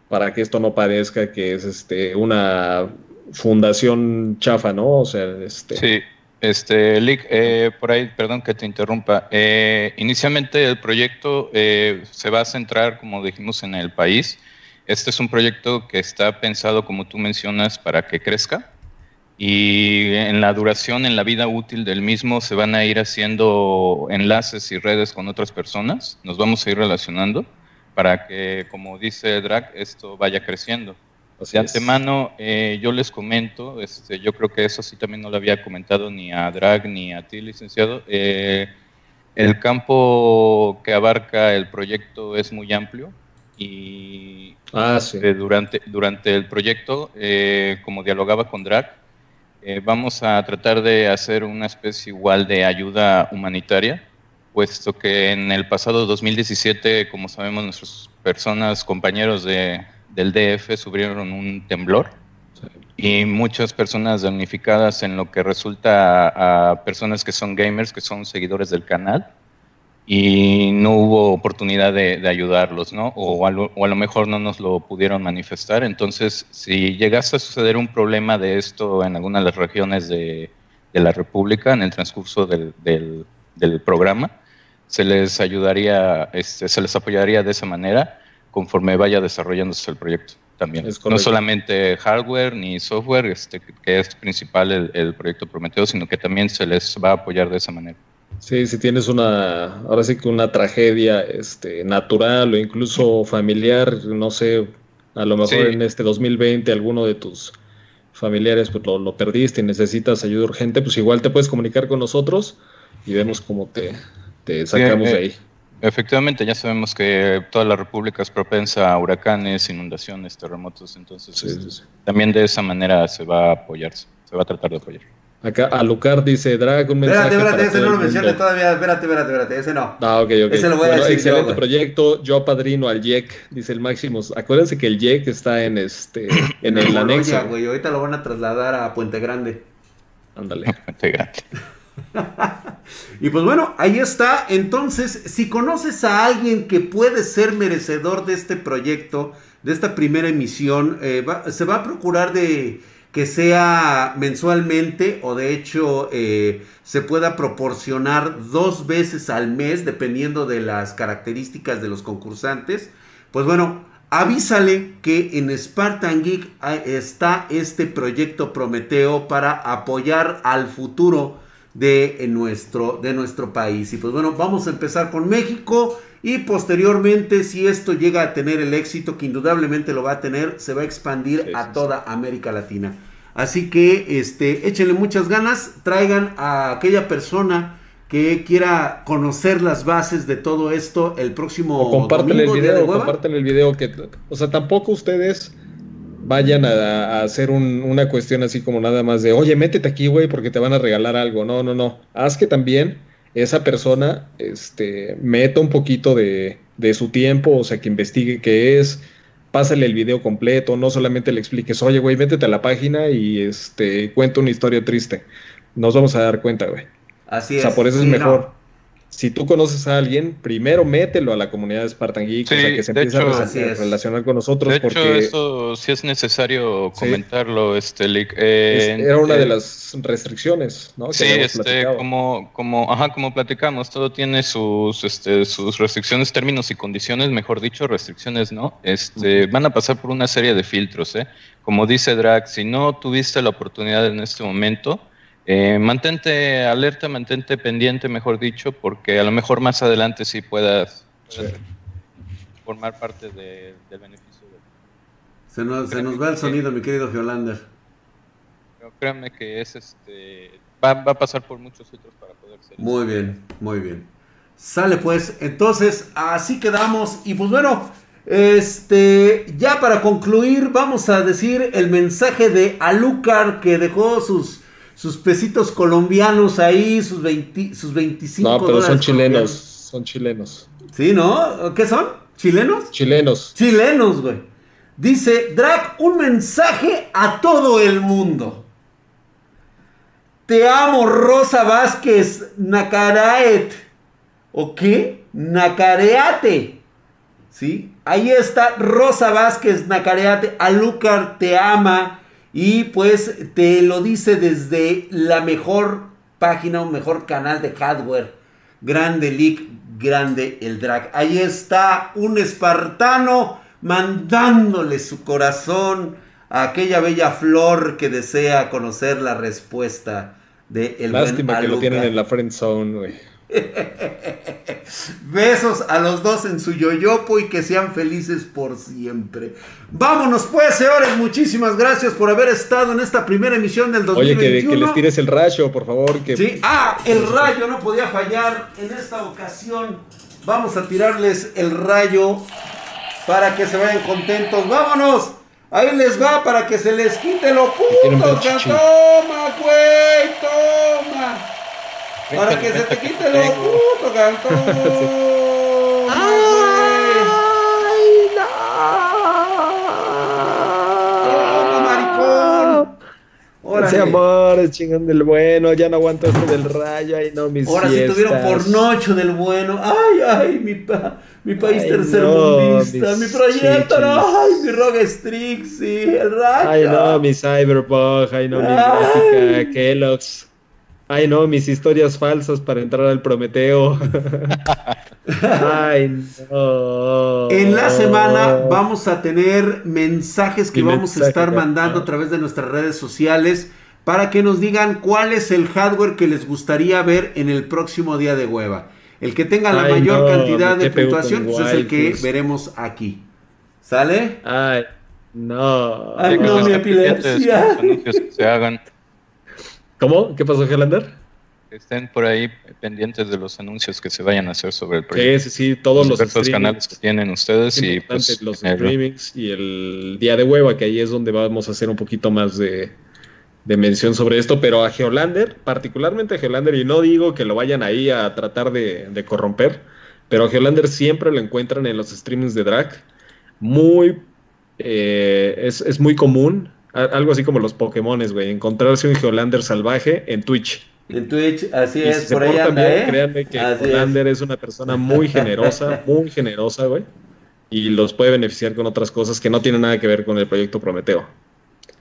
para que esto no parezca que es este, una fundación chafa, ¿no? O sea, este, Sí, este, Lick, eh, por ahí, perdón que te interrumpa. Eh, inicialmente el proyecto eh, se va a centrar, como dijimos, en el país. Este es un proyecto que está pensado, como tú mencionas, para que crezca. Y en la duración, en la vida útil del mismo, se van a ir haciendo enlaces y redes con otras personas. Nos vamos a ir relacionando para que, como dice Drag, esto vaya creciendo. Así De es. antemano, eh, yo les comento, este, yo creo que eso sí también no lo había comentado ni a Drag ni a ti, licenciado. eh, el campo que abarca el proyecto es muy amplio y Ah, sí. eh, durante, durante el proyecto, eh, como dialogaba con Drag, eh, vamos a tratar de hacer una especie igual de ayuda humanitaria, puesto que en el pasado 2017, como sabemos, nuestras personas, compañeros de, del DF sufrieron un temblor y muchas personas damnificadas en lo que resulta a, personas que son gamers, que son seguidores del canal, y no hubo oportunidad de, ayudarlos, ¿no? O a, lo, mejor no nos lo pudieron manifestar. Entonces, si llegase a suceder un problema de esto en alguna de las regiones de, de la República en el transcurso del, del, del programa, se les ayudaría, este, se les apoyaría de esa manera conforme vaya desarrollándose el proyecto también. No solamente hardware ni software, este, que es principal el, el proyecto Prometeo, sino que también se les va a apoyar de esa manera. Sí, si tienes una, ahora sí que una tragedia este, natural o incluso familiar, no sé, a lo mejor sí. en este 2020 alguno de tus familiares pues lo, lo, perdiste y necesitas ayuda urgente, pues igual te puedes comunicar con nosotros y vemos cómo te, te sacamos sí, de ahí. Efectivamente, ya sabemos que toda la República es propensa a huracanes, inundaciones, terremotos, entonces este, también de esa manera se va a apoyar, se va a tratar de apoyar. Acá Alucard dice, Drag, un mensaje Espérate, espérate, ese no lo mencioné todavía, espérate, espérate, espérate, ese no. Ah, ok, ok. Ese lo voy a decir excelente yo, proyecto, yo padrino al YEC, dice el Máximos. Acuérdense que el YEC está en este, en el anexo. güey, ahorita lo van a trasladar a Puente Grande. Ándale. (laughs) Puente Grande. (laughs) y pues bueno, ahí está. Entonces, si conoces a alguien que puede ser merecedor de este proyecto, de esta primera emisión, eh, se va a procurar de que sea mensualmente o de hecho eh, se pueda proporcionar dos veces al mes dependiendo de las características de los concursantes. Pues bueno, avísale que en Spartan Geek está este proyecto Prometeo para apoyar al futuro de nuestro, de nuestro país. Y pues bueno, vamos a empezar con México y posteriormente si esto llega a tener el éxito que indudablemente lo va a tener, se va a expandir a toda América Latina. Así que este, échenle muchas ganas, traigan a aquella persona que quiera conocer las bases de todo esto el próximo o comparten el video, comparten el video que, o sea, tampoco ustedes vayan a, hacer una cuestión así como nada más de, oye, métete aquí, güey, porque te van a regalar algo. No, no, no. Haz que también esa persona este, meta un poquito de, de su tiempo, o sea, que investigue qué es, pásale el video completo, no solamente le expliques, oye, güey, métete a la página y este, cuenta una historia triste. Nos vamos a dar cuenta, güey. Así es. O sea, por eso es mejor si tú conoces a alguien, primero mételo a la comunidad de Spartan Geek, o sea, que se empiece a relacionar con nosotros. De porque eso sí es necesario comentarlo, este, eh, Era una de las restricciones, ¿no? sí, este, como, como, ajá, como platicamos, todo tiene sus, este, sus restricciones, términos y condiciones, mejor dicho, restricciones, ¿no? Este, van a pasar por una serie de filtros, ¿eh? Como dice Drag, si no tuviste la oportunidad en este momento, eh, mantente alerta, mantente pendiente, mejor dicho, porque a lo mejor más adelante sí puedas, formar parte del beneficio. Se nos, se nos va el sonido, mi querido Geolander. Pero créanme que es este va, va, a pasar por muchos filtros para poder ser. Muy bien, muy bien. Sale pues, entonces así quedamos y pues bueno, este ya para concluir vamos a decir el mensaje de Alucar que dejó sus sus pesitos colombianos ahí, sus, 20, sus 25 No, pero son chilenos, son chilenos. ¿Sí, no? ¿Qué son? ¿Chilenos? Chilenos. Chilenos, güey. Dice, Drac, un mensaje a todo el mundo. Te amo, Rosa Vázquez, Nacaraet. ¿O qué? Nacareate. ¿Sí? Ahí está Rosa Vázquez, Nacareate. Alucar te ama. Y pues te lo dice desde la mejor página o mejor canal de hardware. Grande Leak, grande el drag. Ahí está un espartano mandándole su corazón a aquella bella flor que desea conocer la respuesta de el Lástima que lo tienen en la friend zone, güey. (laughs) Besos a los dos en su yoyopo y que sean felices por siempre. Vámonos pues, señores. Muchísimas gracias por haber estado en esta primera emisión del 2021. Oye, que, les tires el rayo, por favor. Que... Sí, ah, el rayo no podía fallar en esta ocasión. Vamos a tirarles el rayo para que se vayan contentos. ¡Vámonos! Ahí les va para que se les quite lo puto. Toma, güey, toma. Para que se te quite lo puto, cantón. (laughs) ¡Ay, no! maricón! Ese amor, es chingón del bueno, ya no aguanto esto del rayo, ay no, mis Ahora sí tuvieron por noche del bueno, ay, ay, mi, pa, mi país tercermundista, mi proyecto, no, ay, mi Rogue Strixie, el rayo. Ay no, mi Cyberpunk, ay no, mi gráfica, Kellogg's. Ay, no, mis historias falsas para entrar al Prometeo. (laughs) Ay, no. En la semana vamos a tener mensajes que vamos a estar mandando a través de nuestras redes sociales para que nos digan cuál es el hardware que les gustaría ver en el próximo día de hueva. El que tenga la mayor cantidad de puntuación pues, es el que veremos aquí. ¿Sale? Ay, no. Ay, no, mi epilepsia. se hagan. ¿Cómo? ¿Qué pasó, Helander? estén por ahí pendientes de los anuncios que se vayan a hacer sobre el proyecto. Sí, sí, sí, todos los, diversos canales que tienen ustedes y pues, los streamings y el día de hueva, que ahí es donde vamos a hacer un poquito más de, de mención sobre esto, pero a Geolander, particularmente a Geolander, y no digo que lo vayan ahí a tratar de, de corromper, pero a Geolander siempre lo encuentran en los streamings de drag, muy, eh, es, es muy común, algo así como los Pokémones, güey, encontrarse un Geolander salvaje en Twitch. En Twitch, así Y es, si se por ahí anda, bien, ¿eh? créanme que Así es. Una persona muy generosa, (laughs) muy generosa, güey. Y los puede beneficiar con otras cosas que no tienen nada que ver con el proyecto Prometeo.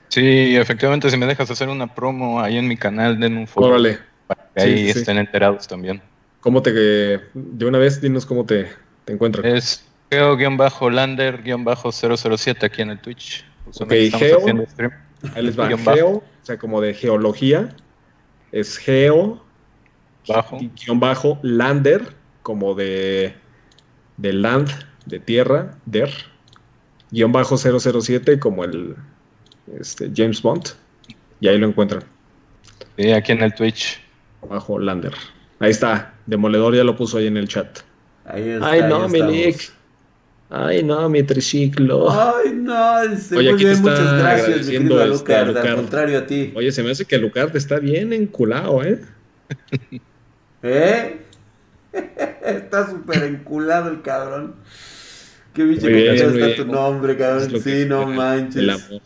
Sí, efectivamente, si me dejas hacer una promo ahí en mi canal, den un follow Órale, para que Sí, ahí sí. estén enterados también. ¿cómo te... De una vez, dinos cómo te, te encuentras. Es geo-lander-007 aquí en el Twitch. Justamente Ok, estamos Geo. haciendo stream. Ahí les va. Geo, o sea, como de geología. Es geo, Bajo. guion bajo, lander, como de, de land, de tierra, der. Guión bajo 007, como el este, James Bond. Y ahí lo encuentran. Sí, aquí en el Twitch. bajo Lander. Ahí está, Demoledor ya lo puso ahí en el chat. Ahí está, Ay, ahí no, estamos. Milik. Ay, no, mi triciclo. Ay, no, este, Oye, muy aquí te bien, está muchas gracias, mi querido este, a Lucas. Al contrario a ti. Oye, se me hace que Lucard está bien enculado, ¿eh? ¿Eh? (laughs) está súper enculado el cabrón. Qué bicho que está bien. tu nombre, cabrón. Sí, que- no el manches. amor.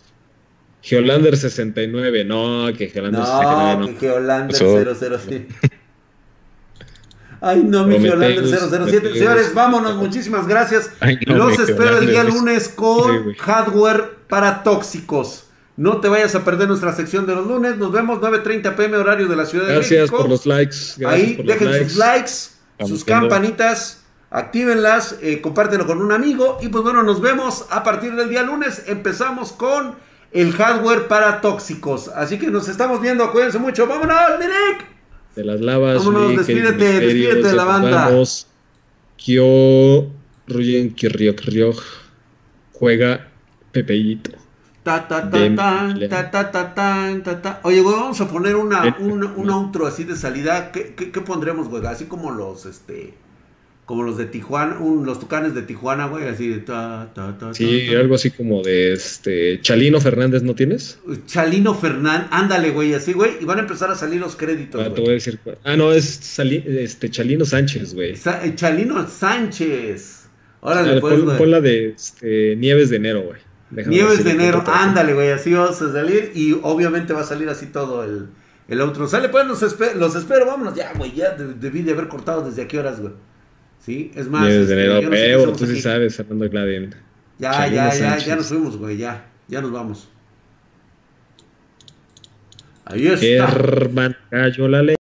Geolander 69, no, que Geolander No, 69 que no. Geolander Eso. 007. Ay, no, mi Prometheus, Geolander 007. Prometheus. Señores, vámonos, muchísimas gracias. Ay, no, Los espero el día lunes con hardware para tóxicos. No te vayas a perder nuestra sección de los lunes. Nos vemos 9.30 pm horario de la Ciudad de Gracias México. por los likes. Gracias Ahí por los dejen likes. sus likes, Estamos sus campanitas, actívenlas, eh, compártelo con un amigo. Y pues bueno, nos vemos a partir del día lunes. Empezamos con el hardware para tóxicos. Así que nos estamos viendo. Cuídense mucho. ¡Vámonos, Direk! De las lavas. Vámonos, Rick, despídete, despídete de la banda. vamos. Kyo, Ruyen, Kirriok, Ryok, juega Pepeito. Ta, ta, ta, le- ta, ta, ta, ta, ta. Oye, güey, vamos a poner una, Dem- un, un outro así de salida. ¿Qué, qué, qué pondremos, güey? Así como los, este, como los de Tijuana, un- los tucanes de Tijuana, güey, así de ta, ta, ta, Sí, ta, ta. algo así como de este. Chalino Fernández, ¿no tienes? Chalino Fernán, ándale, güey, así, güey, y van a empezar a salir los créditos, Ah, te güey. voy a decir. cuál. Ah, no, es Sali- este, Chalino Sánchez, güey. Sa- eh, Chalino Sánchez. Ah, Órale, pues, pon, güey. pon la de este, Nieves de enero, güey. Déjame Nieves de enero, ándale, güey, así vamos a salir y obviamente va a salir así todo el, el outro. Sale, pues, los, espe- los espero, vámonos, ya, güey, ya de- debí de haber cortado desde aquí horas, güey. Sí, es más, este, tú sí aquí. sabes, Fernando. Ya, ya, ya, Sánchez. ya nos fuimos, güey, ya, ya nos vamos. Ahí está. Herman cayó la ley.